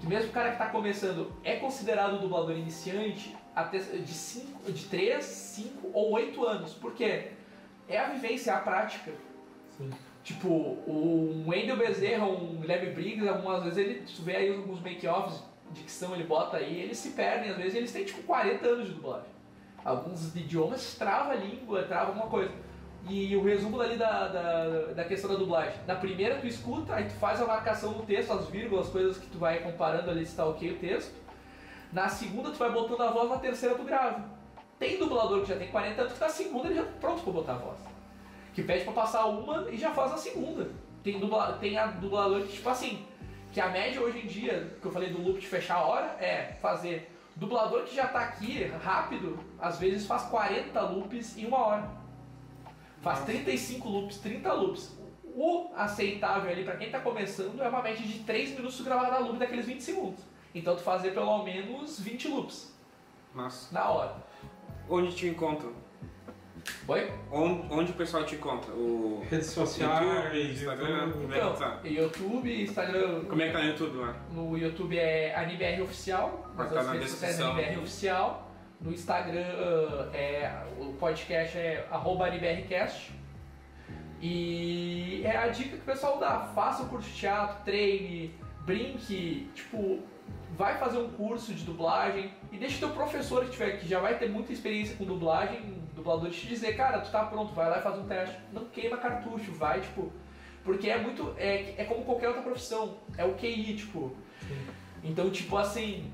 Que mesmo o cara que está começando é considerado dublador iniciante até de, cinco, de 3, 5 ou 8 anos. Por quê? É a vivência, é a prática. Sim. Tipo, um Wendel Bezerra, um Guilherme Briggs, algumas vezes ele, tu vê aí alguns make-offs dicção, ele bota aí, eles se perdem, às vezes eles têm tipo 40 anos de dublagem. Alguns idiomas trava a língua, trava alguma coisa. E o resumo ali da, da, da questão da dublagem. Na primeira tu escuta, aí tu faz a marcação no texto, as vírgulas, as coisas que tu vai comparando ali se tá ok o texto. Na segunda tu vai botando a voz, na terceira tu grava. Tem dublador que já tem 40 anos que na segunda ele já tá pronto pra botar a voz. Que pede pra passar uma e já faz a segunda. Tem, dubla, tem a dublador que, tipo assim, que a média hoje em dia, que eu falei do loop de fechar a hora, é fazer. Dublador que já tá aqui rápido, às vezes faz 40 loops em uma hora. Faz 35 loops, 30 loops. O aceitável ali pra quem tá começando é uma média de 3 minutos de gravar a loop daqueles 20 segundos. Então tu fazer pelo menos 20 loops na hora. Onde te encontram? Oi? Onde, onde o pessoal te encontra? O Redes sociais, YouTube, Instagram, YouTube. como é que Então, tá? YouTube, Instagram. Como é que tá no YouTube lá? No YouTube é AniBR Oficial, nas tá na redes sociais é. AniBR Oficial. No Instagram ah, é o podcast é arroba AniBRcast. E é a dica que o pessoal dá, faça um curso de teatro, treine, brinque, tipo, vai fazer um curso de dublagem e deixa o teu professor que tiver, que já vai ter muita experiência com dublagem, dublador, te dizer, cara, tu tá pronto, vai lá e faz um teste. Não queima cartucho, vai, tipo. Porque é muito. É, é como qualquer outra profissão. É o QI, tipo. Então, tipo assim,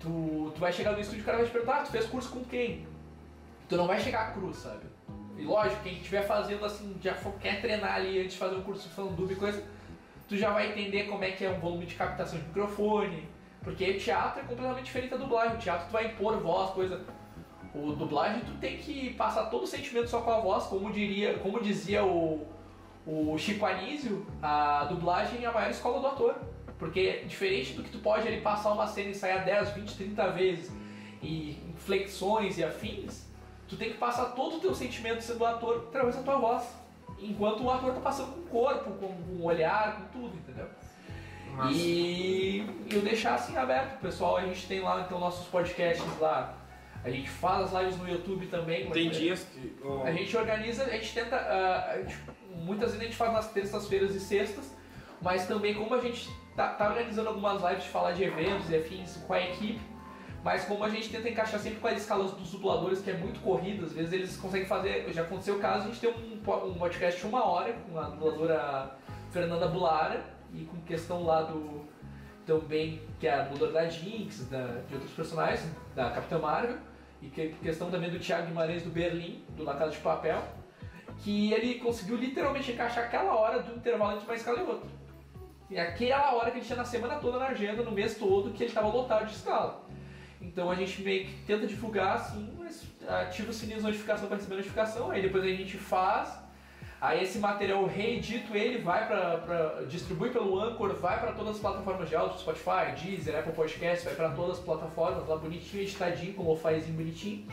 tu, tu vai chegar no estúdio e o cara vai te perguntar, ah, tu fez curso com quem? Tu não vai chegar cru, sabe? E lógico, quem estiver fazendo assim, já for, quer treinar ali antes de fazer um curso falando dub e coisa, tu já vai entender como é que é um volume de captação de microfone. Porque teatro é completamente diferente da dublagem. O teatro tu vai impor voz, coisa. O dublagem tu tem que passar todo o sentimento só com a voz, como diria, como dizia o, o Chico Anísio, a dublagem é a maior escola do ator. Porque diferente do que tu pode ali passar uma cena e ensaiar 10, 20, 30 vezes e flexões e afins, tu tem que passar todo o teu sentimento sendo ator através da tua voz. Enquanto o ator tá passando com o corpo, com o olhar, com tudo, entendeu? Mas- E eu deixar assim aberto, pessoal. A gente tem lá então nossos podcasts lá. A gente faz as lives no YouTube também. Tem dias que. oh, A gente organiza, a gente tenta. ah, a gente- muitas vezes a gente faz nas terças-feiras e sextas, mas também como a gente tá, tá organizando algumas lives de falar de eventos e afins com a equipe, mas como a gente tenta encaixar sempre com as escalas dos dubladores, que é muito corrida, às vezes eles conseguem fazer. Já aconteceu o caso, a gente tem um, um podcast de uma hora com a dubladora Fernanda Bulara e com questão lá do. Também, que é a dubladora da Jinx, da, de outros personagens, da Capitã Marvel, e que, questão também do Thiago Guimarães do Berlim, do La Casa de Papel, que ele conseguiu literalmente encaixar aquela hora do intervalo entre uma escala e outra. E aquela hora que ele tinha na semana toda na agenda, no mês todo, que ele estava lotado de escala. Então a gente meio que tenta divulgar assim, mas ativa o sininho de notificação para receber notificação, aí depois a gente faz. Aí esse material reedito ele, vai para distribui pelo Anchor, vai para todas as plataformas de áudio, Spotify, Deezer, Apple Podcast, vai para todas as plataformas lá bonitinho, editadinho, com lo-fizinho bonitinho.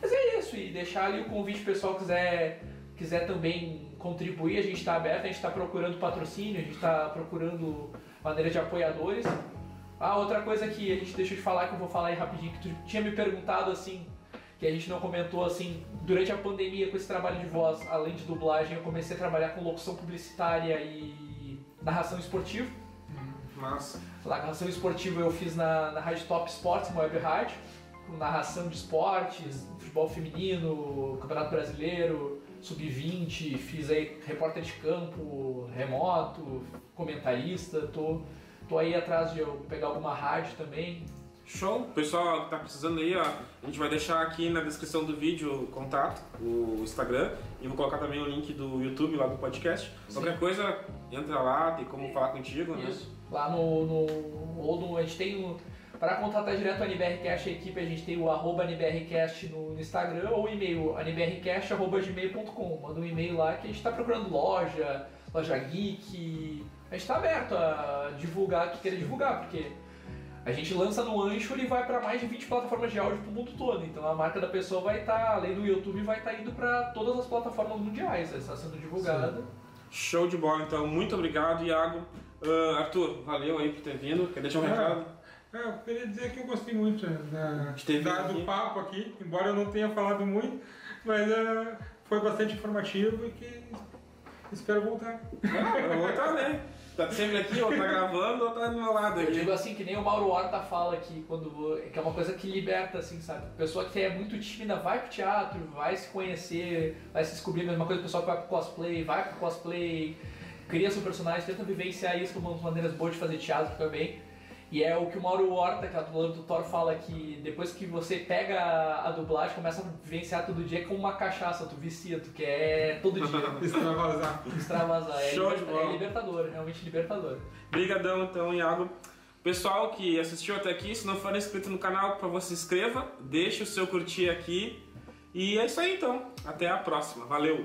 Mas é isso, e deixar ali o convite pro pessoal quiser, quiser também contribuir, a gente está aberto, a gente está procurando patrocínio, a gente está procurando maneira de apoiadores. Ah, outra coisa que a gente deixou de falar, que eu vou falar aí rapidinho, que tu tinha me perguntado assim, que a gente não comentou assim, durante a pandemia com esse trabalho de voz, além de dublagem, eu comecei a trabalhar com locução publicitária e narração esportiva. Mas. Lá, narração esportiva eu fiz na, na Rádio Top Sports, uma web rádio, com narração de esportes, futebol feminino, Campeonato Brasileiro, Sub-20, fiz aí repórter de campo, remoto, comentarista, tô, tô aí atrás de eu pegar alguma rádio também. Show! Pessoal que tá precisando aí, ó, a gente vai deixar aqui na descrição do vídeo o contato, o Instagram, e vou colocar também o link do YouTube lá do podcast. Qualquer coisa, entra lá, tem como falar contigo, né? Isso. Lá no, no. Ou no. A gente tem. no- Para contratar direto a NBRcast, a equipe, a gente tem o arroba NBRcast no, no Instagram ou o e-mail nbrcast.gmail.com. Manda um e-mail lá que a gente está procurando loja, loja geek. A gente está aberto a divulgar o que queira divulgar, porque a gente lança no Ancho e vai para mais de 20 plataformas de áudio pro mundo todo. Então a marca da pessoa vai estar, além do YouTube, vai estar indo para todas as plataformas mundiais. Está sendo divulgada. Show de bola, então. Muito obrigado, Iago. Ah, Arthur, valeu aí por ter vindo. Quer deixar um É. recado? É, eu queria dizer que eu gostei muito né, da, da- do papo aqui, embora eu não tenha falado muito, mas é, foi bastante informativo e que espero voltar. Ah, eu vou estar, né? Tá sempre aqui, ou tá gravando, ou tá do meu lado Eu digo assim, que nem o Mauro Horta fala aqui, quando, que é uma coisa que liberta, assim, sabe? Pessoa que é muito tímida vai pro teatro, vai se conhecer, vai se descobrir, a mesma coisa o pessoal que vai pro cosplay, vai pro cosplay, cria seu personagem, tenta vivenciar isso como uma maneiras boas de fazer teatro também. E é o que o Mauro Horta, que é o dublador do Thor, fala que depois que você pega a, dublagem, começa a vivenciar todo dia como uma cachaça, tu vicia, tu quer todo dia Extravasar. extravasar. É, Show de liberta- bola. é libertador, realmente libertador. Brigadão, então, Iago. Pessoal que assistiu até aqui, se não for inscrito no canal, por favor, se inscreva, deixe o seu curtir aqui. E é isso aí, então. Até a próxima. Valeu!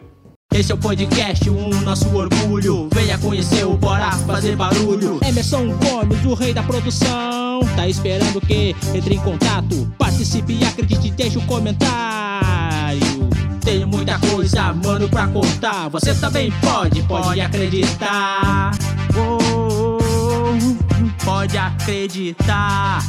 Esse é o podcast, o nosso orgulho. Venha conhecer o Bora Fazer Barulho. Emerson Gomes, o rei da produção. Tá esperando o quê? Entre em contato, participe acredite, deixe um comentário. Tem muita coisa, mano, pra contar. Você também pode, pode acreditar. Oh, oh, oh, pode acreditar.